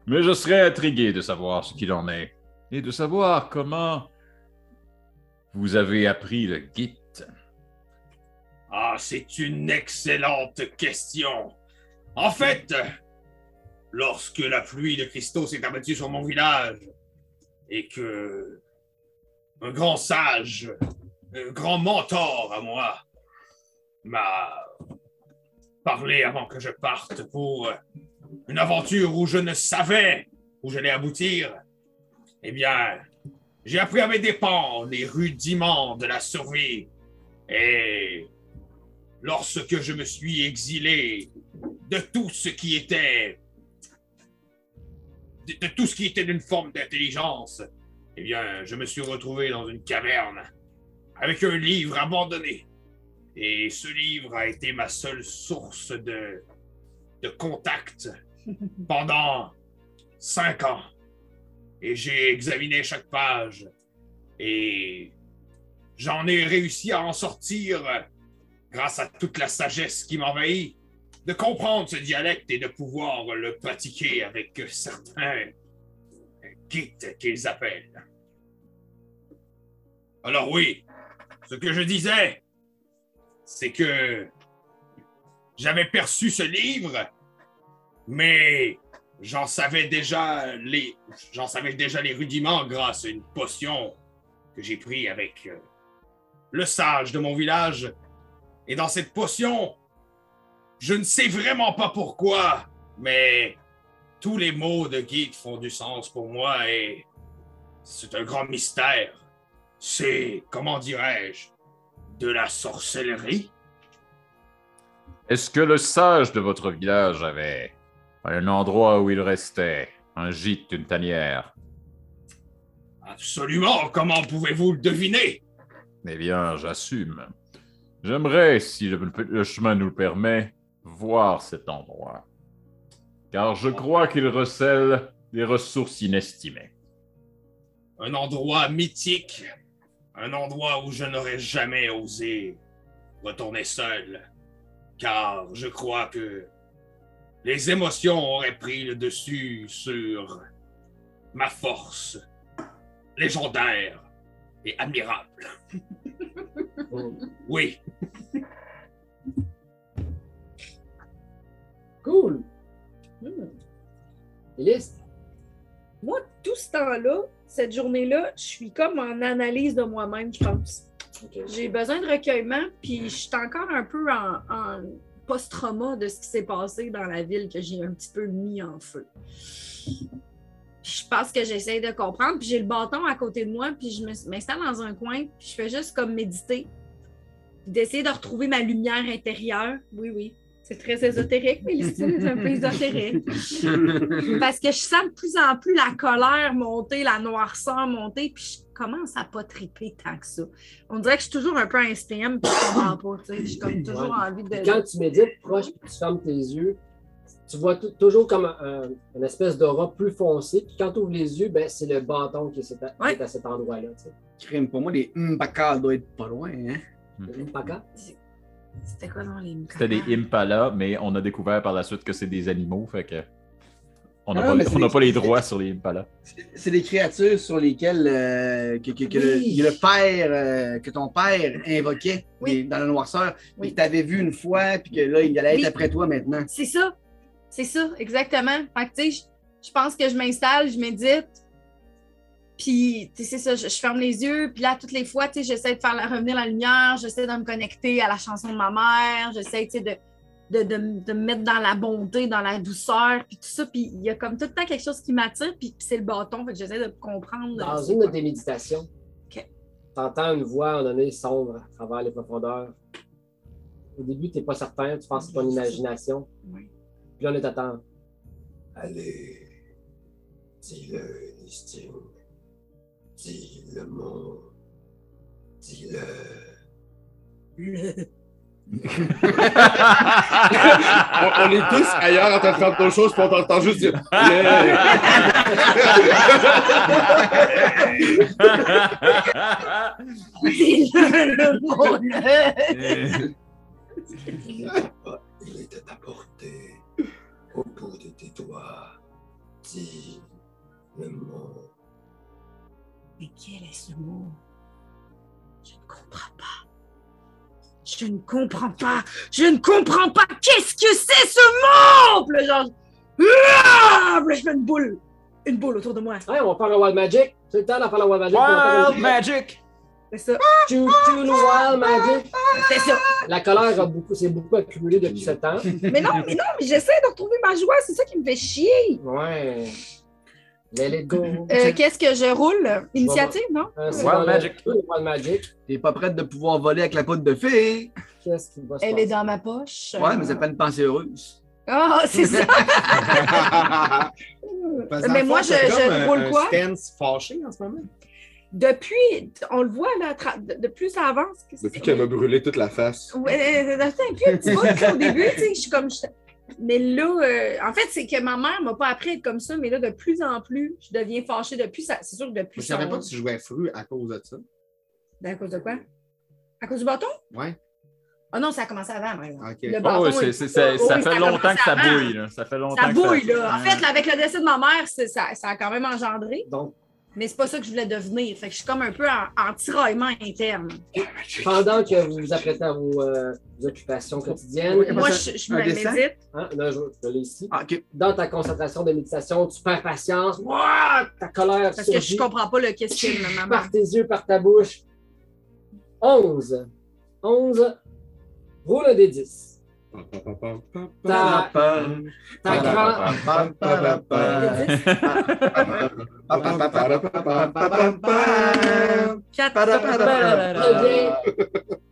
Mais je serais intrigué de savoir ce qu'il en est et de savoir comment vous avez appris le Git. Ah, c'est une excellente question. En fait, lorsque la pluie de cristaux s'est abattue sur mon village et que un grand sage, un grand mentor à moi, m'a parlé avant que je parte pour une aventure où je ne savais où j'allais aboutir, eh bien, j'ai appris à mes dépens les rudiments de la survie. Et lorsque je me suis exilé de tout ce qui était de, de tout ce qui était d'une forme d'intelligence, eh bien, je me suis retrouvé dans une caverne avec un livre abandonné. Et ce livre a été ma seule source de, de contact pendant cinq ans. Et j'ai examiné chaque page. Et j'en ai réussi à en sortir grâce à toute la sagesse qui m'envahit, de comprendre ce dialecte et de pouvoir le pratiquer avec certains guides qu'ils appellent. Alors oui, ce que je disais, c'est que j'avais perçu ce livre, mais j'en savais déjà les j'en savais déjà les rudiments grâce à une potion que j'ai pris avec euh, le sage de mon village. Et dans cette potion, je ne sais vraiment pas pourquoi, mais tous les mots de guide font du sens pour moi et c'est un grand mystère. C'est, comment dirais-je, de la sorcellerie? Est-ce que le sage de votre village avait un endroit où il restait, un gîte, une tanière? Absolument, comment pouvez-vous le deviner? Eh bien, j'assume. J'aimerais, si le, chemin nous le permet, voir cet endroit. Car je crois qu'il recèle des ressources inestimées. Un endroit mythique, un endroit où je n'aurais jamais osé retourner seul, car je crois que les émotions auraient pris le dessus sur ma force légendaire et admirable. Oui, Cool. Hmm. Élise? Moi, tout ce temps-là, cette journée-là, je suis comme en analyse de moi-même, je pense. J'ai besoin de recueillement, puis je suis encore un peu en, en post-trauma de ce qui s'est passé dans la ville que j'ai un petit peu mis en feu. Je pense que j'essaie de comprendre, puis j'ai le bâton à côté de moi, puis je m'installe dans un coin, puis je fais juste comme méditer, d'essayer de retrouver ma lumière intérieure. Oui, oui. C'est très ésotérique, mais c'est un peu ésotérique. Parce que je sens de plus en plus la colère monter, la noirceur monter, puis je commence à pas triper tant que ça. On dirait que je suis toujours un peu un SPM, puis je comprends pas, sais. J'ai comme toujours Ouais. envie de... Puis quand tu médites proche puis tu fermes tes yeux, tu vois toujours comme un- une espèce d'aura plus foncé. Puis quand tu ouvres les yeux, ben, c'est le bâton qui est, à, qui est à cet endroit-là. Crime, pour moi, les Mbaka doivent être pas loin, hein? Mpaka. C'était quoi dans les C'était des Impala, mais on a découvert par la suite que c'est des animaux, fait que. On n'a Ah, pas, on les droits sur les Impala. C'est des créatures sur lesquelles euh, que, que- que le, Oui. le père, euh, que ton père invoquait Oui. dans la noirceur, Oui. puis que tu avais vu une fois, puis que là, il allait être après toi maintenant. C'est ça. C'est ça, exactement. Fait que, tu sais, je- je pense que je m'installe, je médite. Puis, tu sais, c'est ça, je, je ferme les yeux. Puis là, toutes les fois, tu sais, j'essaie de faire la- revenir la lumière. J'essaie de me connecter à la chanson de ma mère. J'essaie, tu sais, de, de, de, de me mettre dans la bonté, dans la douceur, puis tout ça. Puis, il y a comme tout le temps quelque chose qui m'attire. Puis, puis c'est le bâton. Fait que j'essaie de comprendre. Dans une quoi. de tes méditations, tu entends une voix à un moment donné sombre à travers les profondeurs. Au début, tu n'es pas certain, tu penses que c'est ton imagination. Oui. Puis là, on t'attend. Allez, dis-le, Listine. Dis le mot. Dis-le. on, on est tous ailleurs en train de faire d'autres choses, puis on t'entend juste dire. Dis-le, le mot, le- Il était à portée, au bout de tes doigts. Dis le mot. Mais quel est ce mot? Je ne comprends pas. Je ne comprends pas. Je ne comprends pas. Qu'est-ce que c'est ce mot? Puis là, genre, ah! Je fais une boule. Une boule autour de moi. Ouais, on parle de Wild Magic. C'est le temps d'en parler de Wild Magic. Va Wild faire Magic! C'est ça. Choo choo le Wild Magic. C'est ça. La colère a beaucoup, s'est beaucoup accumulé depuis ce temps. Mais non, mais non, mais j'essaie de retrouver ma joie. C'est ça qui me fait chier. Ouais. Let it go. Euh, Qu'est-ce que je roule? Initiative, non? Euh, Wild Magic. Wild Magic. T'es pas prête de pouvoir voler avec la poudre de fée. Qu'est-ce qui va se Elle passer? est dans ma poche. Ouais, mais c'est pas une pensée heureuse. Ah, c'est ça. Parce Mais moi, je- t'as je comme un- roule un quoi? stance fâché en ce moment. Depuis, on le voit là, tra- de, de plus ça avance. qu'est-ce Depuis que- qu'elle m'a brûlé toute la face. Ouais, ça fait un peu un petit bout là, au début, tu sais, je suis comme. je- Mais là, euh, en fait, c'est que ma mère m'a pas appris à être comme ça, mais là, de plus en plus, je deviens fâchée depuis. ça- C'est sûr que depuis. Je savais pas que tu jouais fru à cause de ça. À cause de quoi? À cause du bâton? Ouais. Ah non, ça a commencé avant, par exemple. Ok. Le Oh, bâton oui, est- c'est- c'est- ça, Oui, ça oui, fait longtemps que ça avant. bouille. Là. Ça fait longtemps Ça que bouille, là. En fait, là, avec le décès de ma mère, c'est- ça, ça a quand même engendré. Donc, Mais c'est pas ça que je voulais devenir. Fait que je suis comme un peu en, en tiraillement interne. pendant que vous vous apprêtez à vos, euh, vos occupations quotidiennes, Oui, Moi, je, me dessin? médite. hein, là, je, je l'ai ici. Ah. Dans ta concentration de méditation, tu perds patience. Ouah, ta colère Parce que surgit je comprends pas le questionnement, maman. par tes yeux, par ta bouche. 11. 11. Roule un des 10.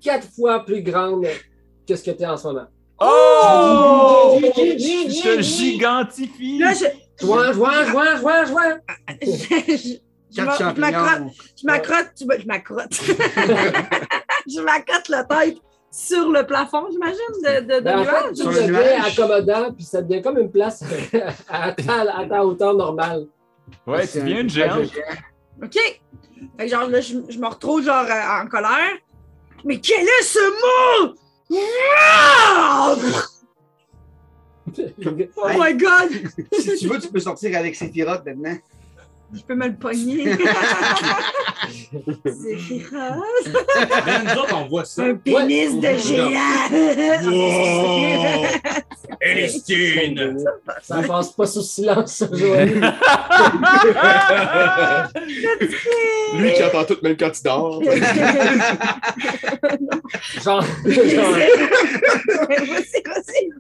Quatre. fois plus grande que ce que tu es en ce moment. Oh! Je te gigantifie! Là, je, Joint, joint, joint, joint, joint. je, m'accrotte, je m'accrotte, je m'accrotte. la tête sur le plafond, j'imagine, de, de, de Ben, en fait, nuage. accommodant, puis ça devient comme une place à ta, à ta hauteur normale. Ouais, tu viens une géante. OK. Fait que genre, là, je, je me retrouve genre euh, en colère. Mais quel est ce mot? Oh my god! Si tu veux, tu peux sortir avec Sephiroth maintenant. Je peux me le pogner. C'est. Mais nous autres, on voit ça. Un pénis de géant. Wow! Elistine! Ça passe pas sous silence, Joël. Lui qui entend tout même quand il dort. Genre, genre, Vas-y, vas-y.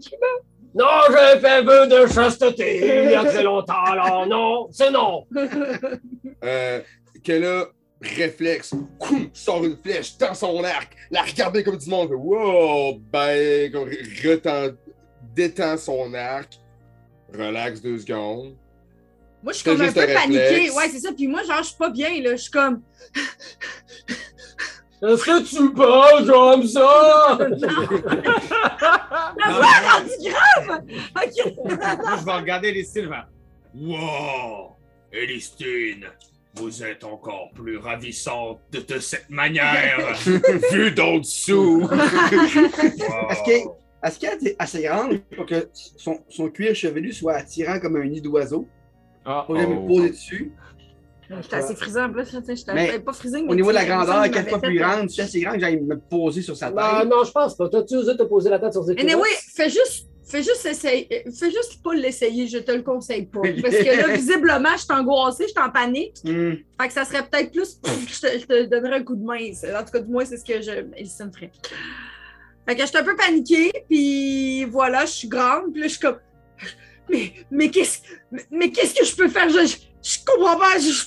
Non, j'ai fait vœu de chasteté il y a très longtemps, alors non, c'est non. Euh, qu'elle a réflexe, coum, sort une flèche, tend son arc, la regarder comme du monde, wow, ben, retend, détend son arc, relaxe deux secondes. Moi, je suis comme un peu paniquée. réflexe. Ouais, c'est ça. Puis moi, genre, je suis pas bien, là. Je suis comme. Est-ce que tu parles comme ça? La voix est rendue grave! OK. Moi, je vais regarder les styles. faire, Wow! Elistine, vous êtes encore plus ravissante de, de cette manière! Vu d'en dessous! Est-ce qu'elle qu'elle est assez grande pour que son, son cuir chevelu soit attirant comme un nid d'oiseau? Ah, Pour me oh. poser dessus? J'étais assez frisée en plus. J'étais pas frisée, mais Au niveau de la tu sais, me grandeur, quatre fois plus fait- grande, je suis assez grande que j'aille me poser sur sa tête. Non, non, je pense pas. T'as-tu osé te poser la tête sur ses Mais oui, fais juste, fais juste essayer, fais juste pas l'essayer, je te le conseille pas. Parce que là, visiblement, je suis angoissée, je suis en panique. Hmm. Fait que ça serait peut-être plus, je te, je te donnerais un coup de main. En tout cas, du moins, c'est ce que je, Elison ferait. Fait que je suis un peu paniquée, puis voilà, je suis grande, puis là, je suis comme, mais, mais qu'est-ce, mais, mais qu'est-ce que je peux faire? Je, je, je comprends pas. Je,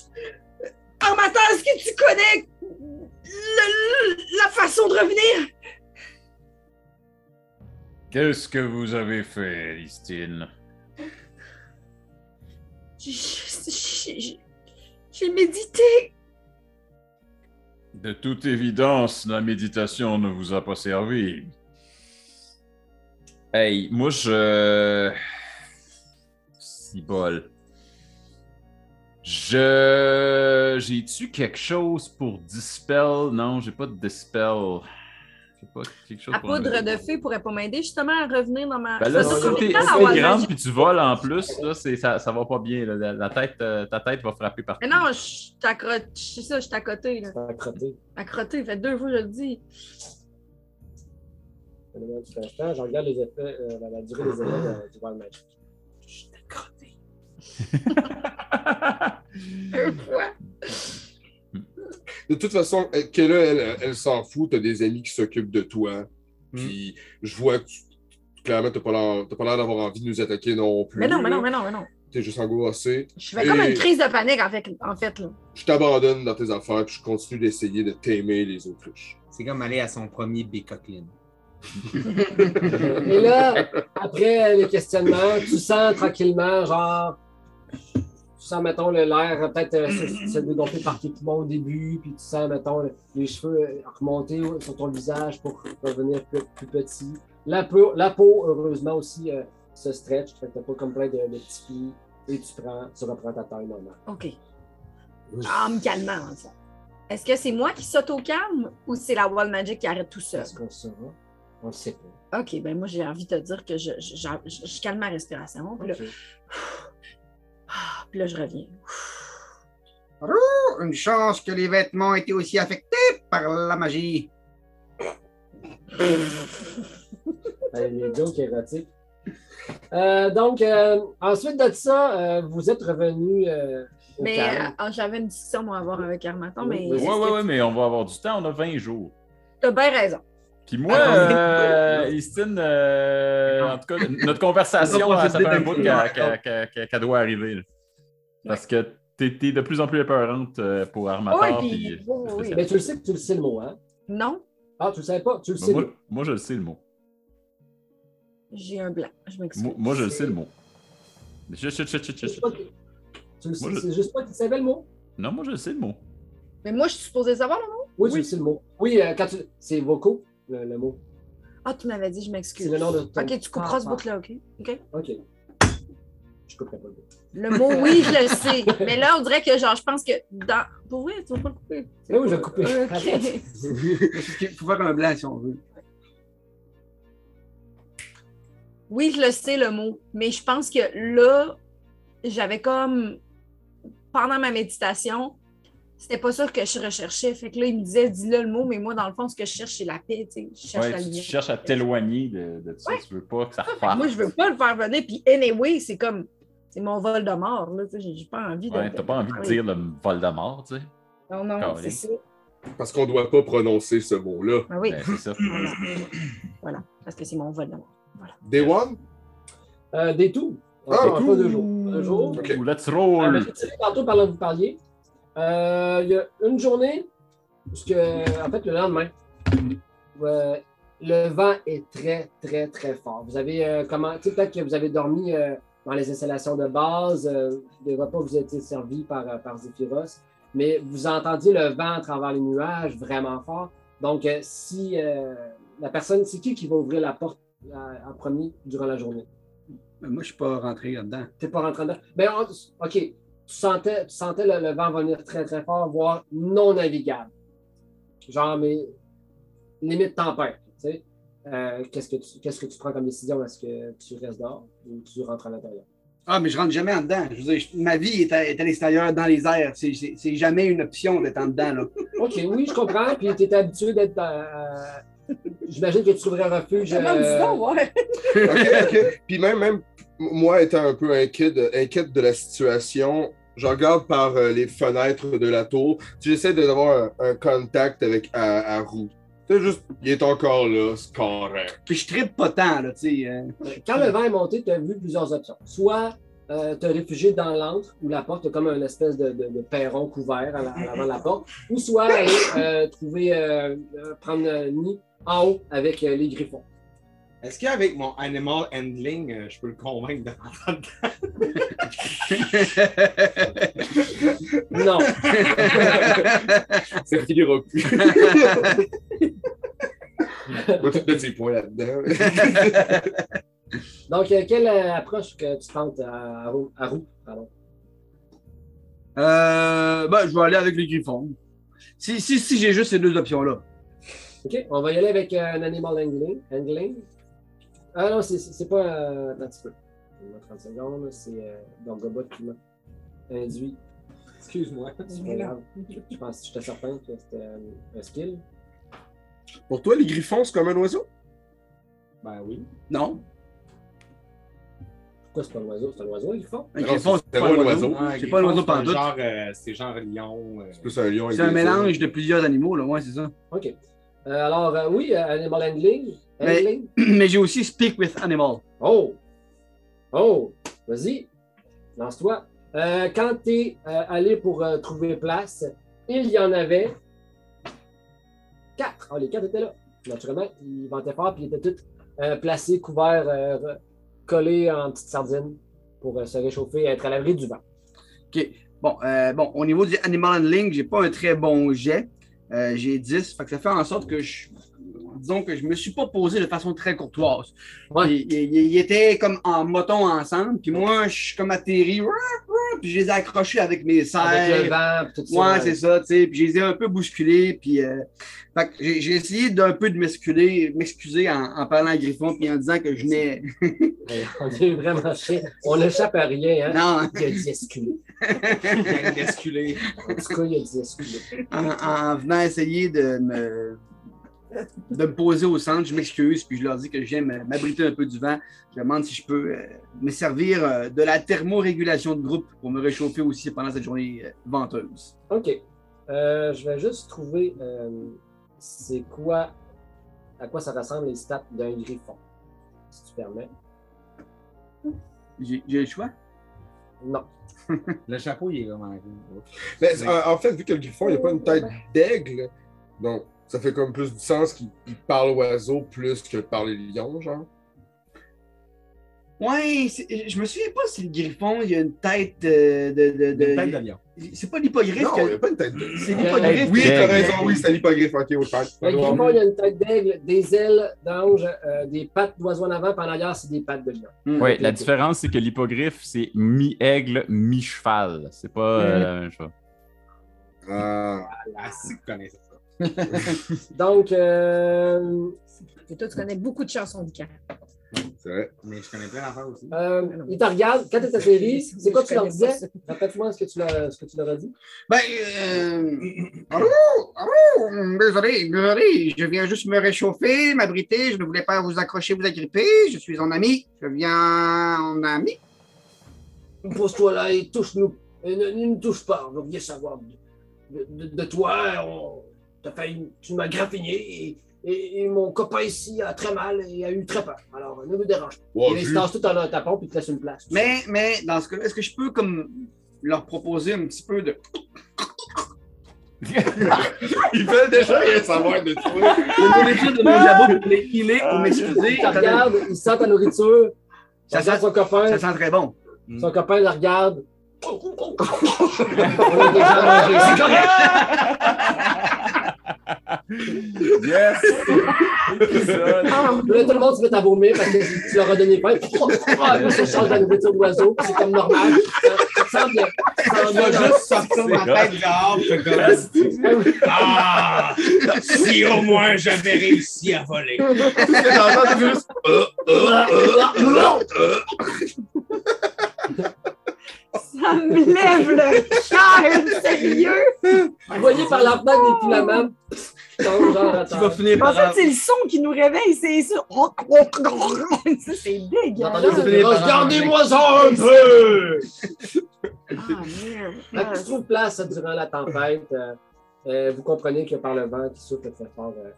Armatan, est-ce que tu connais le- la façon de revenir? Qu'est-ce que vous avez fait, Listine? J'ai médité. De toute évidence, la méditation ne vous a pas servi. Hey, moi je. Si bol. Je. J'ai-tu quelque chose pour dispel? Non, j'ai pas de dispel. J'ai pas quelque chose La pour poudre de fée pourrait pas m'aider justement à revenir dans ma. Ben là, si t'es grande puis tu voles en plus, là, c'est- ça, ça va pas bien. là. La, la tête, euh, ta tête va frapper partout. Mais non, je t'accroche. C'est ça, je suis à côté. Là. À crotter, fait deux fois, je le dis. Je regarde les effets, euh, la, la durée des effets euh, du Wild Magic. De toute façon, que là, elle, elle s'en fout, t'as des amis qui s'occupent de toi. Puis je vois que tu- clairement, t'as pas l'air t'as pas l'air d'avoir envie de nous attaquer non plus. Mais non, mais non, mais non, mais non. T'es juste angoissé. Je fais comme une crise de panique, en fait, en fait là. Je t'abandonne dans tes affaires, puis je continue d'essayer de t'aimer les autruches. C'est comme aller à son premier Bécoqueline. Et là, après les questionnements, tu sens tranquillement, genre, tu sens, mettons, l'air euh, peut-être euh, se, se dégonfler par Kikimon au début, puis tu sens, mettons, le- les cheveux euh, remonter au- sur ton visage pour revenir plus, plus petit. La peau, la peau, heureusement, aussi euh, se stretch, fait que t'as pas comme plein de, de petits plis, et tu prends, tu reprends ta taille normale. OK. En me calmant, en fait. Est-ce que c'est moi qui s'auto-calme ou c'est la Wall Magic qui arrête tout seul? Est-ce qu'on saura? On le sait pas. OK, ben moi, j'ai envie de te dire que je, je, je- je- je calme ma respiration. Là. Ah, puis là, je reviens. Une chance que les vêtements étaient aussi affectés par la magie. Les jokes érotiques. Euh, donc, euh, ensuite de ça, euh, vous êtes revenu euh, Mais euh, ah, j'avais une discussion moi, à avoir avec Armaton, mais Oui, ouais, ouais, mais on va avoir du temps, on a 20 jours. t'as bien raison. Puis moi, Ah, euh, Istine, euh, en tout cas, notre conversation, ça fait un bout qu'elle doit arriver. là. Parce que t'es t'es de plus en plus épeurante euh, pour Armator. Oui, puis, puis- oui, oui, oui. Mais tu le sais que tu le sais le mot, hein? Non, Ah, tu le savais pas? Tu le sais. moi, moi, je le sais le mot. j'ai un blanc. Je m'excuse. Moi, moi, je le sais le mot. Chut, chut, chut, chut, C'est chut. juste pas que- tu le sais- Moi, je- C'est juste pas que tu savais le mot? Non, moi, je le sais le mot. Mais moi, je suis supposée savoir le mot? Oui, tu le sais le mot. Oui, euh, quand tu. C'est vocaux, le, le mot. Ah, tu m'avais dit, je m'excuse. C'est le nom de ton- OK, tu couperas ce Ah, bout-là, OK? OK? Ok. Je couperai pas le bout. Le mot, oui, je le sais. Mais là, on dirait que, genre, je pense que dans. Pour vrai, tu vas pas le couper. Oui, oui, je vais le couper. OK. Il faut faire un blanc si on veut. Oui, je le sais, le mot. Mais je pense que là, j'avais comme. Pendant ma méditation, c'était pas ça que je recherchais. Fait que là, il me disait, dis-le le mot, mais moi, dans le fond, ce que je cherche, c'est la paix, tu sais. Je cherche Ouais, la tu, cherches à t'éloigner de, de ça. Ouais. Tu veux pas que ça reparte. Moi, je veux pas le faire venir. Puis, anyway, c'est comme. C'est mon vol de mort, là. tu sais, J'ai pas envie de. T'as pas envie de dire le vol de mort, tu sais. Non, non, c'est ça. Parce qu'on doit pas prononcer ce mot-là. Ah oui. Ben, c'est ça. Voilà. voilà. Parce que c'est mon vol de mort. Day one? Euh, des tours. Ah, fois, deux jours. Un jour. Ok. Ouh, let's roll! je tantôt, pendant que vous parliez, euh, il y a une journée, parce que, en fait, le lendemain, euh, le vent est très, très, très fort. Vous avez, euh, comment, tu sais, peut-être que vous avez dormi euh, dans les installations de base, euh, des repas vous été servis par, par Zephyros, mais vous entendiez le vent à travers les nuages vraiment fort. Donc, si la personne, c'est qui qui va ouvrir la porte en premier durant la journée? Mais moi, je suis pas rentré là-dedans. T'es pas rentré dedans. Ben, on- OK. Tu sentais, tu sentais le, le vent venir très, très fort, voire non navigable. Genre, mais limite tempête. Tu sais. Euh, qu'est-ce, que tu, qu'est-ce que tu prends comme décision? Est-ce que tu restes dehors ou tu rentres à l'intérieur? Ah, mais je rentre jamais en dedans. Je veux dire, je- ma vie est à, est à l'extérieur, dans les airs. C'est- C'est c'est jamais une option d'être en dedans. Là. OK, oui, je comprends. Puis tu étais habitué d'être. à- J'imagine que tu trouverais refuge. Euh, disons, ouais. OK, OK. Puis même, même moi, étant un peu inquiète de, inquiète de la situation, je regarde par euh, les fenêtres de la tour. J'essaie d'avoir un, un contact avec à, à Roux. C'est juste, il est encore là, c'est correct. Puis je tripe pas tant. Là, tu sais, euh. Quand le vent est monté, tu as vu plusieurs options. Soit euh, te réfugier dans l'antre où la porte est comme une espèce de, de- de perron couvert à la- à l'avant de la porte, ou soit aller euh, trouver, prendre un nid en haut avec euh, les griffons. Est-ce qu'avec mon animal handling, euh, je peux le convaincre de rentrer? Non. Ça finira plus. On va tout mettre ses points là-dedans. Donc, euh, quelle euh, approche que tu tentes à, à roue? à roue, pardon? Euh, ben, je vais aller avec les griffons. Si, si, si j'ai juste ces deux options-là. OK, on va y aller avec un animal handling. handling. Ah non, c'est- pas. Euh, un petit peu. Donne-moi 30 secondes, c'est euh, Gorgobot qui m'a induit. Excuse-moi. C'est pas grave. Je pense j'étais certain que c'était euh, un skill. Pour toi, les griffons, c'est comme un oiseau? Ben oui. Non. Pourquoi c'est pas un oiseau? C'est un oiseau, ils font? Un griffon, c'est c'est pas un oiseau. C'est pas un oiseau c'est pantoute. genre, euh, C'est genre lion. euh, C'est plus un lion. C'est un mélange de plusieurs animaux, là. Ouais, c'est ça. OK. Euh, alors, euh, oui, euh, Animal Handling. Mais- j'ai aussi Speak with Animal. Oh! Oh! Vas-y, lance-toi. Euh, quand tu es allé pour euh, trouver place, il y en avait quatre. Ah, les quatre étaient là. Naturellement, ils vantaient fort, puis ils étaient tous euh, placés, couverts, euh, collés en petites sardines pour euh, se réchauffer et être à l'abri du vent. Bon, euh, bon, au niveau du Animal Handling, j'ai pas un très bon jet. Euh, j'ai 10. Fait que ça fait en sorte que je. Disons que je me suis pas posé de façon très courtoise. Ouais. Ils, ils- ils étaient comme en moton ensemble, puis moi, je suis comme atterri, puis je les ai accrochés avec mes serres. Avec le vent, tout ça. Ouais, c'est ça, tu sais. Puis je les ai un peu bousculés, puis. euh, j'ai essayé d'un peu de m'excuser, m'excuser en, en parlant à Griffon, puis en disant que je n'ai. On est vraiment. On n'échappe à rien, hein? Non, Il a dit esculé. gang d'esculés. En tout cas, il a dit esculé. en, en venant essayer de me, de me poser au centre, je m'excuse, puis je leur dis que je viens me- m'abriter un peu du vent. Je demande si je peux euh, me servir euh, de la thermorégulation de groupe pour me réchauffer aussi pendant cette journée euh, venteuse. OK. Euh, je vais juste trouver euh, c'est quoi, à quoi ça ressemble les stats d'un griffon, si tu permets. J'ai le choix? Non. Le chapeau, il est vraiment. Mais en, en fait, vu que le griffon, il n'y a pas une tête d'aigle, donc ça fait comme plus du sens qu'il il parle oiseau plus que parler lion, genre. Ouais, je me souviens pas si le griffon, il y a une tête de. de, de- Une tête de lion. C'est pas l'hippogriffe Non, que- il n'y a pas une tête d'aigle. C'est l'hippogriffe. Oui, t'as raison, oui, c'est l'hippogriffe, ok, autant. Le griffon, il a une tête d'aigle, des ailes d'ange, euh, des pattes d'oiseau en avant, puis en arrière, c'est des pattes de lion. Hmm. Oui, la différence, c'est que l'hippogriffe, c'est mi-aigle, mi-cheval. C'est pas euh, la même chose. Ah. Donc, euh, Et toi, tu connais beaucoup de chansons du camp. c'est vrai. Mais je connais plein d'affaires aussi. euh, il te regarde, quand tu es atterri, c'est quoi Je tu leur disais? Répète-moi ce que tu leur, ce que tu leur as dit. Ben, euh... allô, allô, désolé, désolé, je viens juste me réchauffer, m'abriter, je ne voulais pas vous accrocher, vous agripper, je suis en ami, je viens en ami. Pose-toi là et touche-nous. Et ne, ne nous touche pas, on veut rien savoir de, de- de toi. On, failli- tu m'as graffiné et, et- et mon copain ici a très mal et a eu très peur. Alors, ne nous dérange pas. Il se tout en ta pompe et te laisse une place. Mais, mais dans ce cas-là, est-ce que je peux comme leur proposer un petit peu de. Ils veulent déjà rien savoir de toi. de nourriture de mon jabot pour les healer, pour m'excuser? Il regarde, il sent ta nourriture. Ça Ça sent- son copain. Ça sent très bon. Son copain le regarde. On a déjà mangé. C'est correct. Yes! Là, tout le monde se met à vomir parce que tu leur as donné faim. Ah, ça change de la nourriture d'oiseau. C'est comme normal. Ça, semble. ça On va semble- juste sortir ma tête dehors. je comme- Ah! Si au moins j'avais réussi à voler. Tout ce que j'entends, c'est juste. Ça me lève le cœur, sérieux! Vous voyez par la fenêtre des filaments. Tombe genre à Tu vas terre. finir En par. fait, c'est le son qui nous réveille, c'est ça. Ça, c'est dégueulasse. Regardez-moi ça un peu! Ah, merde. Fait que tu trouves place durant la tempête. euh, euh, vous comprenez que par le vent qui souffle très fort, euh,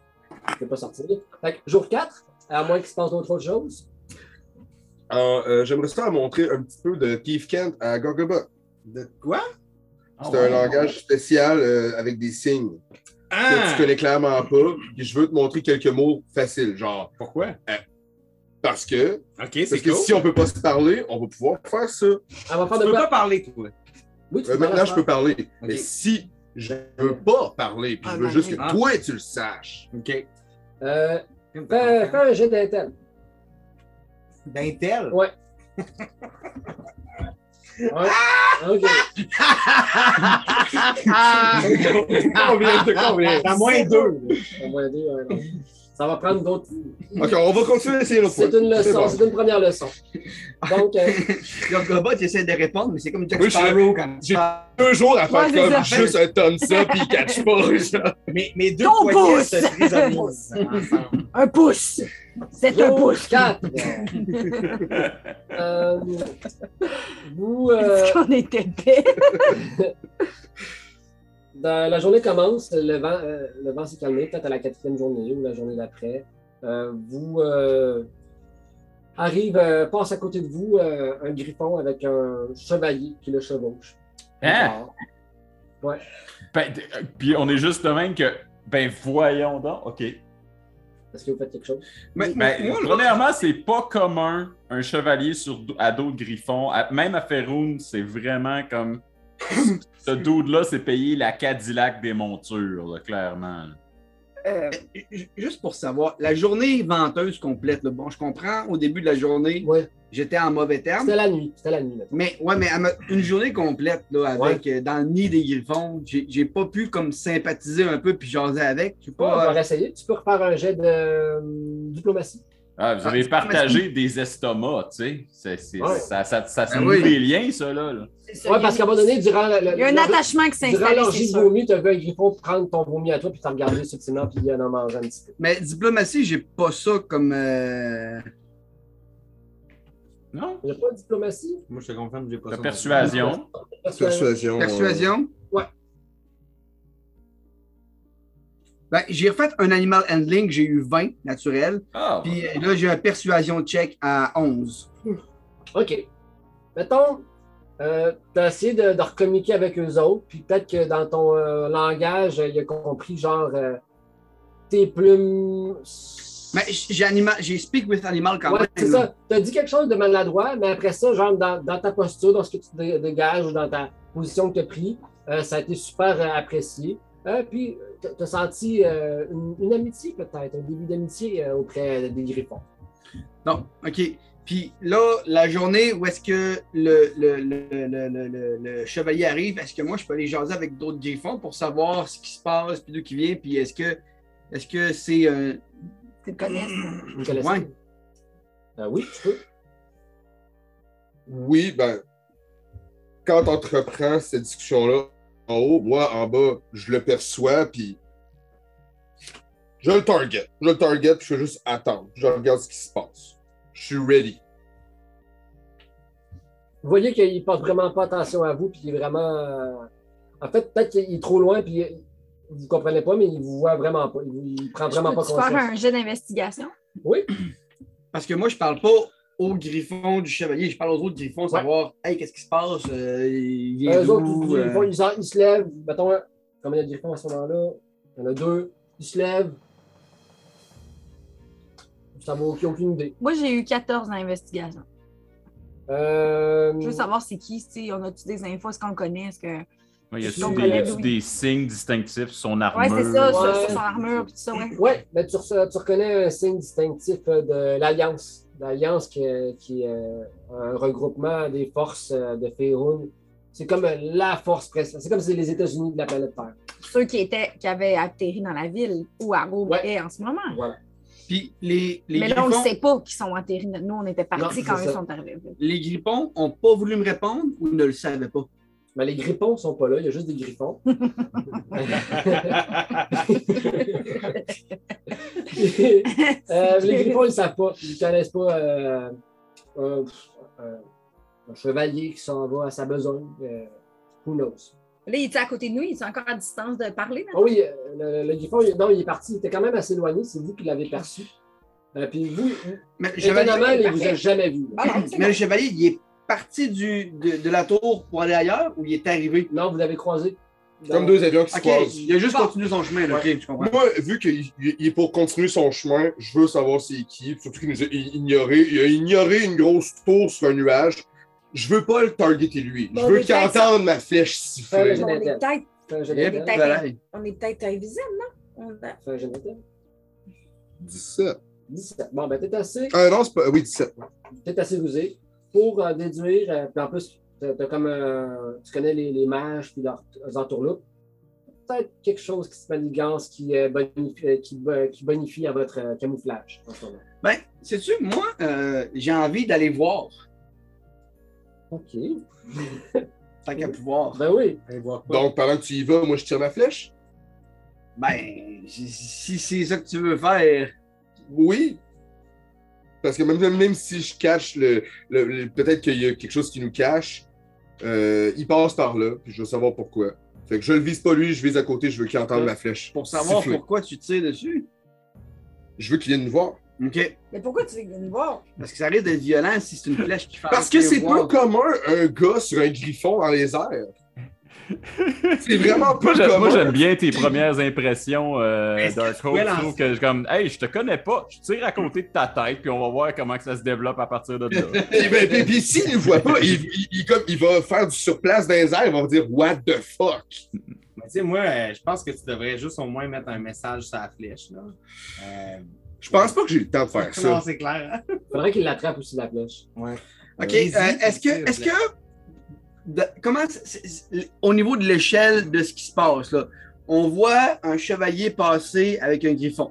ne peux pas sortir. Fait que jour 4, à moins qu'il se passe d'autres choses. Alors, euh, j'aimerais ça montrer un petit peu de Keith Kent à Gogoba. De quoi? C'est un langage spécial euh, avec des signes que Ah! tu connais clairement pas. Puis je veux te montrer quelques mots faciles, genre. Pourquoi? Parce que, Ok, parce c'est que cool. si on peut pas se parler, on va pouvoir faire ça. Euh, Elle va faire Tu de peux quoi? pas parler, toi. Oui, tu Euh, peux maintenant, je peux parler. Mais si je veux pas parler, puis Ah, je veux juste que Ah. toi, tu le saches. OK. Euh, fais, fais un jet d'intel. D'intel? Ouais. Ouais. OK. Combien de combien? À moins deux. Au moins deux, ouais, non. Ça va prendre d'autres. Ok, on va continuer à essayer notre C'est fois. une leçon, bon. c'est une première leçon. Donc, euh, Le Gobot, il essaie de répondre, mais c'est comme Jack Oui, je- Sparrow quand j'ai-. Deux jours à faire Ouais, comme ça. juste un tonne ça, puis il catch pas. genre. Mes, mes deux Ton pouce! se ensemble. Un pouce! C'est un pouce! 4. euh, vous, euh, Est-ce qu'on est épais? Dans- la journée commence, le vent, euh, le vent s'est calmé, peut-être à la quatrième journée ou la journée d'après. Euh, vous euh, arrive, euh, passe à côté de vous euh, un griffon avec un chevalier qui le chevauche. Hein? Ouais. Ben, euh, puis on est juste de même que, ben voyons donc, ok. Est-ce que vous faites quelque chose? Mais, Ben, moi, premièrement, c'est pas commun un chevalier sur, à d'autres griffons. À- même à Ferroun, c'est vraiment comme. Ce dude-là, c'est payé la Cadillac des montures, là, clairement. Euh, Ju- Juste pour savoir, la journée venteuse complète, là, bon, je comprends, au début de la journée, Ouais. j'étais en mauvais terme. C'était la nuit. C'était la nuit. maintenant. Mais ouais, mais une journée complète là, avec euh, dans le nid des griffons, j'ai pas pu comme sympathiser un peu puis jaser avec. Ouais, euh, va essayer. Tu peux refaire un jet de euh, diplomatie? Ah, vous Ah, avez c'est- partagé des estomacs, tu sais. C'est- Ouais. Ça, ça, ça se Ben oui. des liens, ça, là. là. ça, a- parce qu'à un moment donné, durant le, le- Il y a un attachement qui Durant s'installe, c'est l'orgie de vomi, tu as vu un griffon prendre ton vomi à toi puis t'as regardé subtilement puis il en a mangé un petit peu. Mais diplomatie, j'ai pas ça comme. euh, Non? Il n'y a pas de diplomatie? Moi, je te confirme, j'ai pas La ça. persuasion. Persuasion. Persuasion. Ouais. Ben, j'ai refait un animal handling, j'ai eu 20 naturel. Ah, Puis euh, là, j'ai un persuasion check à 11. OK. Mettons, euh, tu as essayé de, de recommuniquer avec eux autres, puis peut-être que dans ton euh, langage, euh, il a compris genre euh, tes plumes. Mais j'ai speak with animal quand Ouais, même. c'est ça. Tu as dit quelque chose de maladroit, mais après ça, genre dans, dans ta posture, dans ce que tu dé- dégages ou dans ta position que tu as pris, euh, ça a été super euh, apprécié. Euh, puis, tu as senti euh, une, une amitié peut-être, un début d'amitié euh, auprès des griffons. Non, OK. Puis là, la journée où est-ce que le, le, le, le, le- le- le chevalier arrive, est-ce que moi, je peux aller jaser avec d'autres griffons pour savoir ce qui se passe, puis d'où qui vient, puis est-ce que est-ce que c'est un... Tu le connais? Vous connaissez? Ouais. Euh, oui, tu peux. Oui, ben, quand on entreprend cette discussion-là, en haut, moi, en bas, je le perçois, puis je le target. Je le target, puis je fais juste attendre. Je regarde ce qui se passe. Je suis ready. Vous voyez qu'il ne porte vraiment pas attention à vous, puis il est vraiment. euh, En fait, peut-être qu'il est trop loin, puis vous ne comprenez pas, mais il vous voit vraiment pas. Il, il prend vraiment pas Peux-tu faire conscience. un jet d'investigation? Oui, Parce que moi, je parle pas au griffon du chevalier, je parle aux autres griffons, savoir, hey, qu'est-ce qui se passe, euh, il vient eux autres, euh, ils font- ils en- ils se lèvent. Mettons, un- combien il y a de griffons à ce moment-là? Il y en a deux. Ils se lèvent. Ça vaut aucune, aucune idée. Moi, j'ai eu 14 dans l'investigation. Euh, Je veux savoir c'est qui, sais, on a-tu des infos, est-ce qu'on le connaît, est-ce que... Ouais, y a-tu des, oui. signes distinctifs sur son armure? Ouais, c'est ça, sur, Ouais. sur son armure, ça, ouais. Ouais, mais tu reconnais un signe distinctif euh, de l'Alliance. L'Alliance qui, est- qui est euh, un regroupement des forces euh, de Faerun. C'est comme euh, la force principale. C'est comme si les États-Unis de la planète Terre. Ceux qui, étaient, qui avaient atterri dans la ville où Arrow Ouais. est en ce moment. Voilà. Puis les, les Mais là, on ne sait pas qu'ils sont atterris. Nous, on était partis quand ça. ils sont arrivés. les griffons ont pas voulu me répondre ou ne le savaient pas? Mais les griffons sont pas là, il y a juste des griffons. Euh, les griffons, ils ne savent pas. Ils ne connaissent pas euh, un, chevalier qui s'en va à sa besogne. Euh, who knows? Là, il était à côté de nous, il est encore à distance de parler. Ah oui, le, le griffon, il, non, il est parti. Il était quand même assez éloigné. C'est vous qui l'avez perçu. Euh, puis vous, Mais le étonnamment, chevalier, il ne vous a jamais vu. Ah non, c'est mais bon. le chevalier, il est parti du, de, de la tour pour aller ailleurs ou il est arrivé? Non, vous l'avez croisé. Comme deux avions qui se croisent. il a juste Bon. continué son chemin, là. ok, je comprends. Moi, vu qu'il il est pour continuer son chemin, je veux savoir c'est qui. Surtout qu'il nous a ignoré. Il a ignoré une grosse tour sur un nuage. Je veux pas le targeter lui. Je veux qu'il entende ma flèche siffler. On est peut-être invisible, non? On a- Fais un jet d'intel. 17. 17. Bon, ben, t'es assez. Ah non, c'est pas. Oui, 17. peut-être assez rusé pour euh, déduire. euh, puis en plus, t'as- t'as comme, euh, tu connais les, les mages puis leurs leurs entourloupes. peut-être quelque chose qui se manigance qui, euh, bonifie, qui, qui bonifie à votre euh, camouflage en ce moment. Ben, sais-tu, moi, euh, j'ai envie d'aller voir. OK. Tant qu'à pouvoir. Ben oui. Allez voir quoi? Donc, pendant que tu y vas, moi, je tire ma flèche? Ben, si c'est ça que tu veux faire. Oui. Parce que même, même, même si je cache le. le- le- Peut-être qu'il y a quelque chose qui nous cache, euh, il passe par là, puis je veux savoir pourquoi. Fait que je le vise pas lui, je vise à côté, je veux qu'il entende ma flèche. Pour savoir siffler. pourquoi tu tires dessus. Je veux qu'il vienne nous voir. OK. Mais pourquoi tu veux venir voir? Parce que ça risque d'être violent si c'est une flèche qui fait. Parce que c'est peu commun, un gars sur un griffon dans les airs. C'est vraiment peu Moi, moi, j'aime bien tes premières impressions, euh, Hope. pouvais Je trouve que je comme, hey, je te connais pas. Je tire à côté de ta tête, puis on va voir comment que ça se développe à partir de là. Puis, ben, puis- puis s'il ne voit pas, il, il- il- comme, il va faire du surplace dans les airs, il va dire What the fuck? Mais tu sais, moi, euh, je pense que tu devrais juste au moins mettre un message sur la flèche. Là. Euh, Je pense pas que j'ai le temps de faire non, ça. c'est clair. hein? Faudrait qu'il l'attrape aussi la flèche. Ouais. OK. Euh, est-ce que. Est-ce plaît. que. De- comment. au niveau de l'échelle de ce qui se passe, là, on voit un chevalier passer avec un griffon.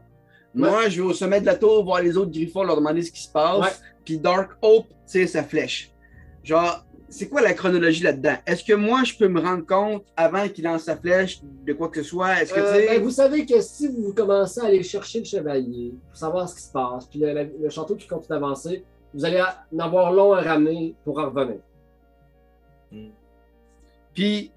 Moi, je vais au sommet de la tour voir les autres griffons, leur demander ce qui se passe. Puis Dark Hope tire sa flèche. Genre, c'est quoi la chronologie là-dedans? Est-ce que moi, je peux me rendre compte avant qu'il lance sa flèche de quoi que ce soit? Est-ce que Euh, ben, vous savez que si vous commencez à aller chercher le chevalier pour savoir ce qui se passe, puis le, le- le château qui continue d'avancer, vous allez en avoir long à ramener pour en revenir. Puis,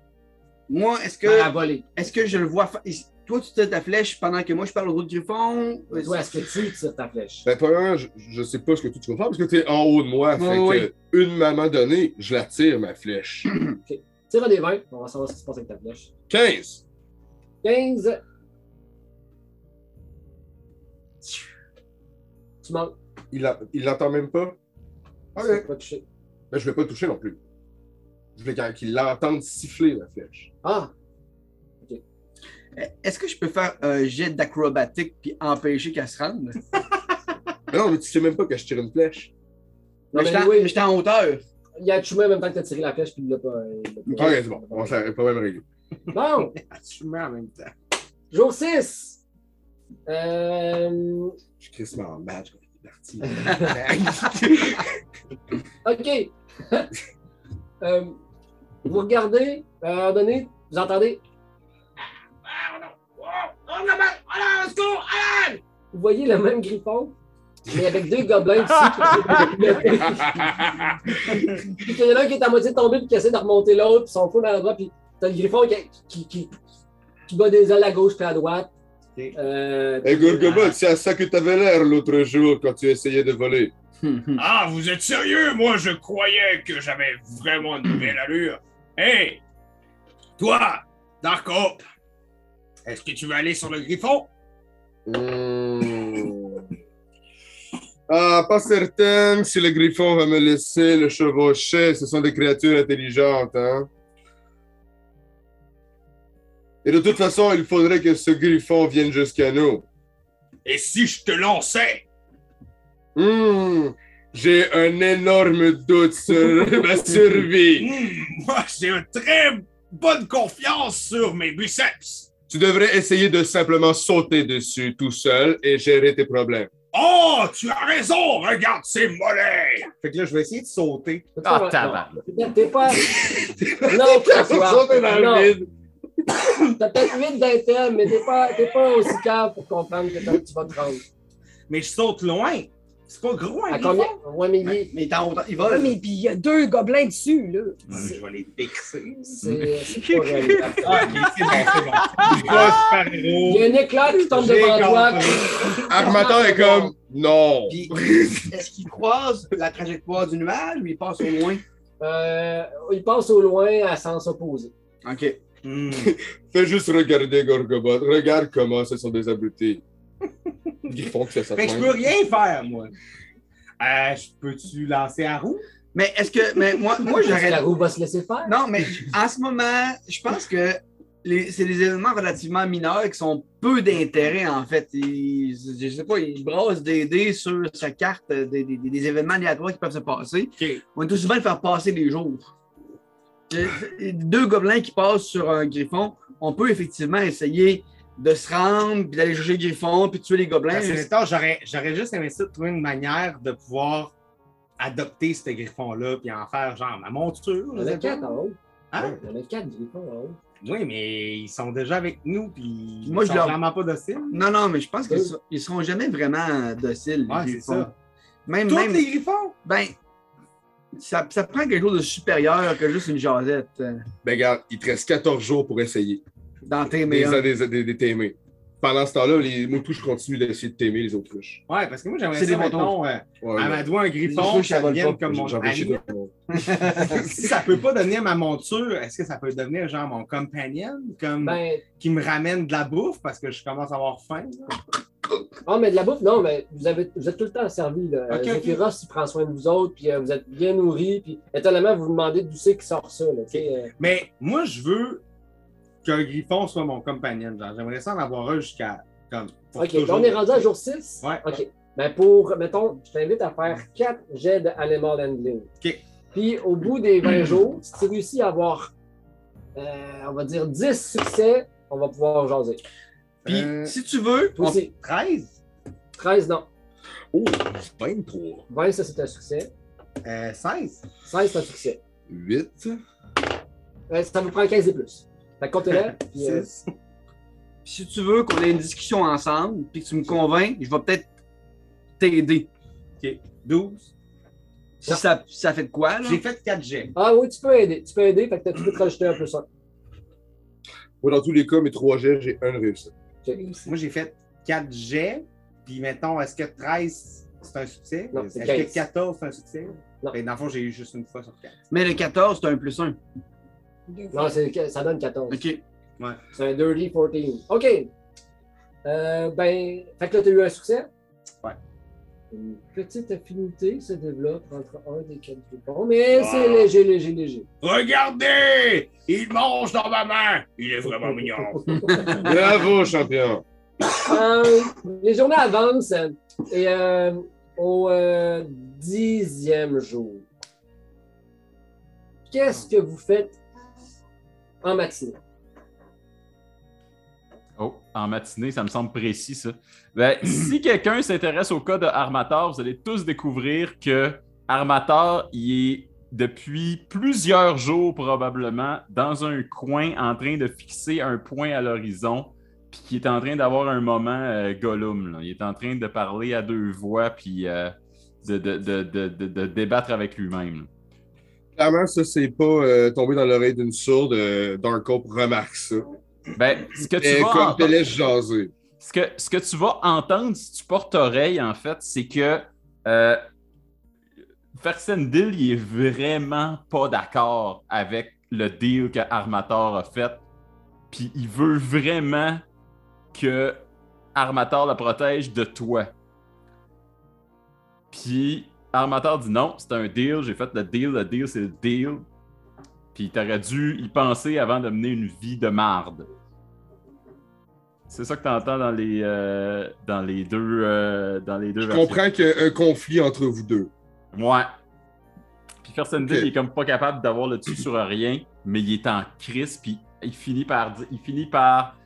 moi, est-ce que. À. Est-ce que je le vois. fa- Toi, tu tires ta flèche pendant que moi, je parle aux autres griffons? Toi, est-ce que tu tires ta flèche? Ben, premièrement, je, je sais pas ce que tu vas faire parce que t'es en haut de moi. Oui, fait oui. que, une maman donnée, je la tire, ma flèche. Tire un des 20, on va savoir ce qui se passe avec ta flèche. 15. 15. Tu manques. Il l'entend même pas? Tu Ok. pas toucher. Ben, je vais pas le toucher non plus. Je voulais qu'il- l'entende siffler, la flèche. Ah! Est-ce que je peux faire un jet d'acrobatique puis empêcher qu'elle se rende? Mais non, mais tu sais même pas que je tire une flèche. Non, mais mais j'étais en- oui. mais j'étais en hauteur. Il a Chumé en même temps que tu as tiré la flèche, puis il l'a pas. il pas- Ok, c'est bon. On va faire pas même réglé. Bon! Mets en même temps. Jour 6. Euh, Je crie ça en match quand il est parti. OK. Euh, vous regardez, à un moment donné, vous entendez? Vous voyez le même griffon, mais avec deux gobelins puis qu'il y en a un qui est à moitié tombé, puis qui essaie de remonter l'autre, puis son fou dans l'endroit, puis t'as le griffon qui, qui, qui, qui bat des ailes à gauche puis à droite. Euh, Hey, Gorgobot, c'est à ça que t'avais l'air l'autre jour quand tu essayais de voler. Ah, vous êtes sérieux? Moi, je croyais que j'avais vraiment une belle allure. Hey! Toi, Dark Hope, est-ce que tu veux aller sur le griffon? Hmm. Ah, pas certain si le griffon va me laisser le chevaucher. Ce sont des créatures intelligentes, hein? Et de toute façon, il faudrait que ce griffon vienne jusqu'à nous. Et si je te lançais? Hmm. J'ai un énorme doute sur ma survie. Hmm, moi, j'ai une très bonne confiance sur mes biceps. Tu devrais essayer de simplement sauter dessus tout seul et gérer tes problèmes. Oh, tu as raison! Regarde ces mollets! Fait que là, je vais essayer de sauter. Ah, tabarnak. T'es- T'es pas. Non, François. Sauter dans Non. le vide. T'as peut-être 8 d'intel, mais t'es pas, t'es pas aussi calme pour comprendre que t'as- tu vas te rendre. Mais je saute loin. C'est pas gros, un À griffon. combien? Ouais, mais il est- Mais il est en hauteur. Il Ouais, vole. mais puis il y a deux gobelins dessus, là. Ouais, Je vais les décrisser. c'est c'est pas réaliste. Ah, ok, c'est bon, bon. Super Il y a un éclat qui tombe J'ai devant toi. compris. Armateur est comme non. Puis, est-ce qu'il croise la trajectoire du nuage ou il passe au loin? Euh, il passe au loin à sens opposé. OK. Hmm. Fais juste regarder Gorgobot. Regarde comment ce sont des abrutis. Font que ça Fait que je peux rien faire, moi. Euh, peux-tu lancer à roue? Mais est-ce que. Mais moi, moi Est-ce que j'aurais. la roue va se laisser faire? Non, mais en ce moment, je pense que les- c'est des événements relativement mineurs qui sont peu d'intérêt, en fait. Ils- je sais pas, ils brassent des dés sur sa carte, euh, des, des- des événements aléatoires qui peuvent se passer. On est tout souvent de faire passer des jours. Euh, Deux gobelins qui passent sur un griffon, on peut effectivement essayer de se rendre, puis d'aller chercher le griffon, puis tuer les gobelins. J'aurais, j'aurais juste aimé ça de trouver une manière de pouvoir adopter ce griffon-là, puis en faire genre ma monture. Il y en a quatre en haut. Hein? Il y en a quatre griffons en haut. Oui, mais ils sont déjà avec nous, puis Moi, ils je sont leur- vraiment pas dociles. Non, non, mais je pense qu'ils Oui. ils seront jamais vraiment dociles, les Ouais, griffons. ça. Même, Tous même, les griffons? ben, ça, ça prend quelque chose de supérieur que juste une jasette Ben, regarde, il te reste 14 jours pour essayer. Dans tes Des, des, des. Pendant ce temps-là, les moutouches continuent d'essayer de t'aimer les autruches. Ouais, parce que moi, j'aimerais ça, des mettons, euh, Ouais, Amadou, un Les griffon, ça devienne comme mon ami. si ça peut pas devenir ma monture, est-ce que ça peut devenir genre mon companion, comme Ben, qui me ramène de la bouffe parce que je commence à avoir faim? là? ah, mais de la bouffe, non, mais vous, avez, vous êtes tout le temps servi. Là. Ok, ok. Zephyros, il prend soin de vous autres, puis euh, vous êtes bien nourris, puis étonnamment, vous vous demandez d'où c'est qui sort ça. Là, euh. Mais moi, je veux qu'un griffon soit mon compagnon. Genre, j'aimerais ça en avoir un jusqu'à comme. OK, on est rendu à jour 6. Ouais. OK. Ben pour, mettons, je t'invite à faire 4 jets d'animal handling. OK. Puis au bout des 20 jours, si tu réussis à avoir, euh, on va dire 10 succès, on va pouvoir jaser. Puis, Euh, si tu veux, Toi on- aussi. 13? 13, non. Oh, 23. 20, ça, c'est un succès. Euh, 16? 16, c'est un succès. 8. Euh, ça vous prend 15 et plus. Fait puis, euh, 6? si tu veux qu'on ait une discussion ensemble, puis que tu me convaincs, je vais peut-être t'aider. OK. 12? Si ça, ça fait de quoi, là? J'ai fait 4 jets. Ah oui, tu peux aider. Tu peux aider, fait que tu peux te rajouter un plus un. Moi, dans tous les cas, mes 3 jets, j'ai un réussi. Moi, j'ai fait 4 jets. Puis, mettons, est-ce que 13, c'est un succès? Non, Est-ce que 15. 14, c'est un succès? Non. Ben, dans le fond, j'ai eu juste une fois sur 4. Mais le 14, c'est un plus 1. Non, c'est- ça donne 14. OK. C'est un Dirty 14. OK. Euh, ben, fait que là, tu as eu un succès? Ouais. Une petite affinité se développe entre un des quatre groupons, mais c'est léger, léger, léger. Regardez! Il mange dans ma main! Il est vraiment mignon. Bravo, champion. Euh, les journées avancent et euh, au euh, dixième jour, qu'est-ce que vous faites en matinée? Oh, en matinée, ça me semble précis, ça. Ben, si quelqu'un s'intéresse au cas de Armator, vous allez tous découvrir que Armator, il est depuis plusieurs jours probablement dans un coin en train de fixer un point à l'horizon, puis qui est en train d'avoir un moment euh, Gollum. Il est en train de parler à deux voix, puis euh, de débattre avec lui-même. Clairement, ça, c'est pas euh, tombé dans l'oreille d'une sourde. Euh, Dark Hope remarque ça. Ben, ce que tu Et vas comme entendre- te laisse jaser. Ce que, ce que tu vas entendre si tu portes oreille, en fait, c'est que euh, Fersendil, il est vraiment pas d'accord avec le deal que Armator a fait. Puis il veut vraiment que Armator le protège de toi. Puis Armator dit non, c'est un deal, j'ai fait le deal, le deal, c'est le deal. Puis t'aurais dû y penser avant de mener une vie de marde. C'est ça que tu entends dans les, euh, dans les deux. euh, dans les deux Je versions. comprends qu'il y a un conflit entre vous deux. Ouais. Puis Fersendil, Ok. il est comme pas capable d'avoir le dessus sur rien, mais il est en crise, puis il finit par, il finit par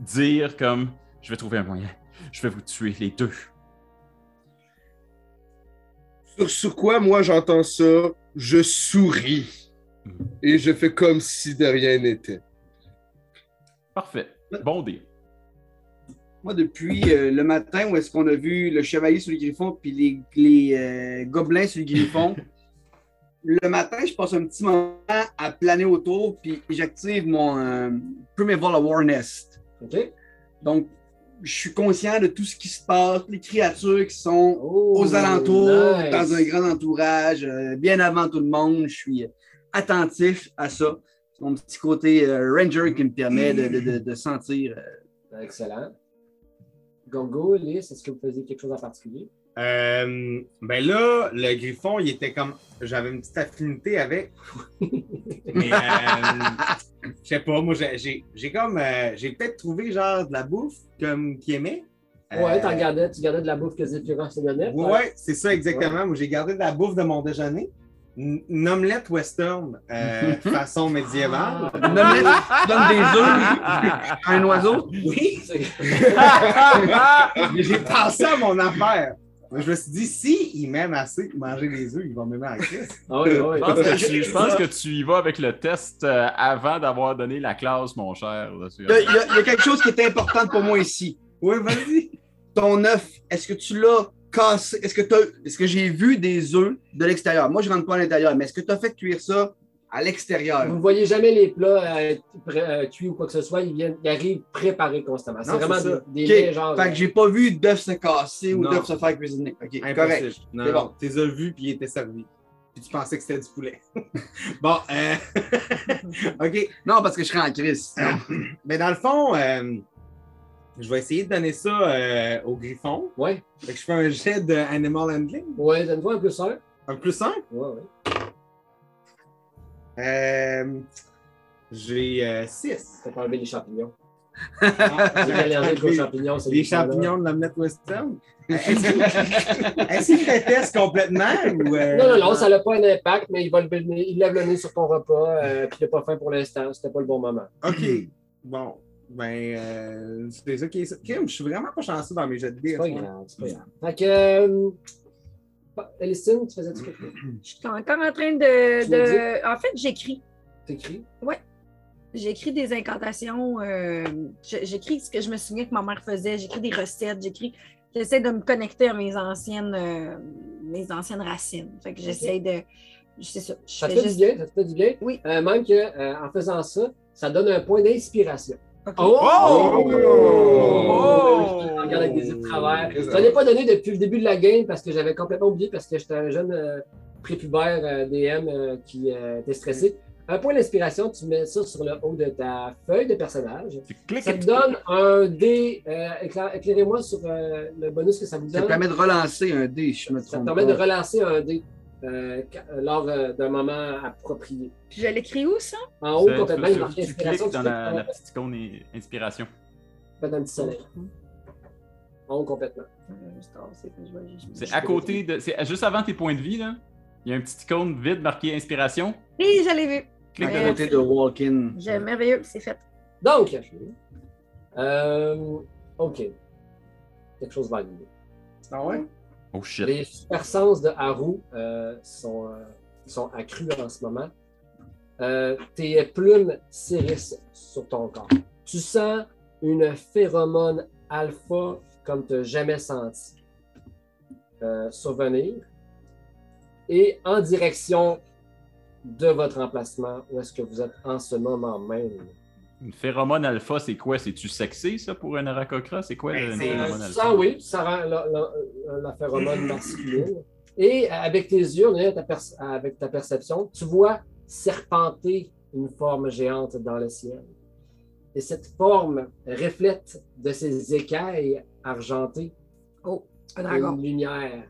dire comme Je vais trouver un moyen, je vais vous tuer les deux. Sur, sur quoi, moi, j'entends ça, je souris. Et je fais comme si de rien n'était. Parfait. Bon deal. Moi, depuis euh, le matin où est-ce qu'on a vu le chevalier sur le griffon puis les, les euh, gobelins sur le griffon, le matin, je passe un petit moment à planer autour puis j'active mon euh, Primeval Awareness. OK? Donc, je suis conscient de tout ce qui se passe, les créatures qui sont Oh, aux alentours, nice. dans un grand entourage, euh, bien avant tout le monde. Je suis attentif à ça. C'est mon petit côté euh, ranger qui me permet de, de- de- de sentir. euh, Excellent. Gongo, Lys, est-ce que vous faisiez quelque chose en particulier? Euh, ben là, le griffon, il était comme. J'avais une petite affinité avec. Mais euh, je sais pas, moi, j'ai- j'ai j'ai comme. euh, j'ai peut-être trouvé genre de la bouffe comme qu'il aimait. Ouais, t'en gardais, tu gardais de la bouffe que Zephyros te donnait. Ouais, c'est ça exactement. Moi, j'ai gardé de la bouffe de mon déjeuner. Une omelette western euh, façon médiévale. Une omelette qui donne des œufs à un oiseau? Oui. J'ai pensé à mon affaire. Mais je me suis dit, si il m'aime assez pour manger les œufs, il va m'aimer en crise. Ah oui, oui. Je pense, que tu, je pense que tu y vas avec le test euh, avant d'avoir donné la classe, mon cher. Il y, a, il y quelque chose qui est important pour moi ici. Oui, vas-y. Ton œuf, est-ce que tu l'as cassé? Est-ce que, est-ce que j'ai vu des œufs de l'extérieur? Moi, je rentre pas à l'intérieur, mais est-ce que tu as fait cuire ça à l'extérieur? Vous ne voyez jamais les plats euh, euh, cuits ou quoi que ce soit, ils, viennent, ils arrivent préparés constamment. C'est vraiment ça. des, genre. Fait que j'ai pas vu d'œuf se casser ou Non. d'œuf se faire cuisiner. Ok, Impossible. correct. C'est bon. tu les as vus puis ils étaient servis. Puis tu pensais que c'était du poulet. bon, euh... OK. Non, parce que je serais en crise. Mais dans le fond, euh, je vais essayer de donner ça euh, au griffon. Ouais. Fait que je fais un jet de animal handling. Ouais, donne-toi un plus un. Un plus un? Ouais, ouais. Euh, J'ai 6. T'as pas enlevé les champignons. J'ai allergique aux champignons. Les champignons de l'omelette western. Est-ce qu'il déteste complètement ou. euh, Non, non, non, ça n'a pas un impact, mais il, va le il lève le nez sur ton repas, euh, puis il n'a pas faim pour l'instant. C'était pas le bon moment. OK. Bon. Ben, euh, c'est ça qui est ça. Kim, je suis vraiment pas chanceux dans mes jets de dés. C'est pas grave, c'est pas grave. Fait que. Elistine, tu faisais-tu quelque chose? Je suis encore en train de. En fait, j'écris. T'écris? J'écris des incantations. euh, j'écris ce que je me souviens que ma mère faisait. J'écris des recettes. J'écris. J'essaie de me connecter à mes anciennes, euh, mes anciennes racines. Fait que j'essaie de. C'est ça. Ça te fait juste- du bien, ça te fait du bien? Oui. Euh, même que euh, en faisant ça, ça donne un point d'inspiration. Ok. Oh! Oh! Je regarde avec des yeux de travers. Je n'en ai pas donné depuis le début de la game parce que j'avais complètement oublié parce que j'étais un jeune euh, prépubère euh, DM euh, qui euh, était stressé. Un point d'inspiration, tu mets ça sur le haut de ta feuille de personnage. Tu cliques Ça te donne un dé. euh, éclair- Éclairez-moi sur euh, le bonus que ça vous Ça donne. te permet de relancer un dé, je me Ça te trompe permet de relancer un dé euh, ca- lors euh, d'un moment approprié. Puis je l'écris où, ça? En haut, complètement, tu- il marque tu inspiration. cliques Tu dans cliques la, sur la petite icône inspiration. Faites un petit soleil. En haut, complètement. C'est à côté de. C'est juste avant tes points de vie, là. Il y a une petite icône vide marquée inspiration. Oui, je l'ai vu. Clique À côté de Walk-in. J'ai merveilleux, c'est fait. Donc, euh, OK. Quelque chose va arriver. Ah ouais? Oh. Les super sens de Haru euh, sont, euh, sont accrus en ce moment. Euh, tes plumes s'érissent sur ton corps. Tu sens une phéromone alpha comme tu n'as jamais senti survenir. Et en direction de votre emplacement, où est-ce que vous êtes en ce moment même. Une phéromone alpha, c'est quoi? C'est-tu sexy, ça, pour un aracocra? C'est quoi Ben, une phéromone alpha? sens, oui, ça rend la, la- la phéromone masculine. Et avec tes yeux, ta avec ta perception, tu vois serpenter une forme géante dans le ciel. Et cette forme reflète de ses écailles argentées Oh, un dragon. une lumière.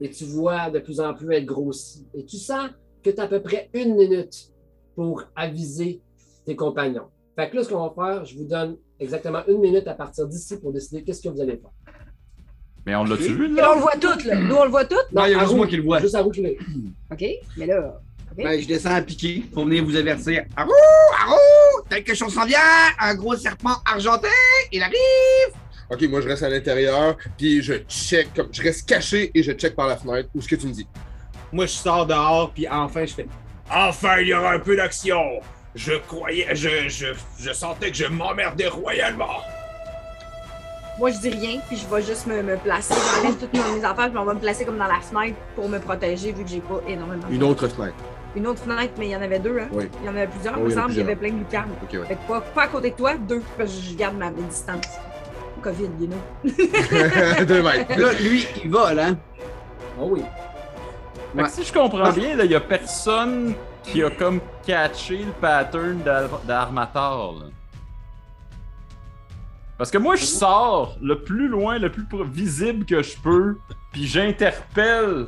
Et tu vois de plus en plus elle grossit. Et tu sens que tu as à peu près une minute pour aviser tes compagnons. Fait que là, ce qu'on va faire, je vous donne exactement une minute à partir d'ici pour décider qu'est-ce que vous allez faire. Mais on l'a-tu vu, Et on là? le voit tout, là. Nous, on le voit tout? Non, il y a juste Haru, moi qui le vois. Juste à vous qui l'avez. OK, mais là. Ben, je descends à piquer pour venir vous avertir. Arou! Arou! Quelque chose s'en vient! Un gros serpent argenté! Il arrive! Ok, moi je reste à l'intérieur, puis je check, comme je reste caché et je check par la fenêtre. Où ce que tu me dis? Moi, je sors dehors, puis enfin, je fais. Enfin, il y aura un peu d'action. Je croyais, je, je, je sentais que je m'emmerdais royalement. Moi, je dis rien, puis je vais juste me, me placer. J'enlève toutes mes affaires, puis on va me placer comme dans la fenêtre pour me protéger, vu que j'ai pas énormément de Une autre fenêtre. Une autre fenêtre, mais il y en avait deux, hein? Oui. Il y en avait plusieurs, Ah il me semble. Il y avait plein de lucarnes. Ok, ouais. Fait que pas, pas à côté de toi, deux, parce que je garde ma, mes distances. COVID, you know. Deux mètres. Là, lui, il vole, hein? Oh oui. Fait que si je comprends bien, il y a personne qui a comme catché le pattern d'Armator. là. Parce que moi, je sors le plus loin, le plus visible que je peux, puis j'interpelle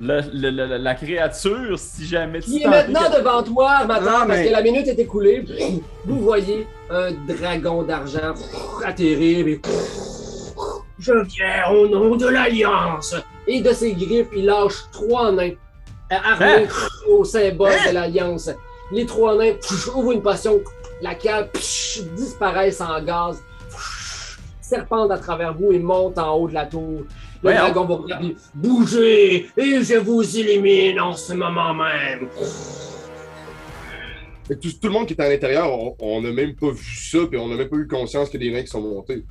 le- le- le- la créature si jamais Qui est maintenant que- devant toi, maintenant, Non, parce que la minute est écoulée. Vous voyez un dragon d'argent atterrir et je viens au nom de l'Alliance. Et de ses griffes, il lâche trois nains armé au symbole de l'Alliance. Les trois nains pff, ouvrent une potion, la cale pff, disparaissent en gaz, pff, serpentent à travers vous et montent en haut de la tour. Le Ouais, dragon va vous dire Bougez et je vous élimine en ce moment même. Tout, tout le monde qui est à l'intérieur, on- on n'a même pas vu ça, puis on n'a même pas eu conscience qu'il y a des nains qui sont montés.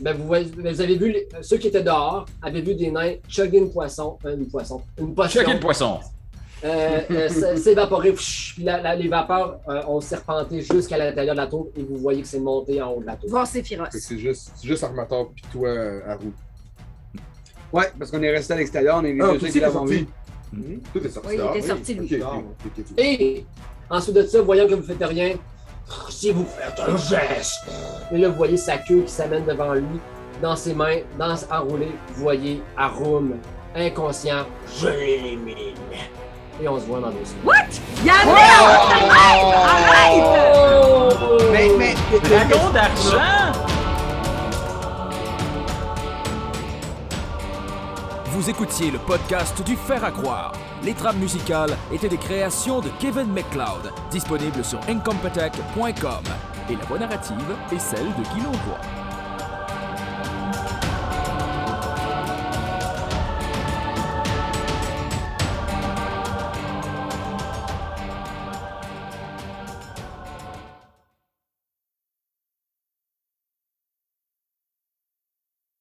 Ben, vous, voyez- vous avez vu, les- ceux qui étaient dehors avaient vu des nains chugger une poisson, euh, une poisson, une potion, Check le poisson. euh, euh, s'évaporer, puis la- la- les vapeurs euh, ont serpenté jusqu'à l'intérieur de la tour et vous voyez que c'est monté en haut de la tour. Voir que c'est juste, c'est juste Armator puis toi, euh, à roue. Ouais, parce qu'on est resté à l'extérieur, on est les Ah, deux seuls est qui l'avons sorti. vu. Tout est sorti. Oui, il était sorti, lui. Et ensuite de ça, voyant que vous ne faites rien, Si vous faites un geste, et là, vous voyez sa queue qui s'amène devant lui. Dans ses mains, dans, enroulé, vous voyez Arum, inconscient, je l'élimine. et on se voit dans deux semaines. Yannick! Arrête! Mais, mais, Dragon d'argent! Vous écoutiez le podcast du Fer à croire. Les trames musicales étaient des créations de Kevin McLeod, disponibles sur incompetech.com. Et la voix narrative est celle de Guy.